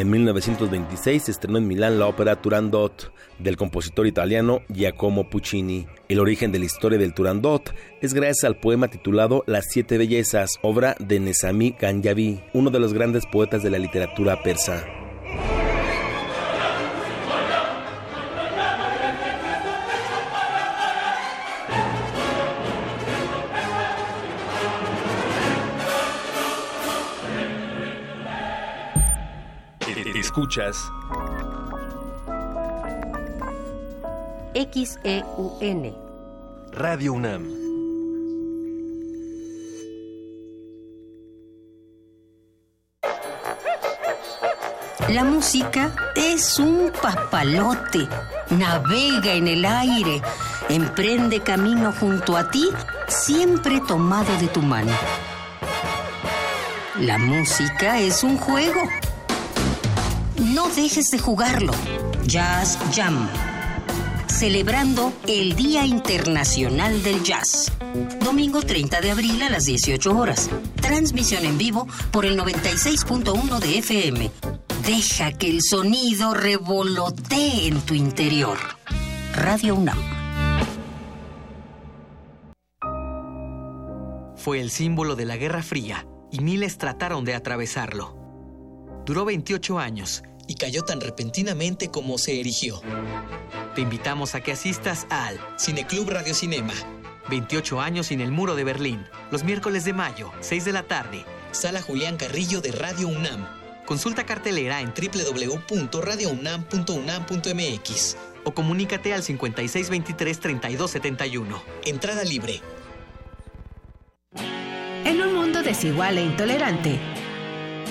En 1926 se estrenó en Milán la ópera Turandot del compositor italiano Giacomo Puccini. El origen de la historia del Turandot es gracias al poema titulado Las siete bellezas, obra de Nesami Ganjavi, uno de los grandes poetas de la literatura persa. Escuchas XEUN Radio UNAM La música es un papalote. Navega en el aire, emprende camino junto a ti, siempre tomado de tu mano. La música es un juego. No dejes de jugarlo. Jazz Jam. Celebrando el Día Internacional del Jazz. Domingo 30 de abril a las 18 horas. Transmisión en vivo por el 96.1 de FM. Deja que el sonido revolotee en tu interior. Radio UNAM. Fue el símbolo de la Guerra Fría y miles trataron de atravesarlo. Duró 28 años y cayó tan repentinamente como se erigió. Te invitamos a que asistas al Cineclub Radio Cinema. 28 años sin el muro de Berlín. Los miércoles de mayo, 6 de la tarde. Sala Julián Carrillo de Radio UNAM. Consulta cartelera en www.radiounam.unam.mx o comunícate al 5623-3271. Entrada libre. En un mundo desigual e intolerante,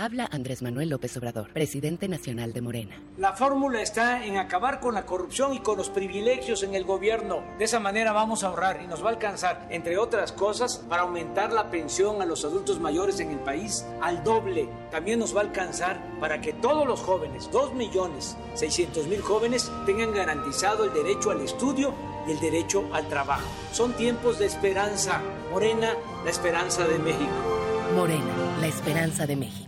Habla Andrés Manuel López Obrador, presidente nacional de Morena. La fórmula está en acabar con la corrupción y con los privilegios en el gobierno. De esa manera vamos a ahorrar y nos va a alcanzar, entre otras cosas, para aumentar la pensión a los adultos mayores en el país al doble. También nos va a alcanzar para que todos los jóvenes, 2 millones 600 mil jóvenes, tengan garantizado el derecho al estudio y el derecho al trabajo. Son tiempos de esperanza. Morena, la esperanza de México. Morena, la esperanza de México.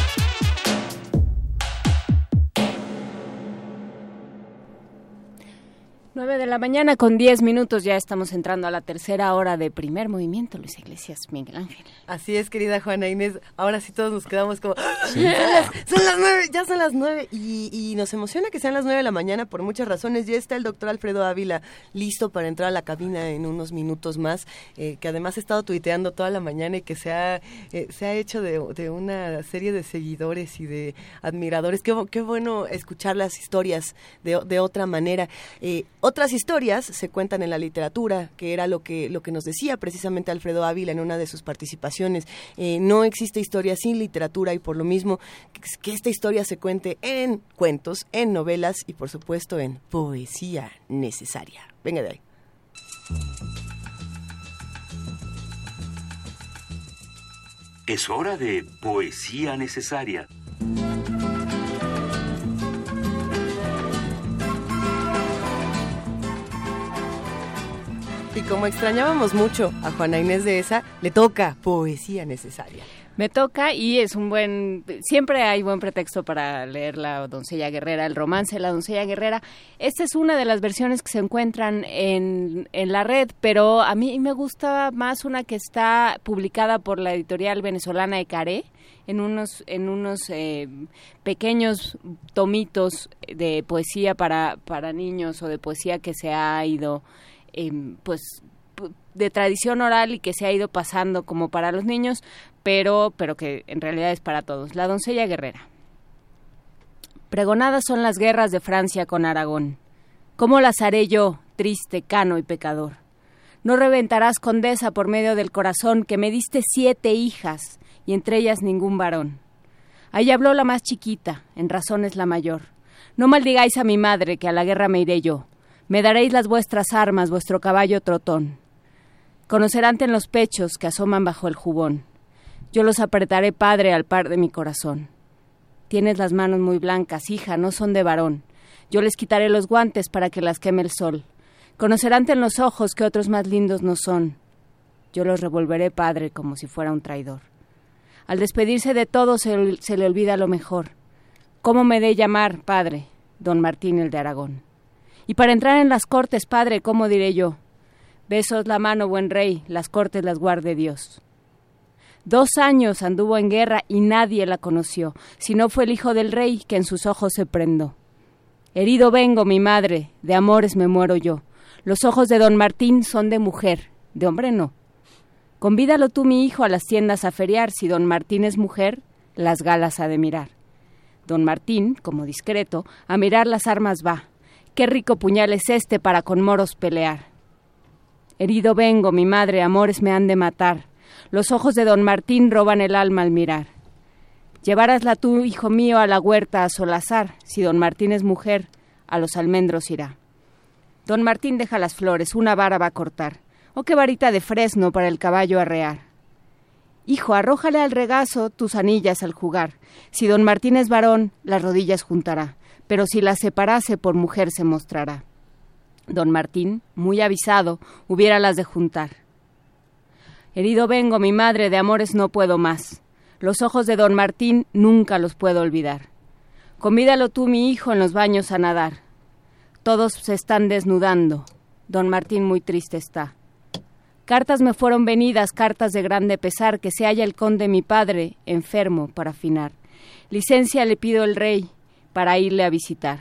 9 de la mañana con 10 minutos ya estamos entrando a la tercera hora de primer movimiento, Luis Iglesias, Miguel Ángel. Así es, querida Juana Inés. Ahora sí todos nos quedamos como... Son, las, nueve, ya son las nueve. Y, nos emociona que sean las nueve de la mañana por muchas razones. Ya está el doctor Alfredo Ávila listo para entrar a la cabina en unos minutos más, eh, que además ha estado tuiteando toda la mañana y que se ha, eh, se ha hecho de, una serie de seguidores y de admiradores. Qué, qué bueno escuchar las historias de, de otra manera. Eh, otras historias se cuentan en la literatura, que era lo que, lo que nos decía precisamente Alfredo Ávila en una de sus participaciones. Eh, no existe historia sin literatura y por lo mismo que esta historia se cuente en cuentos, en novelas y por supuesto en poesía necesaria. Venga de ahí. Es hora de poesía necesaria. Y como extrañábamos mucho a Juana Inés de esa, le toca poesía necesaria. Me toca y es un buen, siempre hay buen pretexto para leer La doncella guerrera, el romance de La doncella guerrera. Esta es una de las versiones que se encuentran en, en la red, pero a mí me gusta más una que está publicada por la editorial venezolana Ecaré en unos, en unos eh, pequeños tomitos de poesía para, para niños o de poesía que se ha ido Em, pues de tradición oral y que se ha ido pasando como para los niños, pero, pero que en realidad es para todos. La doncella guerrera. Pregonadas son las guerras de Francia con Aragón. ¿Cómo las haré yo, triste, cano y pecador? No reventarás, condesa, por medio del corazón, que me diste siete hijas, y entre ellas ningún varón. Ahí habló la más chiquita, en razón es la mayor. No maldigáis a mi madre, que a la guerra me iré yo. Me daréis las vuestras armas, vuestro caballo trotón. Conocerán en los pechos que asoman bajo el jubón. Yo los apretaré, padre, al par de mi corazón. Tienes las manos muy blancas, hija, no son de varón. Yo les quitaré los guantes para que las queme el sol. Conocerán en los ojos que otros más lindos no son. Yo los revolveré, padre, como si fuera un traidor. Al despedirse de todo se, se le olvida lo mejor. ¿Cómo me de llamar, padre? Don Martín el de Aragón. Y para entrar en las cortes, padre, ¿cómo diré yo? Besos la mano, buen rey, las cortes las guarde Dios. Dos años anduvo en guerra y nadie la conoció, si no fue el hijo del rey que en sus ojos se prendó. Herido vengo, mi madre, de amores me muero yo. Los ojos de don Martín son de mujer, de hombre no. Convídalo tú, mi hijo, a las tiendas a feriar, si don Martín es mujer, las galas ha de mirar. Don Martín, como discreto, a mirar las armas va, Qué rico puñal es este para con moros pelear. Herido vengo, mi madre, amores me han de matar. Los ojos de don Martín roban el alma al mirar. Llevarásla tú, hijo mío, a la huerta a solazar. Si don Martín es mujer, a los almendros irá. Don Martín deja las flores, una vara va a cortar. Oh, qué varita de fresno para el caballo arrear. Hijo, arrójale al regazo tus anillas al jugar. Si don Martín es varón, las rodillas juntará pero si la separase por mujer se mostrará. Don Martín, muy avisado, hubiera las de juntar. Herido vengo, mi madre, de amores no puedo más. Los ojos de don Martín nunca los puedo olvidar. Convídalo tú, mi hijo, en los baños a nadar. Todos se están desnudando. Don Martín muy triste está. Cartas me fueron venidas, cartas de grande pesar, que se halla el conde mi padre, enfermo, para afinar. Licencia le pido el rey, para irle a visitar.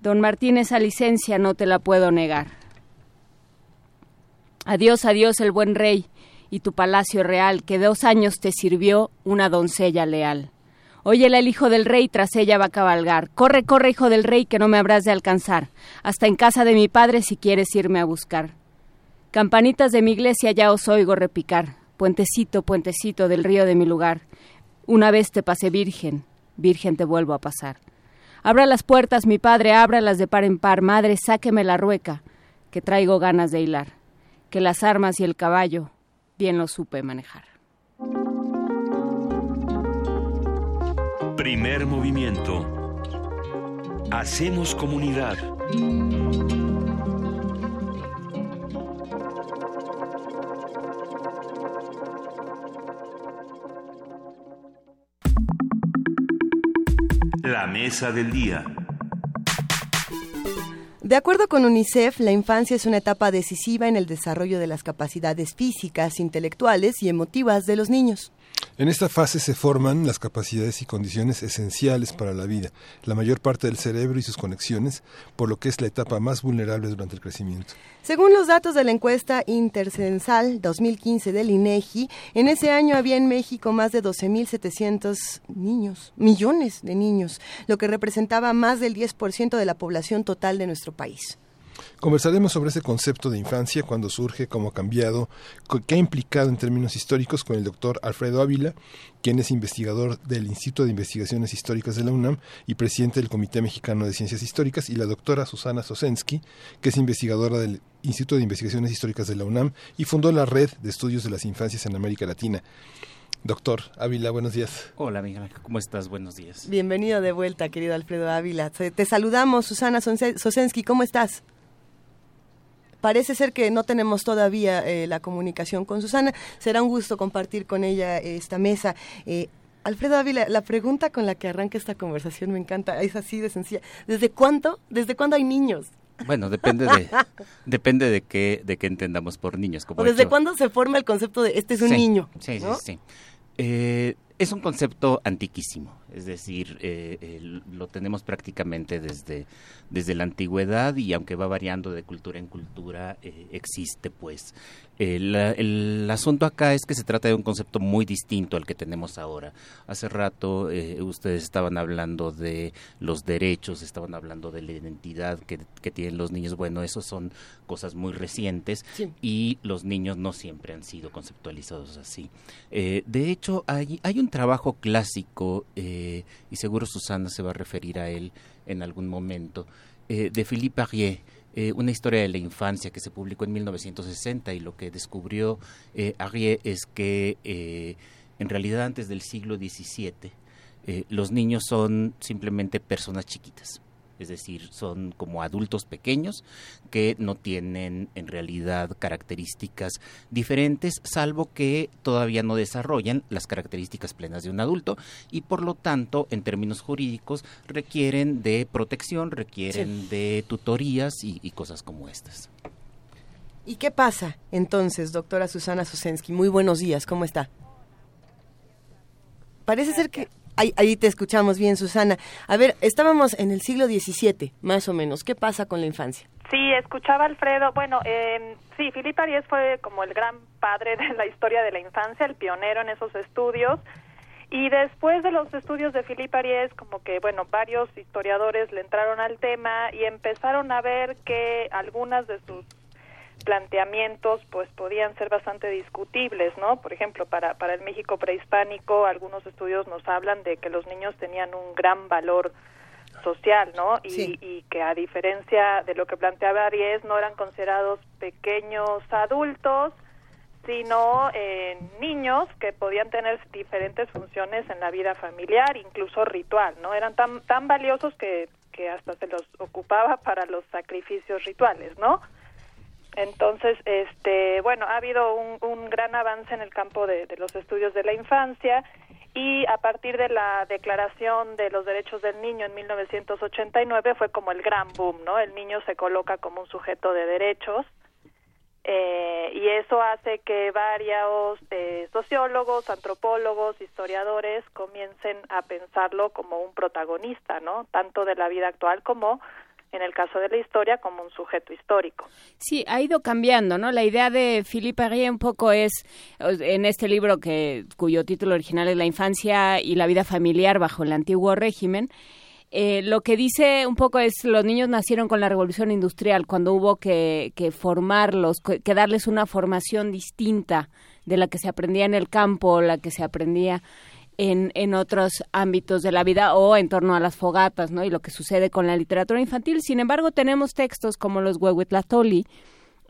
Don Martín, esa licencia no te la puedo negar. Adiós, adiós el buen rey y tu palacio real, que dos años te sirvió una doncella leal. Óyela el hijo del rey, tras ella va a cabalgar. Corre, corre, hijo del rey, que no me habrás de alcanzar. Hasta en casa de mi padre si quieres irme a buscar. Campanitas de mi iglesia ya os oigo repicar. Puentecito, puentecito del río de mi lugar. Una vez te pasé virgen, Virgen te vuelvo a pasar. Abra las puertas, mi padre, ábralas de par en par. Madre, sáqueme la rueca, que traigo ganas de hilar. Que las armas y el caballo bien lo supe manejar. Primer movimiento. Hacemos comunidad. La mesa del día. De acuerdo con UNICEF, la infancia es una etapa decisiva en el desarrollo de las capacidades físicas, intelectuales y emotivas de los niños. En esta fase se forman las capacidades y condiciones esenciales para la vida, la mayor parte del cerebro y sus conexiones, por lo que es la etapa más vulnerable durante el crecimiento. Según los datos de la encuesta intercensal 2015 del INEGI, en ese año había en México más de 12.700 niños, millones de niños, lo que representaba más del 10% de la población total de nuestro país. Conversaremos sobre ese concepto de infancia, cuando surge, cómo ha cambiado, qué ha implicado en términos históricos con el doctor Alfredo Ávila, quien es investigador del Instituto de Investigaciones Históricas de la UNAM y presidente del Comité Mexicano de Ciencias Históricas, y la doctora Susana Sosensky, que es investigadora del Instituto de Investigaciones Históricas de la UNAM y fundó la Red de Estudios de las Infancias en América Latina. Doctor Ávila, buenos días. Hola, Miguel, ¿cómo estás? Buenos días. Bienvenido de vuelta, querido Alfredo Ávila. Te saludamos, Susana Sosensky, ¿cómo estás? Parece ser que no tenemos todavía eh, la comunicación con Susana. Será un gusto compartir con ella esta mesa. Eh, Alfredo Ávila, la pregunta con la que arranca esta conversación me encanta, es así de sencilla. ¿Desde cuándo, desde cuándo hay niños? Bueno, depende de depende de qué de qué entendamos por niños. Como ¿Desde cuándo se forma el concepto de este es un niño? Sí, sí, sí. Eh, es un concepto antiquísimo, es decir, lo tenemos prácticamente desde desde la antigüedad y aunque va variando de cultura en cultura, eh, existe pues. El, asunto acá es que se trata de un concepto muy distinto al que tenemos ahora. Hace rato eh, ustedes estaban hablando de los derechos, estaban hablando de la identidad que, tienen los niños. Bueno, eso son cosas muy recientes y los niños no siempre han sido conceptualizados así. Eh, de hecho, hay, hay un trabajo clásico, y seguro Susana se va a referir a él, en algún momento, eh, de Philippe Arrier, eh, una historia de la infancia que se publicó en 1960 y lo que descubrió eh, es que en realidad antes del siglo XVII los niños son simplemente personas chiquitas es decir, son como adultos pequeños que no tienen en realidad características diferentes, salvo que todavía no desarrollan las características plenas de un adulto y por lo tanto, en términos jurídicos, requieren de protección, requieren de tutorías y, cosas como estas. ¿Y qué pasa entonces, doctora Susana Susensky? Muy buenos días, ¿cómo está? Parece ser que Ahí, te escuchamos bien, Susana. A ver, estábamos en el siglo XVII, más o menos. ¿Qué pasa con la infancia? Sí, escuchaba Alfredo. Bueno, eh, sí, Filipe Arias fue como el gran padre de la historia de la infancia, el pionero en esos estudios. Y después de los estudios de Filipe Arias, como que, bueno, varios historiadores le entraron al tema y empezaron a ver que algunas de sus planteamientos pues podían ser bastante discutibles, ¿no? Por ejemplo, para, para el México prehispánico algunos estudios nos hablan de que los niños tenían un gran valor social, ¿no? Y, y que a diferencia de lo que planteaba Aries, no eran considerados pequeños adultos, sino eh, niños que podían tener diferentes funciones en la vida familiar, incluso ritual, ¿no? Eran tan, tan valiosos que, que hasta se los ocupaba para los sacrificios rituales, ¿no? Entonces, este, bueno, ha habido un, gran avance en el campo de, los estudios de la infancia y a partir de la Declaración de los Derechos del Niño en 1989 fue como el gran boom, ¿no? El niño se coloca como un sujeto de derechos eh, y eso hace que varios eh, sociólogos, antropólogos, historiadores comiencen a pensarlo como un protagonista, ¿no? Tanto de la vida actual como en el caso de la historia como un sujeto histórico. Sí, ha ido cambiando, ¿no? La idea de Philippe Arrier un poco es en este libro que cuyo título original es La infancia y la vida familiar bajo el antiguo régimen. Eh, lo que dice un poco es los niños nacieron con la revolución industrial cuando hubo que, que formarlos, que darles una formación distinta de la que se aprendía en el campo, la que se aprendía en, en otros ámbitos de la vida o en torno a las fogatas. Y lo que sucede con la literatura infantil. Sin embargo, tenemos textos como los Huehuetlatoli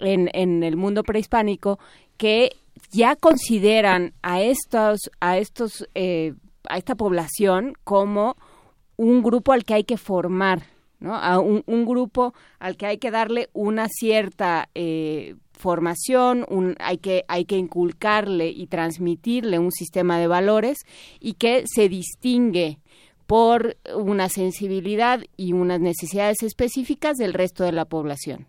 en, en el mundo prehispánico que ya consideran a estos, a estos, eh, a esta población como un grupo al que hay que formar, ¿no? A un, un grupo al que hay que darle una cierta eh, formación, un, hay, que, hay que inculcarle y transmitirle un sistema de valores y que se distingue por una sensibilidad y unas necesidades específicas del resto de la población.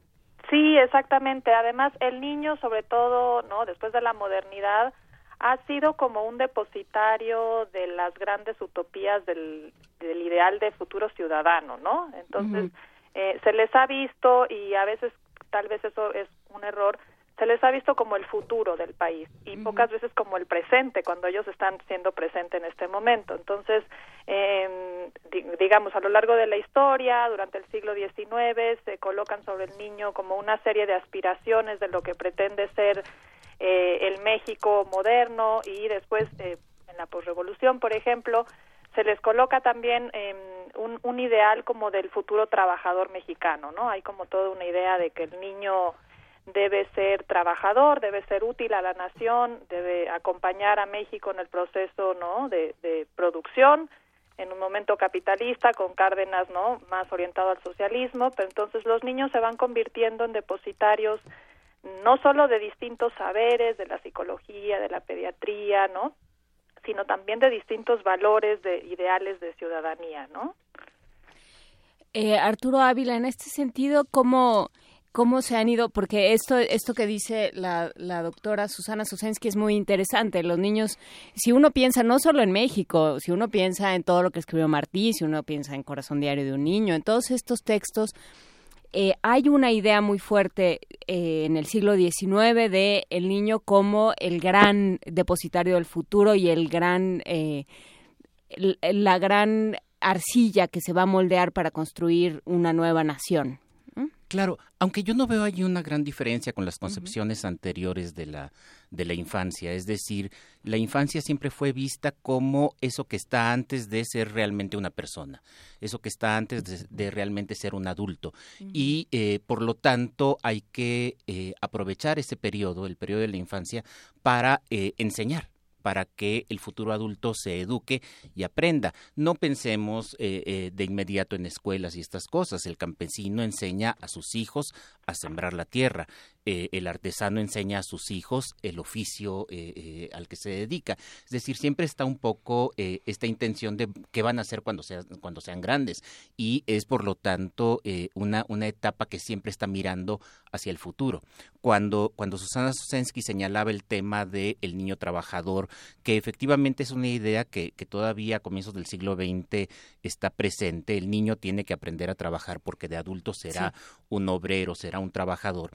Sí, exactamente. Además, el niño, sobre todo, ¿no? Después de la modernidad, ha sido como un depositario de las grandes utopías del, del ideal de futuro ciudadano, ¿no? Entonces, eh, se les ha visto, y a veces tal vez eso es un error, se les ha visto como el futuro del país y pocas veces como el presente cuando ellos están siendo presente en este momento. Entonces, eh, digamos, a lo largo de la historia, durante el siglo XIX, se colocan sobre el niño como una serie de aspiraciones de lo que pretende ser eh, el México moderno y después, eh, en la posrevolución, por ejemplo, se les coloca también eh, un, un ideal como del futuro trabajador mexicano, ¿no? Hay como toda una idea de que el niño debe ser trabajador, debe ser útil a la nación, debe acompañar a México en el proceso ¿no? de, de producción en un momento capitalista con Cárdenas no más orientado al socialismo, pero entonces los niños se van convirtiendo en depositarios no solo de distintos saberes, de la psicología, de la pediatría, ¿no? sino también de distintos valores, de ideales de ciudadanía, ¿no? Eh, Arturo Ávila, en este sentido, ¿cómo, cómo se han ido, porque esto, esto que dice la, doctora Susana Susensky es muy interesante. Los niños, si uno piensa no solo en México, si uno piensa en todo lo que escribió Martí, si uno piensa en Corazón Diario de un Niño, en todos estos textos, eh, hay una idea muy fuerte eh, en el siglo XIX de el niño como el gran depositario del futuro y el gran, eh, la gran arcilla que se va a moldear para construir una nueva nación. Claro, aunque yo no veo allí una gran diferencia con las concepciones anteriores de la, de la infancia, es decir, la infancia siempre fue vista como eso que está antes de ser realmente una persona, eso que está antes de, de realmente ser un adulto. Y eh, por lo tanto hay que eh, aprovechar ese periodo, el periodo de la infancia, para eh, enseñar para que el futuro adulto se eduque y aprenda. No pensemos eh, eh, de inmediato en escuelas y estas cosas. El campesino enseña a sus hijos a sembrar la tierra. Eh, el artesano enseña a sus hijos el oficio eh, eh, al que se dedica. Es decir, siempre está un poco eh, esta intención de qué van a hacer cuando, sean cuando sean grandes. Y es, por lo tanto, eh, una, una etapa que siempre está mirando hacia el futuro. Cuando, cuando Susana Susensky señalaba el tema del el niño trabajador, que efectivamente es una idea que, que todavía a comienzos del siglo XX está presente, el niño tiene que aprender a trabajar porque de adulto será un obrero, será un trabajador.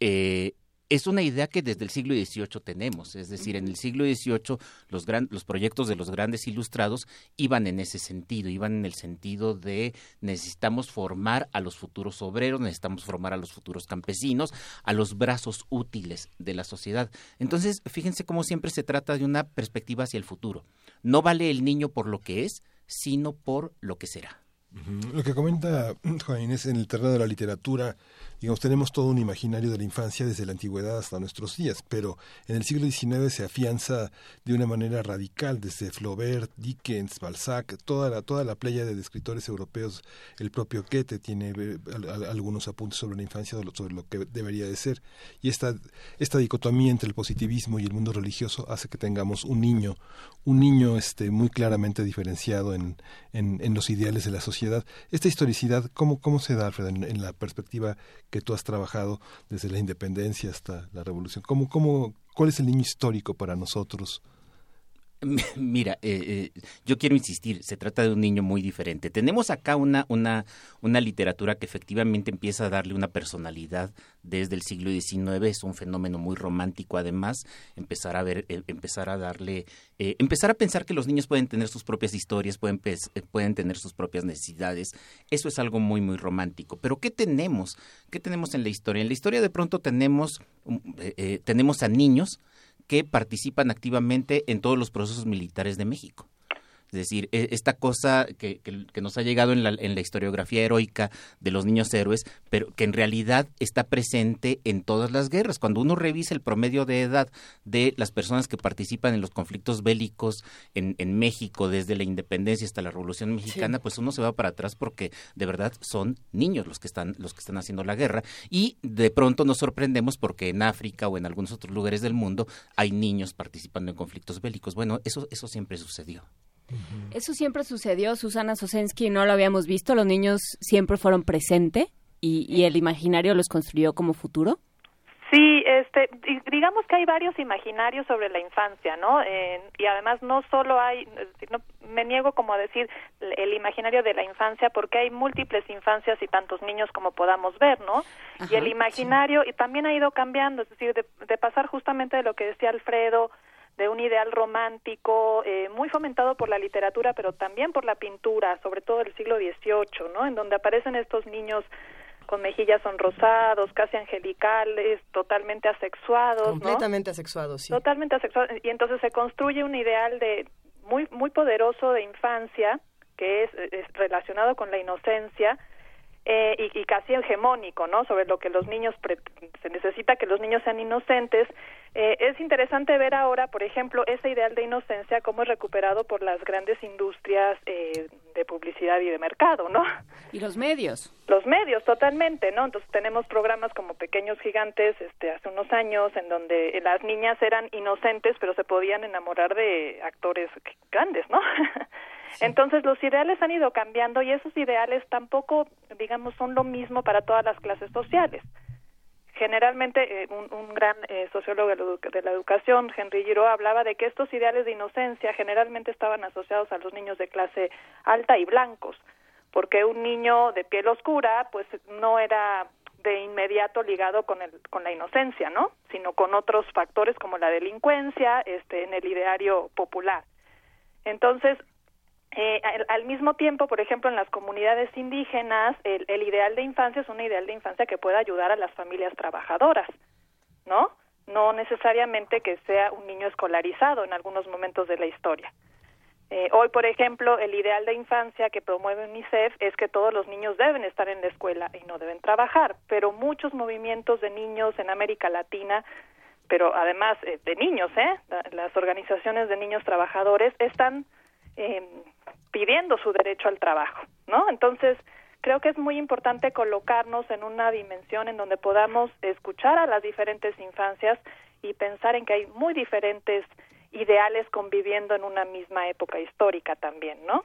Eh, es una idea que desde el siglo XVIII tenemos, es decir, en el siglo XVIII los, gran, los proyectos de los grandes ilustrados iban en ese sentido, iban en el sentido de necesitamos formar a los futuros obreros, necesitamos formar a los futuros campesinos, a los brazos útiles de la sociedad. Entonces, fíjense cómo siempre se trata de una perspectiva hacia el futuro. No vale el niño por lo que es, sino por lo que será. Lo que comenta Juan Inés en el terreno de la literatura, digamos, tenemos todo un imaginario de la infancia desde la antigüedad hasta nuestros días, pero en el siglo XIX se afianza de una manera radical desde Flaubert, Dickens, Balzac, toda la, toda la playa de escritores europeos, el propio Goethe tiene eh, al- al- algunos apuntes sobre la infancia, sobre lo que debería de ser. Y esta, esta dicotomía entre el positivismo y el mundo religioso hace que tengamos un niño, un niño este, muy claramente diferenciado en, en, en los ideales de la sociedad. Esta historicidad, ¿cómo, cómo se da, Alfred, en, en la perspectiva que tú has trabajado desde la independencia hasta la revolución? ¿Cómo, cómo, ¿Cuál es el niño histórico para nosotros? Mira, eh, eh, yo quiero insistir, se trata de un niño muy diferente. Tenemos acá una, una, una literatura que efectivamente empieza a darle una personalidad desde el siglo XIX, es un fenómeno muy romántico además, empezar a ver, eh, empezar a darle, eh, empezar a pensar que los niños pueden tener sus propias historias, pueden, eh, pueden tener sus propias necesidades, eso es algo muy, muy romántico. Pero ¿qué tenemos? ¿Qué tenemos en la historia? En la historia de pronto tenemos, eh, tenemos a niños que participan activamente en todos los procesos militares de México. Es decir, e- esta cosa que, que- que nos ha llegado en la, en la historiografía heroica de los niños héroes, pero que en realidad está presente en todas las guerras. Cuando uno revisa el promedio de edad de las personas que participan en los conflictos bélicos en, en México, desde la independencia hasta la Revolución Mexicana, pues uno se va para atrás porque de verdad son niños los que están, los que están haciendo la guerra. Y de pronto nos sorprendemos porque en África o en algunos otros lugares del mundo hay niños participando en conflictos bélicos. Bueno, eso, eso siempre sucedió. Eso siempre sucedió, Susana Sosensky, no lo habíamos visto, los niños siempre fueron presente y, y el imaginario los construyó como futuro. Sí, este, digamos que hay varios imaginarios sobre la infancia, ¿no? Eh, y además no solo hay, no, me niego como a decir el imaginario de la infancia porque hay múltiples infancias y tantos niños como podamos ver, ¿no? y el imaginario y también ha ido cambiando, es decir, de, de, pasar justamente de lo que decía Alfredo, de un ideal romántico eh, muy fomentado por la literatura, pero también por la pintura, sobre todo del siglo XVIII, ¿no? En donde aparecen estos niños con mejillas sonrosados, casi angelicales, totalmente asexuados, completamente asexuados, sí. Totalmente asexuados y entonces se construye un ideal de muy muy poderoso de infancia que es, es relacionado con la inocencia eh, y, y, casi hegemónico, ¿no? Sobre lo que los niños se necesita que los niños sean inocentes. Eh, es interesante ver ahora, por ejemplo, ese ideal de inocencia cómo es recuperado por las grandes industrias eh, de publicidad y de mercado, ¿no? Y los medios. Los medios, totalmente, ¿no? Entonces tenemos programas como Pequeños Gigantes, este, hace unos años, en donde las niñas eran inocentes, pero se podían enamorar de actores grandes, ¿no? Entonces los ideales han ido cambiando y esos ideales tampoco, digamos, son lo mismo para todas las clases sociales. Generalmente, eh, un, gran eh, sociólogo de la, educación, Henry Giraud, hablaba de que estos ideales de inocencia generalmente estaban asociados a los niños de clase alta y blancos, porque un niño de piel oscura, pues no era de inmediato ligado con el con la inocencia, ¿no? Sino con otros factores como la delincuencia, este, en el ideario popular. Entonces, eh, al, al, mismo tiempo, por ejemplo, en las comunidades indígenas, el, el, ideal de infancia es un ideal de infancia que pueda ayudar a las familias trabajadoras, ¿no? No necesariamente que sea un niño escolarizado en algunos momentos de la historia. Eh, hoy, por ejemplo, el ideal de infancia que promueve UNICEF es que todos los niños deben estar en la escuela y no deben trabajar, pero muchos movimientos de niños en América Latina pero además eh, de niños, ¿eh? Las organizaciones de niños trabajadores están eh, pidiendo su derecho al trabajo, ¿no? Entonces, creo que es muy importante colocarnos en una dimensión en donde podamos escuchar a las diferentes infancias y pensar en que hay muy diferentes ideales conviviendo en una misma época histórica también, ¿no?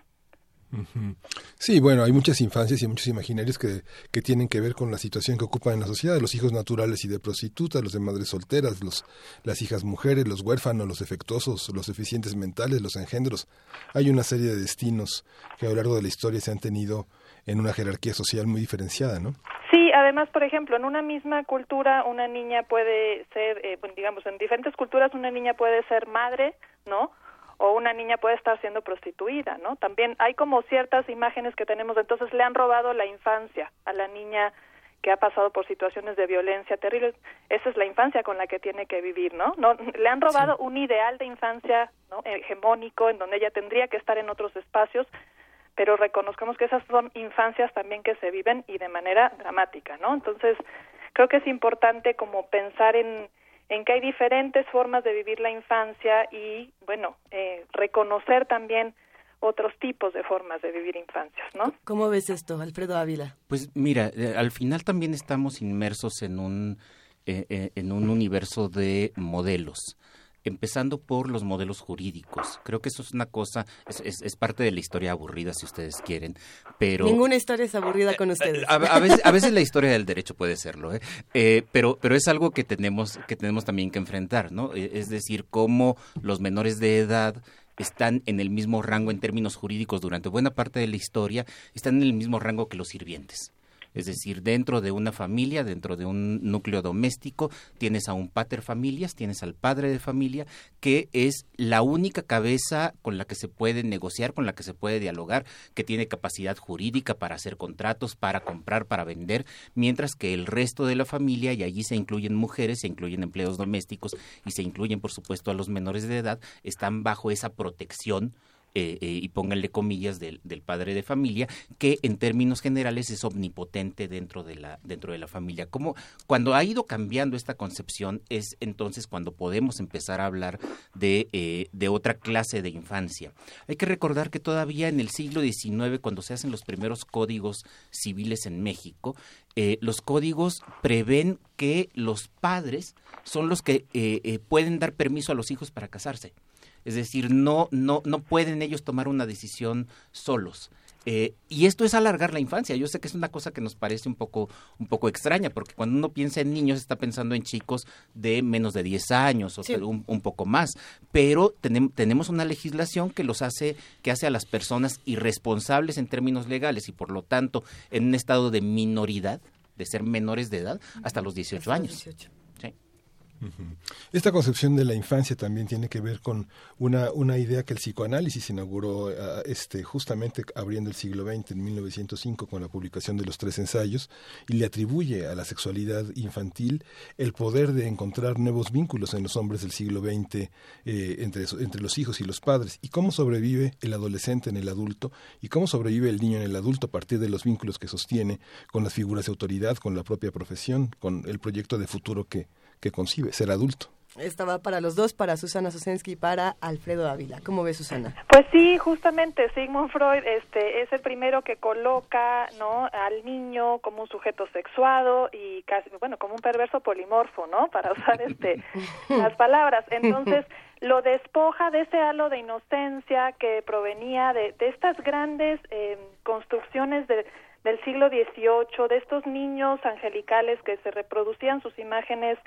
Sí, bueno, hay muchas infancias y muchos imaginarios que, que tienen que ver con la situación que ocupan en la sociedad, los hijos naturales y de prostitutas, los de madres solteras, los, las hijas mujeres, los huérfanos, los defectuosos, los deficientes mentales, los engendros. Hay una serie de destinos que a lo largo de la historia se han tenido en una jerarquía social muy diferenciada, ¿no? Sí, además, por ejemplo, en una misma cultura una niña puede ser, eh, digamos, en diferentes culturas una niña puede ser madre, ¿no? O una niña puede estar siendo prostituida, ¿no? También hay como ciertas imágenes que tenemos, entonces le han robado la infancia a la niña que ha pasado por situaciones de violencia terribles. Esa es la infancia con la que tiene que vivir, ¿no? no le han robado sí. un ideal de infancia ¿no? hegemónico en donde ella tendría que estar en otros espacios, pero reconozcamos que esas son infancias también que se viven y de manera dramática, ¿no? Entonces, creo que es importante como pensar en en que hay diferentes formas de vivir la infancia y, bueno, eh, reconocer también otros tipos de formas de vivir infancias, ¿no? ¿Cómo ves esto, Alfredo Ávila? Pues mira, eh, al final también estamos inmersos en un, eh, eh, en un universo de modelos empezando por los modelos jurídicos. Creo que eso es una cosa, es, es, es, parte de la historia aburrida, si ustedes quieren, pero... Ninguna historia es aburrida con ustedes. A, a, veces, a veces, la historia del derecho puede serlo, ¿eh? Eh, pero, pero es algo que tenemos, que tenemos también que enfrentar, ¿no? Es decir, cómo los menores de edad están en el mismo rango en términos jurídicos durante buena parte de la historia, están en el mismo rango que los sirvientes. Es decir, dentro de una familia, dentro de un núcleo doméstico, tienes a un pater familias, tienes al padre de familia, que es la única cabeza con la que se puede negociar, con la que se puede dialogar, que tiene capacidad jurídica para hacer contratos, para comprar, para vender, mientras que el resto de la familia, y allí se incluyen mujeres, se incluyen empleos domésticos y se incluyen, por supuesto, a los menores de edad, están bajo esa protección eh, eh, y pónganle comillas del, del, padre de familia, que en términos generales es omnipotente dentro de la, dentro de la familia. Como cuando ha ido cambiando esta concepción es entonces cuando podemos empezar a hablar de, eh, de otra clase de infancia. Hay que recordar que todavía en el siglo XIX, cuando se hacen los primeros códigos civiles en México, eh, los códigos prevén que los padres son los que eh, eh, pueden dar permiso a los hijos para casarse. Es decir, no, no, no pueden ellos tomar una decisión solos. Eh, y esto es alargar la infancia. Yo sé que es una cosa que nos parece un poco, un poco extraña, porque cuando uno piensa en niños está pensando en chicos de menos de 10 años o un, un, poco más. Pero tenemos una legislación que los hace, que hace a las personas irresponsables en términos legales y por lo tanto en un estado de minoridad, de ser menores de edad, hasta los 18 años. Esta concepción de la infancia también tiene que ver con una, idea que el psicoanálisis inauguró ah, este, justamente abriendo el siglo XX en 1905 con la publicación de los tres ensayos y le atribuye a la sexualidad infantil el poder de encontrar nuevos vínculos en los hombres del siglo XX eh, entre los hijos y los padres y cómo sobrevive el adolescente en el adulto y cómo sobrevive el niño en el adulto a partir de los vínculos que sostiene con las figuras de autoridad, con la propia profesión, con el proyecto de futuro que, que concibe, ser adulto. Esta va para los dos, para Susana Sosensky y para Alfredo Ávila. ¿Cómo ves, Susana? Pues sí, justamente Sigmund Freud este, es el primero que coloca ¿no? al niño como un sujeto sexuado y casi, bueno, como un perverso polimorfo, ¿no? Para usar este, las palabras. Entonces, lo despoja de ese halo de inocencia que provenía de, de estas grandes eh, construcciones de del siglo XVIII, de estos niños angelicales que se reproducían sus imágenes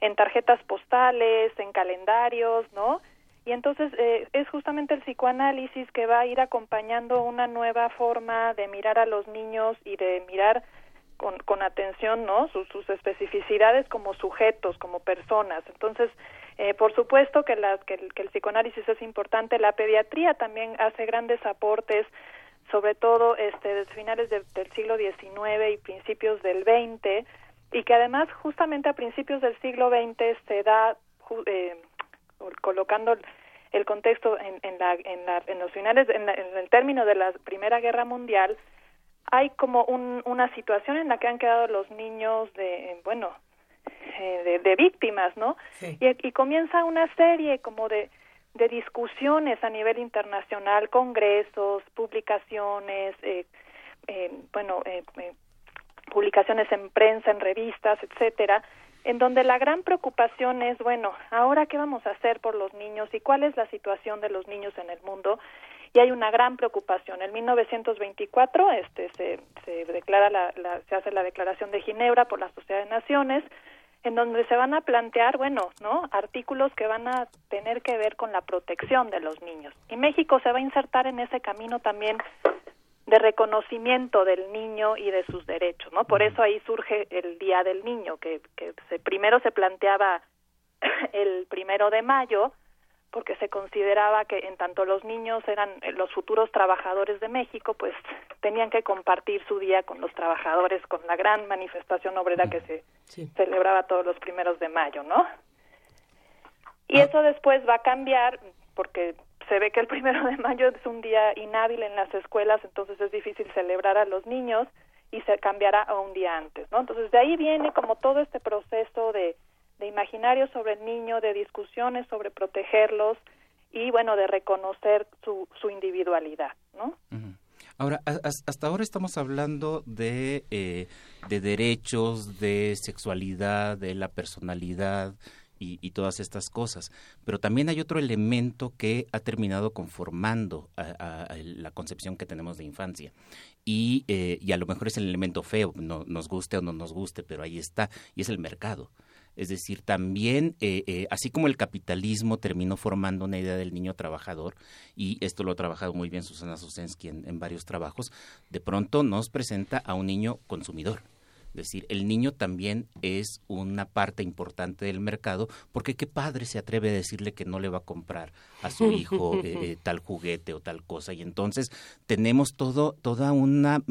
en tarjetas postales, en calendarios, ¿no? Y entonces eh, es justamente el psicoanálisis que va a ir acompañando una nueva forma de mirar a los niños y de mirar con, con atención, ¿no? Sus, sus especificidades como sujetos, como personas. Entonces, eh, por supuesto que, la, que, el, que el psicoanálisis es importante, la pediatría también hace grandes aportes sobre todo este, desde finales del siglo XIX y principios del XX, y que además justamente a principios del siglo XX se da, eh, colocando el contexto en, en, la, en, la, en los finales, en, el término de la Primera Guerra Mundial, hay como un, una situación en la que han quedado los niños de, bueno, eh, de, de, víctimas, ¿no? Y, y comienza una serie como de, de discusiones a nivel internacional, congresos, publicaciones, eh, eh, bueno, eh, publicaciones en prensa, en revistas, etcétera, en donde la gran preocupación es, bueno, ahora qué vamos a hacer por los niños y cuál es la situación de los niños en el mundo y hay una gran preocupación. En 1924 este se, se declara la, la, se hace la Declaración de Ginebra por la Sociedad de Naciones en donde se van a plantear, bueno, ¿no? Artículos que van a tener que ver con la protección de los niños. Y México se va a insertar en ese camino también de reconocimiento del niño y de sus derechos, ¿no? Por eso ahí surge el Día del Niño, que, que se, primero se planteaba el primero de mayo, porque se consideraba que en tanto los niños eran eh, los futuros trabajadores de México, pues tenían que compartir su día con los trabajadores, con la gran manifestación obrera que se celebraba todos los primeros de mayo, ¿no? Y ah. eso después va a cambiar porque se ve que el primero de mayo es un día inhábil en las escuelas, entonces es difícil celebrar a los niños y se cambiará a un día antes, ¿no? Entonces de ahí viene como todo este proceso de de imaginario sobre el niño, de discusiones sobre protegerlos y bueno, de reconocer su, su individualidad, ¿no? Ahora, hasta ahora estamos hablando de, eh, de derechos, de sexualidad, de la personalidad y, todas estas cosas, pero también hay otro elemento que ha terminado conformando a, la concepción que tenemos de infancia y, eh, y a lo mejor es el elemento feo, no, nos guste o no nos guste, pero ahí está, y es el mercado. Es decir, también, eh, eh, así como el capitalismo terminó formando una idea del niño trabajador, y esto lo ha trabajado muy bien Susana Susensky en, en varios trabajos, de pronto nos presenta a un niño consumidor. Es decir, el niño también es una parte importante del mercado, porque qué padre se atreve a decirle que no le va a comprar a su hijo eh, tal juguete o tal cosa. Y entonces tenemos todo, toda una,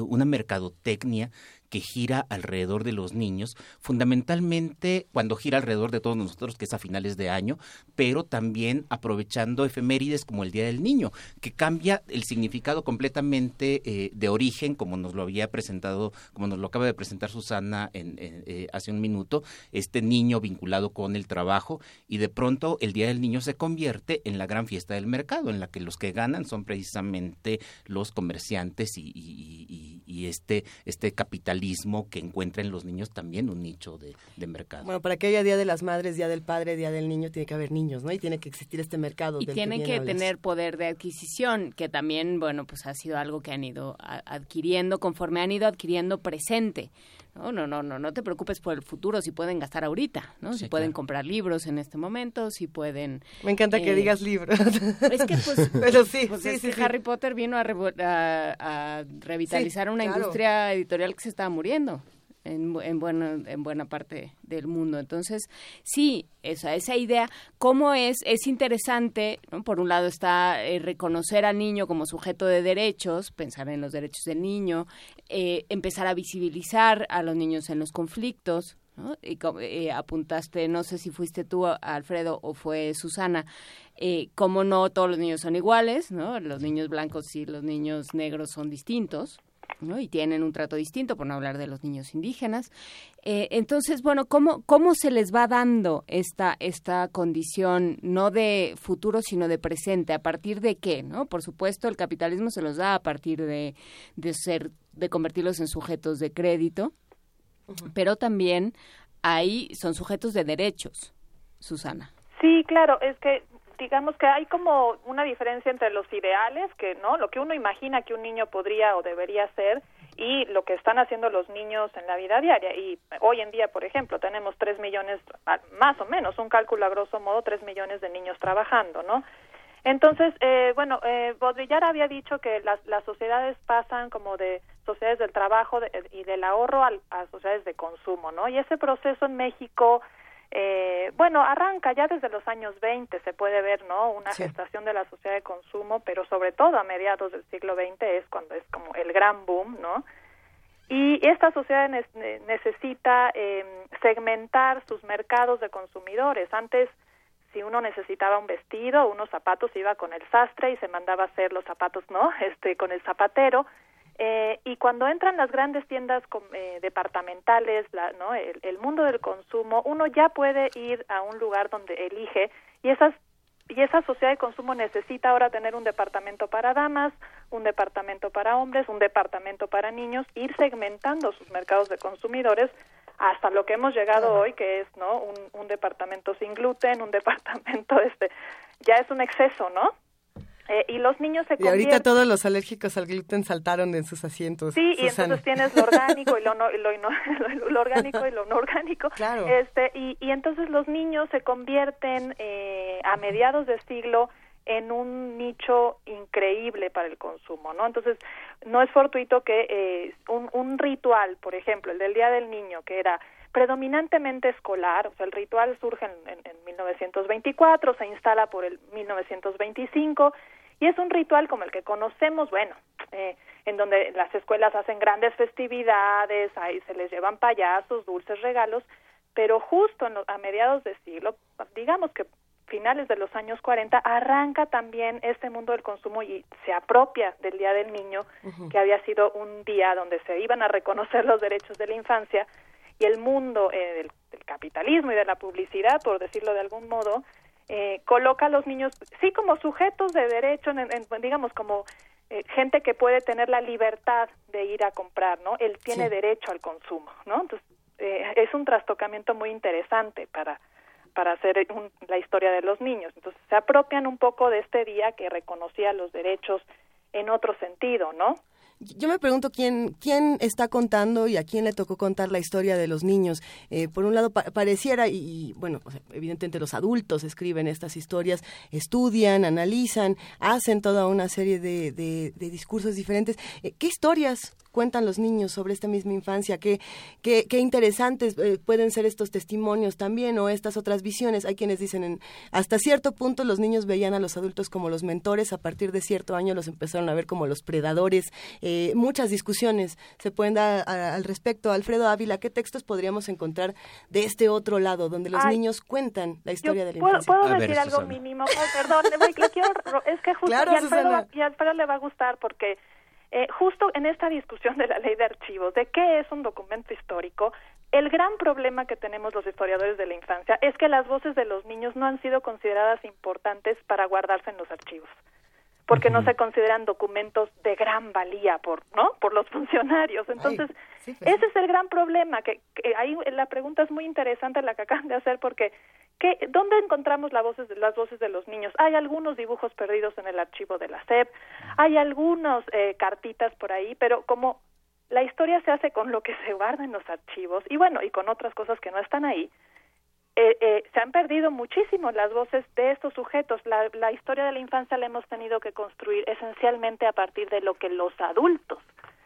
una mercadotecnia que gira alrededor de los niños, fundamentalmente cuando gira alrededor de todos nosotros, que es a finales de año, pero también aprovechando efemérides como el Día del Niño, que cambia el significado completamente eh, de origen, como nos lo había presentado, como nos lo acaba de presentar Susana en, eh, hace un minuto, este niño vinculado con el trabajo, y de pronto el Día del Niño se convierte en la gran fiesta del mercado, en la que los que ganan son precisamente los comerciantes y, y, este, este capital realismo que encuentra en los niños también un nicho de, mercado. Bueno, para que haya Día de las Madres, Día del Padre, Día del Niño, tiene que haber niños, ¿no? Y tiene que existir este mercado. Y tienen que, tener poder de adquisición, que también, bueno, pues ha sido algo que han ido adquiriendo conforme han ido adquiriendo presente. No, no, no, no, no te preocupes por el futuro, si pueden gastar ahorita, ¿no? si pueden comprar libros en este momento, si pueden... Me encanta que eh, digas libros. Es que pues, Pero sí, pues sí, Harry Potter vino a, a, revitalizar una industria editorial que se estaba muriendo en, en, buena, en buena parte del mundo. Entonces, sí, esa, esa idea, cómo es, es interesante, por un lado está eh, reconocer al niño como sujeto de derechos, pensar en los derechos del niño, eh, empezar a visibilizar a los niños en los conflictos, ¿no? Y eh, apuntaste, no sé si fuiste tú, Alfredo, o fue Susana, eh, como no todos los niños son iguales, ¿no? Los niños blancos y los niños negros son distintos, y tienen un trato distinto, por no hablar de los niños indígenas. Eh, entonces, bueno, ¿cómo, ¿cómo se les va dando esta, esta condición, no de futuro, sino de presente? ¿A partir de qué? ¿no? Por supuesto, el capitalismo se los da a partir de, de, ser, de convertirlos en sujetos de crédito, pero también ahí son sujetos de derechos, Susana. Sí, claro, es que digamos que hay como una diferencia entre los ideales, que no, lo que uno imagina que un niño podría o debería ser y lo que están haciendo los niños en la vida diaria. Y hoy en día, por ejemplo, tenemos tres millones, más o menos, un cálculo a grosso modo, tres millones de niños trabajando, ¿no? Entonces, eh, bueno, eh, Baudrillard había dicho que las, las sociedades pasan como de sociedades del trabajo y del ahorro a, a sociedades de consumo, ¿no? Y ese proceso en México eh, bueno, arranca ya desde los años 20, se puede ver, ¿no? Una gestación de la sociedad de consumo, pero sobre todo a mediados del siglo XX es cuando es como el gran boom, ¿no? Y esta sociedad necesita eh, segmentar sus mercados de consumidores. Antes, si uno necesitaba un vestido, unos zapatos, iba con el sastre y se mandaba a hacer los zapatos, ¿no? Este, con el zapatero eh, y cuando entran las grandes tiendas eh, departamentales, la, ¿no? El, mundo del consumo, uno ya puede ir a un lugar donde elige y esas y esa sociedad de consumo necesita ahora tener un departamento para damas, un departamento para hombres, un departamento para niños, ir segmentando sus mercados de consumidores hasta lo que hemos llegado hoy, que es no un, un departamento sin gluten, un departamento este ya es un exceso, ¿no? Eh, y los niños se Y ahorita todos los alérgicos al gluten saltaron en sus asientos. Sí, y entonces tienes lo orgánico y lo, no, lo, orgánico y lo no orgánico. Claro. Este, y, y entonces los niños se convierten eh, a mediados de siglo en un nicho increíble para el consumo, ¿no? Entonces, no es fortuito que eh, un, un ritual, por ejemplo, el del Día del Niño, que era predominantemente escolar, o sea, el ritual surge en, en, 1924, se instala por el 1925 y es un ritual como el que conocemos, bueno, eh, en donde las escuelas hacen grandes festividades, ahí se les llevan payasos, dulces regalos, pero justo a mediados de siglo, digamos que finales de los años 40, arranca también este mundo del consumo y se apropia del Día del Niño, que había sido un día donde se iban a reconocer los derechos de la infancia, y el mundo eh, del, capitalismo y de la publicidad, por decirlo de algún modo, eh, coloca a los niños, sí, como sujetos de derecho, en, digamos, como eh, gente que puede tener la libertad de ir a comprar, ¿no? Él tiene derecho al consumo, ¿no? Entonces, es un trastocamiento muy interesante para para hacer la historia de los niños. Entonces, se apropian un poco de este día que reconocía los derechos en otro sentido, ¿no? Yo me pregunto quién, quién está contando y a quién le tocó contar la historia de los niños. Eh, por un lado, pareciera, y, bueno, evidentemente los adultos escriben estas historias, estudian, analizan, hacen toda una serie de, de, discursos diferentes. Eh, ¿Qué historias cuentan los niños sobre esta misma infancia, qué, qué, qué interesantes eh, pueden ser estos testimonios también o estas otras visiones. Hay quienes dicen, en, hasta cierto punto los niños veían a los adultos como los mentores, a partir de cierto año los empezaron a ver como los predadores. Eh, muchas discusiones se pueden dar al respecto. Alfredo Ávila, ¿qué textos podríamos encontrar de este otro lado, donde los niños cuentan la historia de la infancia? ¿Puedo decir algo mínimo? perdón, es que justo y, Alfredo, y Alfredo le va a gustar porque eh, justo en esta discusión de la ley de archivos, de qué es un documento histórico, el gran problema que tenemos los historiadores de la infancia es que las voces de los niños no han sido consideradas importantes para guardarse en los archivos. Porque no se consideran documentos de gran valía por, ¿no? Por los funcionarios. Entonces, sí, pues ese es el gran problema, que, que ahí la pregunta es muy interesante la que acaban de hacer porque ¿qué, ¿dónde encontramos las voces, las voces de los niños? Hay algunos dibujos perdidos en el archivo de la SEP, hay algunos eh, cartitas por ahí, pero como la historia se hace con lo que se guarda en los archivos y bueno, y con otras cosas que no están ahí, eh, eh, se han perdido muchísimo las voces de estos sujetos. La, la historia de la infancia la hemos tenido que construir esencialmente a partir de lo que los adultos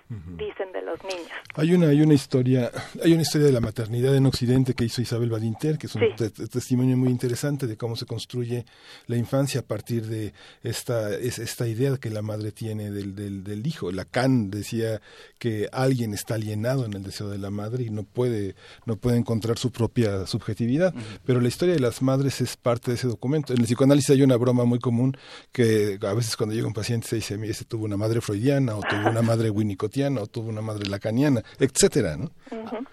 dicen de los niños. Hay una, hay una historia, hay una historia de la maternidad en Occidente que hizo Isabel Badinter, que es un Sí. te- te- testimonio muy interesante de cómo se construye la infancia a partir de esta, es- esta idea que la madre tiene del, del, del hijo. Lacan decía que alguien está alienado en el deseo de la madre y no puede, no puede encontrar su propia subjetividad. Pero la historia de las madres es parte de ese documento. En el psicoanálisis hay una broma muy común que a veces cuando llega un paciente se dice, "Mire, ese tuvo una madre freudiana o tuvo una madre o tuvo una madre lacaniana, etcétera, ¿no?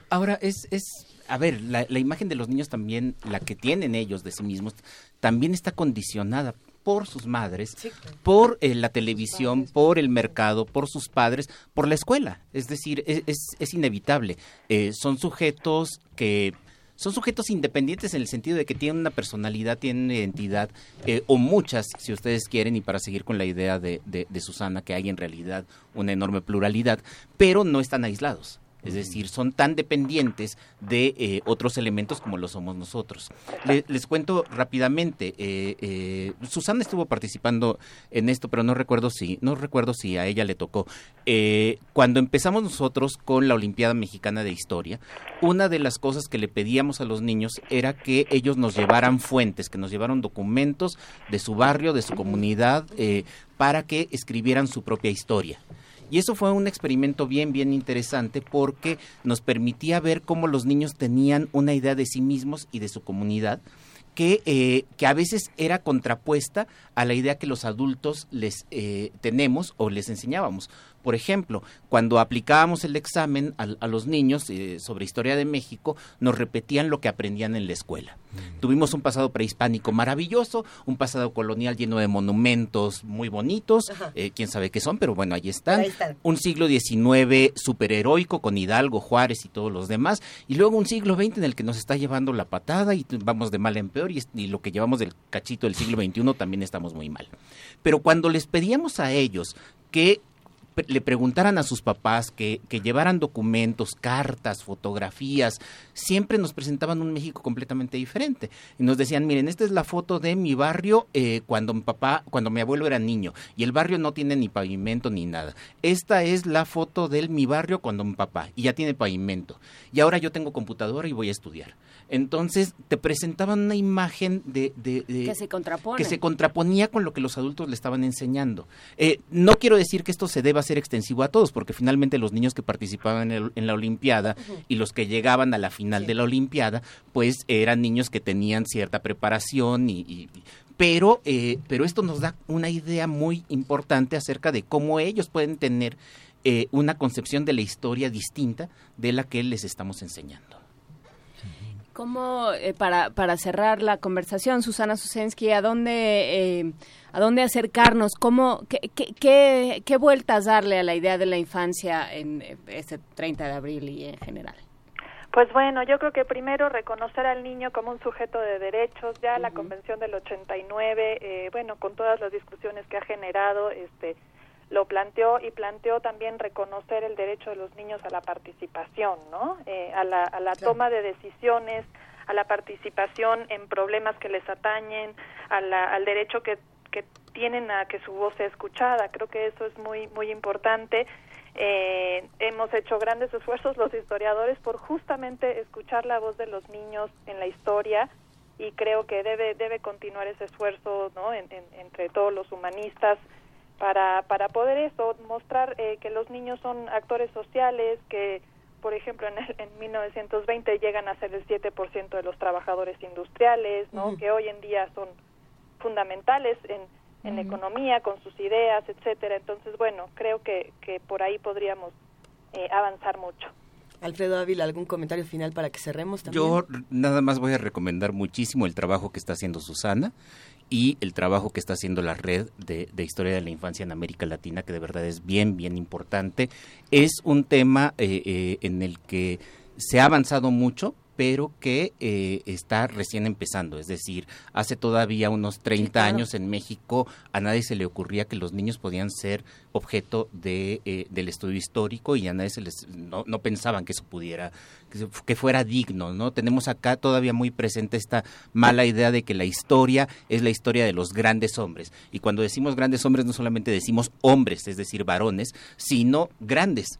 Ahora, es, es a ver, la, la imagen de los niños también, la que tienen ellos de sí mismos, también está condicionada por sus madres, por eh, la televisión, por el mercado, por sus padres, por la escuela. Es decir, es, es, es inevitable. Eh, son sujetos que son sujetos independientes en el sentido de que tienen una personalidad, tienen una identidad, eh, o muchas, si ustedes quieren, y para seguir con la idea de, de, de Susana, que hay en realidad una enorme pluralidad, pero no están aislados. Es decir, son tan dependientes de eh, otros elementos como lo somos nosotros. Le- les cuento rápidamente. eh, eh, Susana estuvo participando en esto, pero no recuerdo si, no recuerdo si a ella le tocó. Eh, cuando empezamos nosotros con la Olimpiada Mexicana de Historia, una de las cosas que le pedíamos a los niños era que ellos nos llevaran fuentes, que nos llevaran documentos de su barrio, de su comunidad, eh, para que escribieran su propia historia. Y eso fue un experimento bien, bien interesante porque nos permitía ver cómo los niños tenían una idea de sí mismos y de su comunidad que, eh, que a veces era contrapuesta a la idea que los adultos les eh, tenemos o les enseñábamos. Por ejemplo, cuando aplicábamos el examen a, a los niños eh, sobre historia de México, nos repetían lo que aprendían en la escuela. Tuvimos un pasado prehispánico maravilloso, un pasado colonial lleno de monumentos muy bonitos, eh, quién sabe qué son, pero bueno, ahí están. Ahí están. Un siglo XIX superheroico con Hidalgo, Juárez y todos los demás, y luego un siglo XX en el que nos está llevando la patada y vamos de mal en peor, y, lo que llevamos del cachito del siglo XXI también estamos muy mal. Pero cuando les pedíamos a ellos que le preguntaran a sus papás que, llevaran documentos, cartas, fotografías, siempre nos presentaban un México completamente diferente. Y nos decían, miren, esta es la foto de mi barrio eh, cuando mi papá, cuando mi abuelo era niño, y el barrio no tiene ni pavimento ni nada. Esta es la foto de mi barrio cuando mi papá, y ya tiene pavimento. Y ahora yo tengo computadora y voy a estudiar. Entonces te presentaban una imagen de... de- de- Que se contrapone. que se contraponía con lo que los adultos le estaban enseñando. Eh, no quiero decir que esto se deba hacer extensivo a todos, porque finalmente los niños que participaban en, el- en la Olimpiada y los que llegaban a la final de la Olimpiada, pues eran niños que tenían cierta preparación y... y- pero, eh, pero esto nos da una idea muy importante acerca de cómo ellos pueden tener eh, una concepción de la historia distinta de la que les estamos enseñando. ¿Cómo, eh, para, para cerrar la conversación, Susana Susensky, a dónde, eh, a dónde acercarnos? ¿Cómo, qué, qué, qué, qué vueltas darle a la idea de la infancia en eh, este 30 de abril y en general? Pues bueno, yo creo que primero reconocer al niño como un sujeto de derechos, ya la Convención del 89, eh, bueno, con todas las discusiones que ha generado, este, lo planteó y planteó también reconocer el derecho de los niños a la participación, ¿no? Eh, a la, a la toma de decisiones, a la participación en problemas que les atañen, a la- al derecho que, que tienen a que su voz sea escuchada. Creo que eso es muy muy importante. Eh, hemos hecho grandes esfuerzos los historiadores por justamente escuchar la voz de los niños en la historia y creo que debe debe continuar ese esfuerzo ¿no? En- en- entre todos los humanistas para para poder eso mostrar eh, que los niños son actores sociales que por ejemplo en, el- en 1920 llegan a ser el 7% de los trabajadores industriales no que hoy en día son fundamentales en en la economía con sus ideas etcétera. Entonces bueno creo que que por ahí podríamos eh, avanzar mucho. Alfredo Ávila, ¿algún comentario final para que cerremos también? Yo nada más voy a recomendar muchísimo el trabajo que está haciendo Susana y el trabajo que está haciendo la red de, historia de la infancia en América Latina, que de verdad es bien, bien importante. Es un tema eh, eh, en el que se ha avanzado mucho, pero que eh, está recién empezando. Es decir, hace todavía unos 30 Sí, claro. años en México a nadie se le ocurría que los niños podían ser objeto de, eh, del estudio histórico y a nadie se les no, no pensaban que eso pudiera que, se- que fuera digno, ¿no? Tenemos acá todavía muy presente esta mala idea de que la historia es la historia de los grandes hombres y cuando decimos grandes hombres no solamente decimos hombres, es decir, varones, sino grandes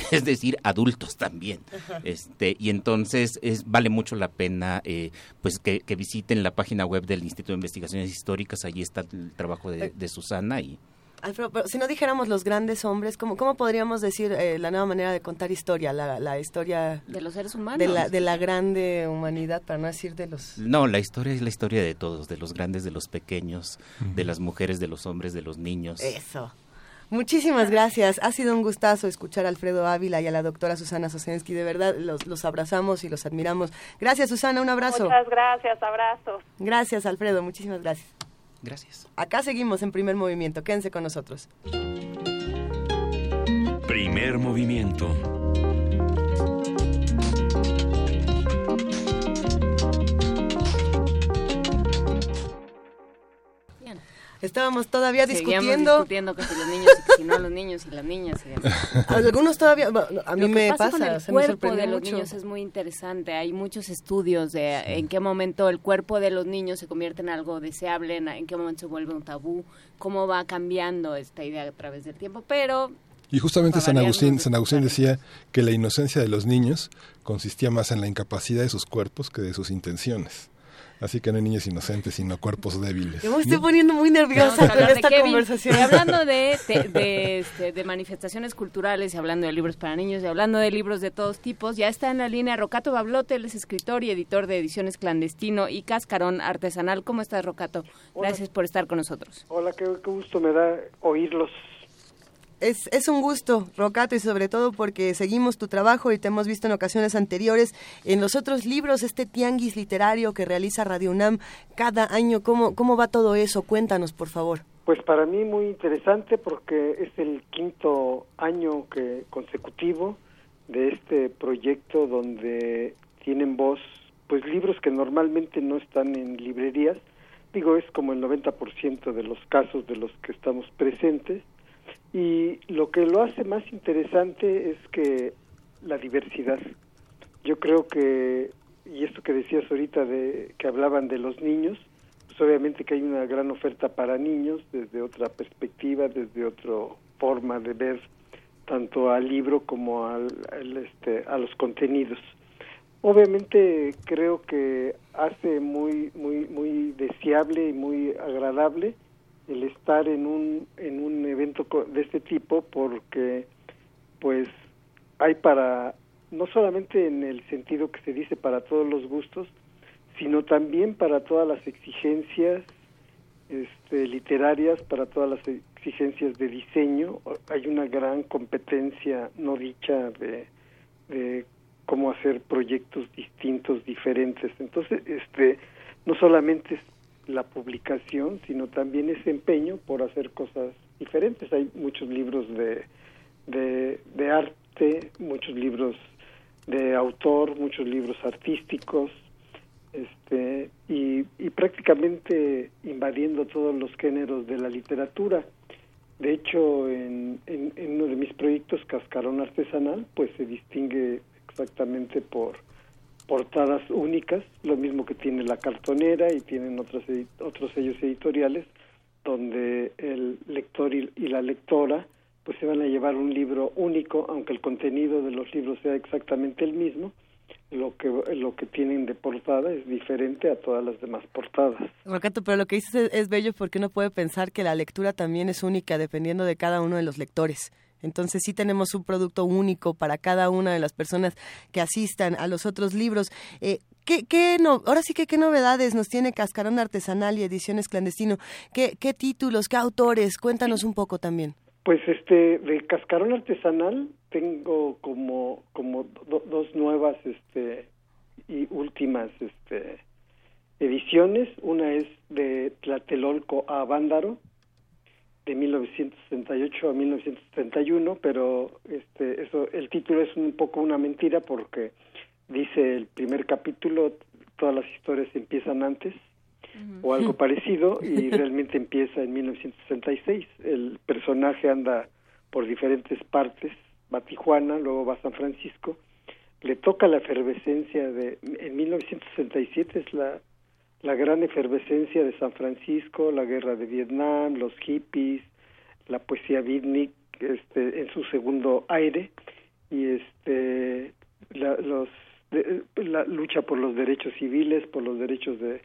es decir, adultos también. Este, y entonces es, vale mucho la pena eh, pues que, que visiten la página web del Instituto de Investigaciones Históricas, allí está el trabajo de, de Susana y Alfredo, pero si no dijéramos los grandes hombres, ¿cómo, cómo podríamos decir eh, la nueva manera de contar historia? La, la historia de los seres humanos. de la, de la grande humanidad, para no decir de los... no, la historia es la historia de todos, de los grandes, de los pequeños, de las mujeres, de los hombres, de los niños. Eso. Muchísimas gracias. Ha sido un gustazo escuchar a Alfredo Ávila y a la doctora Susana Sosensky. De verdad, los, los abrazamos y los admiramos. Gracias, Susana. Un abrazo. Muchas gracias, abrazos. Gracias, Alfredo. Muchísimas gracias. Gracias. Acá seguimos en primer movimiento. Quédense con nosotros. Primer movimiento. Estábamos todavía Seguíamos discutiendo. discutiendo que si los niños y que si no los niños y las niñas. Y demás. Algunos todavía, a mí Lo que me pasa, pasa, con el se cuerpo de los mucho. niños es muy interesante. Hay muchos estudios de en qué momento el cuerpo de los niños se convierte en algo deseable, en, en qué momento se vuelve un tabú, cómo va cambiando esta idea a través del tiempo. Pero Y justamente San Agustín, San Agustín decía que la inocencia de los niños consistía más en la incapacidad de sus cuerpos que de sus intenciones. Así que no hay niños inocentes, sino cuerpos débiles. Yo me estoy ¿no? poniendo muy nerviosa con esta Kevin. conversación. Y hablando de, de, de, este, de manifestaciones culturales, y hablando de libros para niños, y hablando de libros de todos tipos, ya está en la línea Rocato Bablote, él es escritor y editor de Ediciones Clandestino y Cascarón Artesanal. ¿Cómo estás, Rocato? Gracias por estar con nosotros. Hola, qué, qué gusto me da oírlos. Es, es un gusto, Rocato, y sobre todo porque seguimos tu trabajo y te hemos visto en ocasiones anteriores en los otros libros, este tianguis literario que realiza Radio UNAM cada año. ¿Cómo, cómo va todo eso? Cuéntanos, por favor. Pues para mí muy interesante porque es el quinto año que consecutivo de este proyecto donde tienen voz pues libros que normalmente no están en librerías. Digo, es como el 90% de los casos de los que estamos presentes. Y lo que lo hace más interesante es que la diversidad. Yo creo que, y esto que decías ahorita de que hablaban de los niños, pues obviamente que hay una gran oferta para niños desde otra perspectiva, desde otra forma de ver tanto al libro como al, este, a los contenidos. Obviamente creo que hace muy muy muy deseable y muy agradable el estar en un en un evento de este tipo porque pues hay para no solamente en el sentido que se dice para todos los gustos sino también para todas las exigencias este, literarias para todas las exigencias de diseño. Hay una gran competencia no dicha de, de cómo hacer proyectos distintos diferentes. Entonces este no solamente la publicación, sino también ese empeño por hacer cosas diferentes. Hay muchos libros de, de, arte, muchos libros de autor, muchos libros artísticos, este, y, y prácticamente invadiendo todos los géneros de la literatura. De hecho, en, en, en uno de mis proyectos, Cascarón Artesanal, pues se distingue exactamente por portadas únicas, lo mismo que tiene la cartonera y tienen otros, otros sellos editoriales, donde el lector y, la lectora pues se van a llevar un libro único, aunque el contenido de los libros sea exactamente el mismo, lo que lo que tienen de portada es diferente a todas las demás portadas. Rocato, pero lo que dices es, es bello porque uno puede pensar que la lectura también es única dependiendo de cada uno de los lectores. Entonces sí tenemos un producto único para cada una de las personas que asistan a los otros libros. Eh, ¿qué, qué ahora sí que qué novedades nos tiene Cascarón Artesanal y Ediciones Clandestino. ¿Qué, qué títulos, qué autores? Cuéntanos un poco también. Pues este de cascarón artesanal tengo como como do- dos nuevas este y últimas este ediciones. Una es de Tlatelolco a Vándaro, de 1968 a 1971, pero este, eso, el título es un poco una mentira porque dice el primer capítulo, todas las historias empiezan antes o algo parecido y realmente empieza en 1966. El personaje anda por diferentes partes, va a Tijuana, luego va a San Francisco, le toca la efervescencia de, en 1967 es la, la gran efervescencia de San Francisco, la guerra de Vietnam, los hippies, la poesía beatnik este, en su segundo aire y este la, los la lucha por los derechos civiles, por los derechos de,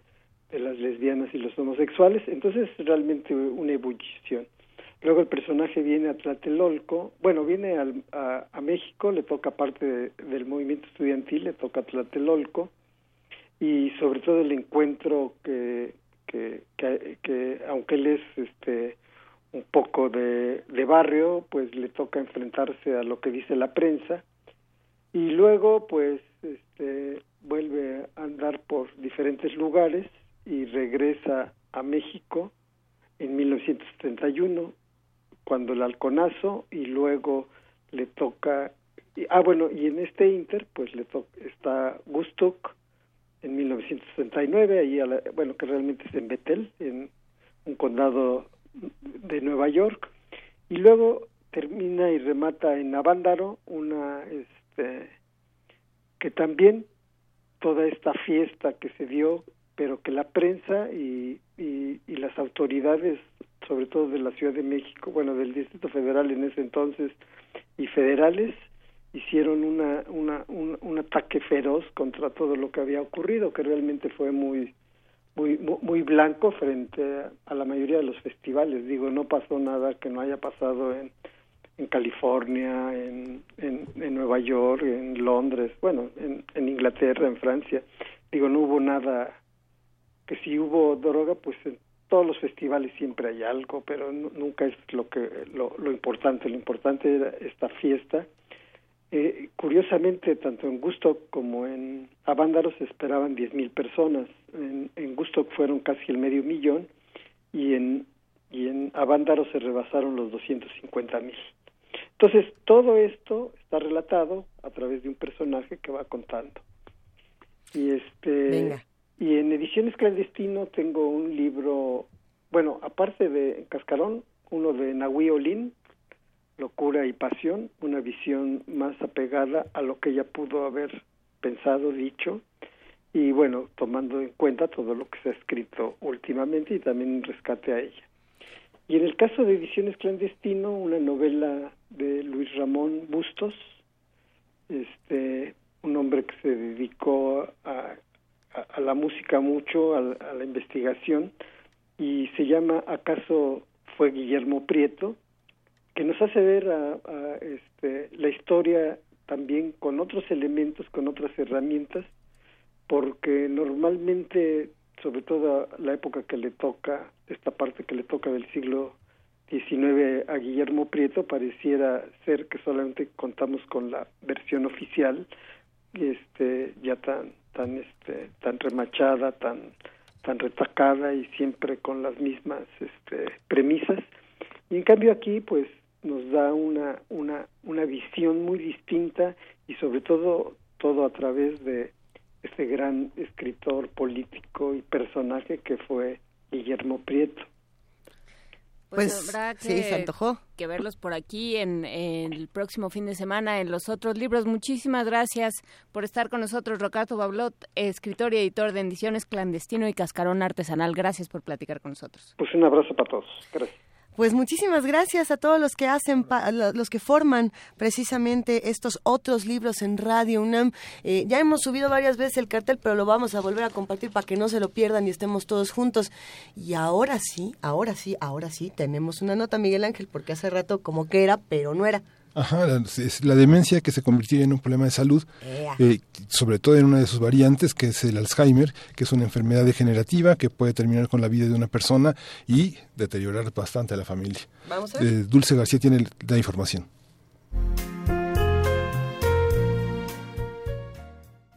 de las lesbianas y los homosexuales, entonces es realmente una ebullición. Luego el personaje viene a Tlatelolco, bueno, viene al, a, a, México, le toca parte de, del movimiento estudiantil, le toca a Tlatelolco, y sobre todo el encuentro que, que, que, que aunque él es este un poco de, de barrio, pues le toca enfrentarse a lo que dice la prensa, y luego pues este, vuelve a andar por diferentes lugares y regresa a México en 1971 cuando el halconazo y luego le toca ah bueno y en este inter pues le toca está Gustuk en 1969 ahí a la, bueno que realmente es en Bethel en un condado de Nueva York. Y luego termina y remata en Avándaro una este que también toda esta fiesta que se dio pero que la prensa y, y, y, las autoridades, sobre todo de la Ciudad de México, bueno, del Distrito Federal en ese entonces, y federales, hicieron una, una, un, un, ataque feroz contra todo lo que había ocurrido, que realmente fue muy, muy, muy blanco frente a, la mayoría de los festivales. Digo, no pasó nada que no haya pasado en, en California, en, en, en Nueva York, en Londres, bueno, en, en Inglaterra, en Francia. Digo, no hubo nada que si hubo droga, pues en todos los festivales siempre hay algo, pero nunca es lo que lo, lo, importante. Lo importante era esta fiesta. Eh, curiosamente, tanto en Gusto como en Avándaro se esperaban 10.000 personas. En, en Gusto fueron casi el medio millón y en y en Avándaro se rebasaron los 250.000. Entonces, todo esto está relatado a través de un personaje que va contando. Y este Venga. Y en Ediciones Clandestino tengo un libro, bueno, aparte de Cascarón, uno de Nahui Olin, Locura y Pasión, una visión más apegada a lo que ella pudo haber pensado, dicho, y bueno, tomando en cuenta todo lo que se ha escrito últimamente y también un rescate a ella. Y en el caso de Ediciones Clandestino, una novela de Luis Ramón Bustos, este, un hombre que se dedicó a a, la música mucho, a, a, la investigación, y se llama ¿Acaso fue Guillermo Prieto? Que nos hace ver a, este, la historia también con otros elementos, con otras herramientas, porque normalmente, sobre todo la época que le toca, esta parte que le toca del siglo XIX a Guillermo Prieto, pareciera ser que solamente contamos con la versión oficial, este, ya tan tan este tan remachada tan tan retacada y siempre con las mismas este premisas. Y en cambio aquí pues nos da una una una visión muy distinta y sobre todo todo a través de este gran escritor político y personaje que fue Guillermo Prieto pues, pues habrá que, sí, se antojó. que verlos por aquí en, en, el próximo fin de semana en los otros libros. Muchísimas gracias por estar con nosotros, Rocato Bablot, escritor y editor de Ediciones Clandestino y Cascarón Artesanal. Gracias por platicar con nosotros. Pues un abrazo para todos. Gracias. Pues muchísimas gracias a todos los que hacen, los que forman precisamente estos otros libros en Radio UNAM. Eh, ya hemos subido varias veces el cartel, pero lo vamos a volver a compartir para que no se lo pierdan y estemos todos juntos. Y ahora sí, ahora sí, ahora sí, tenemos una nota, Miguel Ángel, porque hace rato como que era, pero no era. Ajá, es la demencia que se convirtió en un problema de salud, eh, sobre todo en una de sus variantes, que es el Alzheimer, que es una enfermedad degenerativa que puede terminar con la vida de una persona y deteriorar bastante a la familia. Vamos a ver. Eh, Dulce García tiene la información.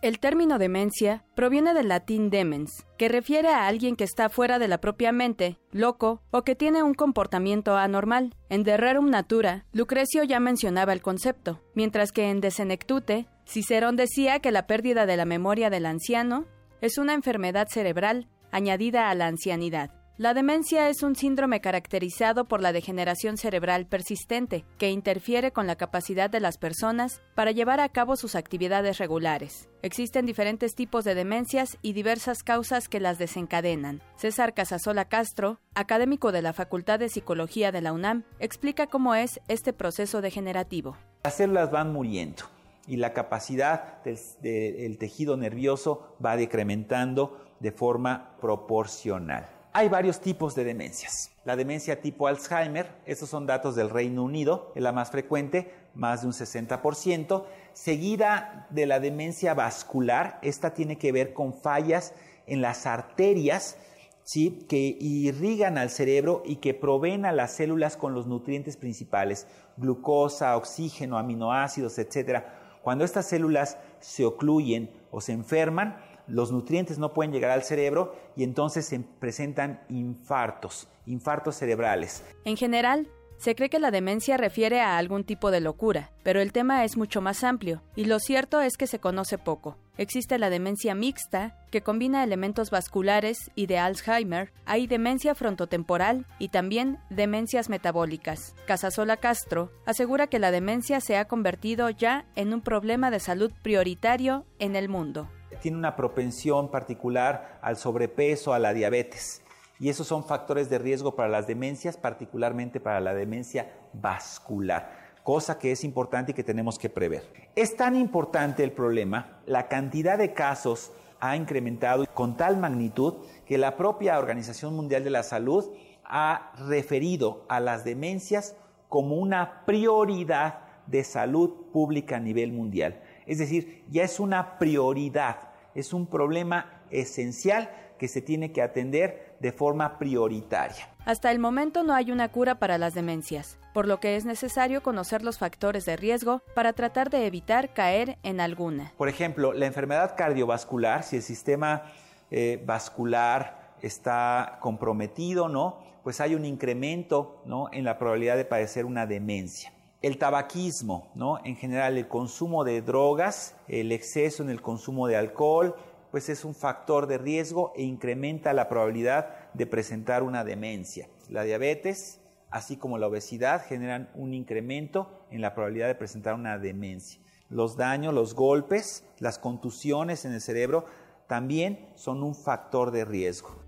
El término demencia proviene del latín demens, que refiere a alguien que está fuera de la propia mente, loco o que tiene un comportamiento anormal. En De Rerum Natura, Lucrecio ya mencionaba el concepto, mientras que en De Senectute, Cicerón decía que la pérdida de la memoria del anciano es una enfermedad cerebral añadida a la ancianidad. La demencia es un síndrome caracterizado por la degeneración cerebral persistente, que interfiere con la capacidad de las personas para llevar a cabo sus actividades regulares. Existen diferentes tipos de demencias y diversas causas que las desencadenan. César Casasola Castro, académico de la Facultad de Psicología de la UNAM, explica cómo es este proceso degenerativo. Las células van muriendo y la capacidad del, tejido nervioso va decrementando de forma proporcional. Hay varios tipos de demencias. La demencia tipo Alzheimer, esos son datos del Reino Unido, es la más frecuente, más de un 60%, seguida de la demencia vascular, esta tiene que ver con fallas en las arterias, ¿sí? que irrigan al cerebro y que proveen a las células con los nutrientes principales, glucosa, oxígeno, aminoácidos, etc. Cuando estas células se ocluyen o se enferman, los nutrientes no pueden llegar al cerebro y entonces se presentan infartos, infartos cerebrales. En general, se cree que la demencia refiere a algún tipo de locura, pero el tema es mucho más amplio, y lo cierto es que se conoce poco. Existe la demencia mixta, que combina elementos vasculares y de Alzheimer, hay demencia frontotemporal y también demencias metabólicas. Casasola Castro asegura que la demencia se ha convertido ya en un problema de salud prioritario en el mundo tiene una propensión particular al sobrepeso, a la diabetes. Y esos son factores de riesgo para las demencias, particularmente para la demencia vascular, cosa que es importante y que tenemos que prever. Es tan importante el problema, la cantidad de casos ha incrementado con tal magnitud que la propia Organización Mundial de la Salud ha referido a las demencias como una prioridad de salud pública a nivel mundial. Es decir, ya es una prioridad es un problema esencial que se tiene que atender de forma prioritaria. Hasta el momento no hay una cura para las demencias, por lo que es necesario conocer los factores de riesgo para tratar de evitar caer en alguna. Por ejemplo, la enfermedad cardiovascular, si el sistema eh, vascular está comprometido, ¿no? Pues hay un incremento, ¿no? En la probabilidad de padecer una demencia el tabaquismo, ¿no? En general, el consumo de drogas, el exceso en el consumo de alcohol, pues es un factor de riesgo e incrementa la probabilidad de presentar una demencia. La diabetes, así como la obesidad, generan un incremento en la probabilidad de presentar una demencia. Los daños, los golpes, las contusiones en el cerebro también son un factor de riesgo.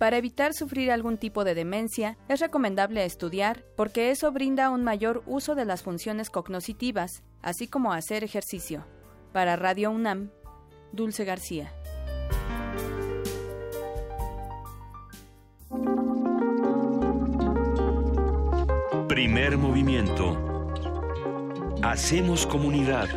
Para evitar sufrir algún tipo de demencia, es recomendable estudiar porque eso brinda un mayor uso de las funciones cognitivas, así como hacer ejercicio. Para Radio UNAM, Dulce García. Primer movimiento. Hacemos comunidad.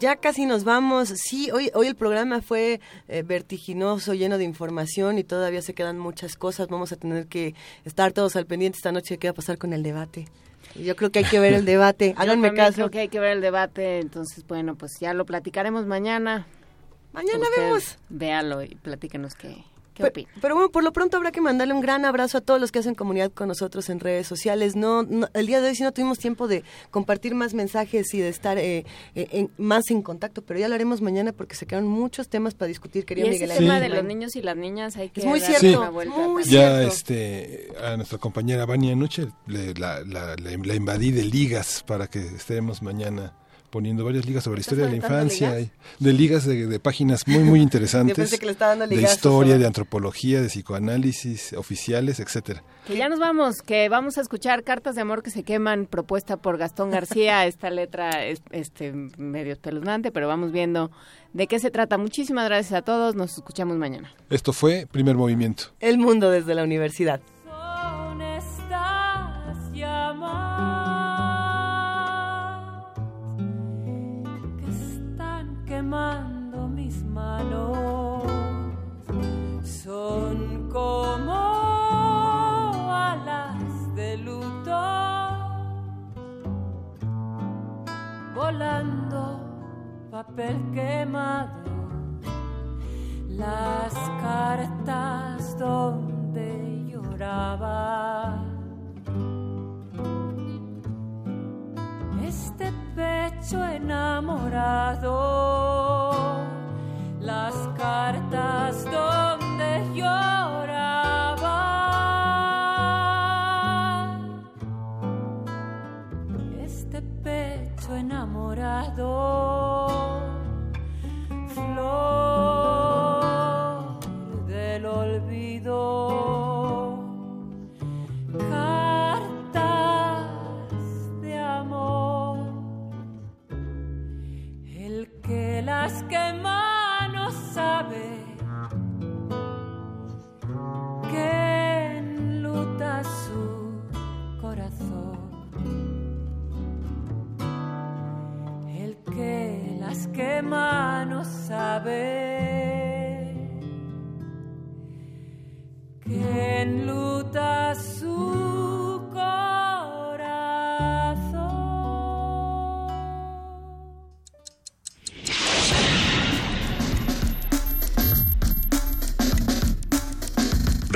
Ya casi nos vamos. Sí, hoy, hoy el programa fue eh, vertiginoso, lleno de información y todavía se quedan muchas cosas. Vamos a tener que estar todos al pendiente esta noche de qué va a pasar con el debate. Yo creo que hay que ver el debate. Háganme caso. Creo que hay que ver el debate. Entonces, bueno, pues ya lo platicaremos mañana. Mañana vemos. Véalo y platíquenos qué, pero, bueno, por lo pronto habrá que mandarle un gran abrazo a todos los que hacen comunidad con nosotros en redes sociales. No, el día de hoy sí no tuvimos tiempo de compartir más mensajes y de estar eh, eh, más en contacto, pero ya lo haremos mañana porque se quedaron muchos temas para discutir, querido y Miguel ese tema de los niños y las niñas hay que es muy cierto, una vuelta. ya este a nuestra compañera Vania anoche la, la, la invadí de ligas para que estemos mañana poniendo varias ligas sobre la historia de la infancia, de ligas de, páginas muy muy interesantes, de historia, de antropología, de psicoanálisis, oficiales, etcétera. Que ya nos vamos, que vamos a escuchar Cartas de amor que se queman, propuesta por Gastón García. Esta letra es este medio espeluznante, pero vamos viendo de qué se trata. Muchísimas gracias a todos, nos escuchamos mañana. Esto fue Primer Movimiento. El mundo desde la universidad. quemando mis manos. Son como alas de luto volando papel quemado. Las cartas donde lloraba Este pecho enamorado, las cartas donde lloraba. Este pecho enamorado, flor que las quema no sabe que enluta su corazón. El que las quema no sabe que enluta su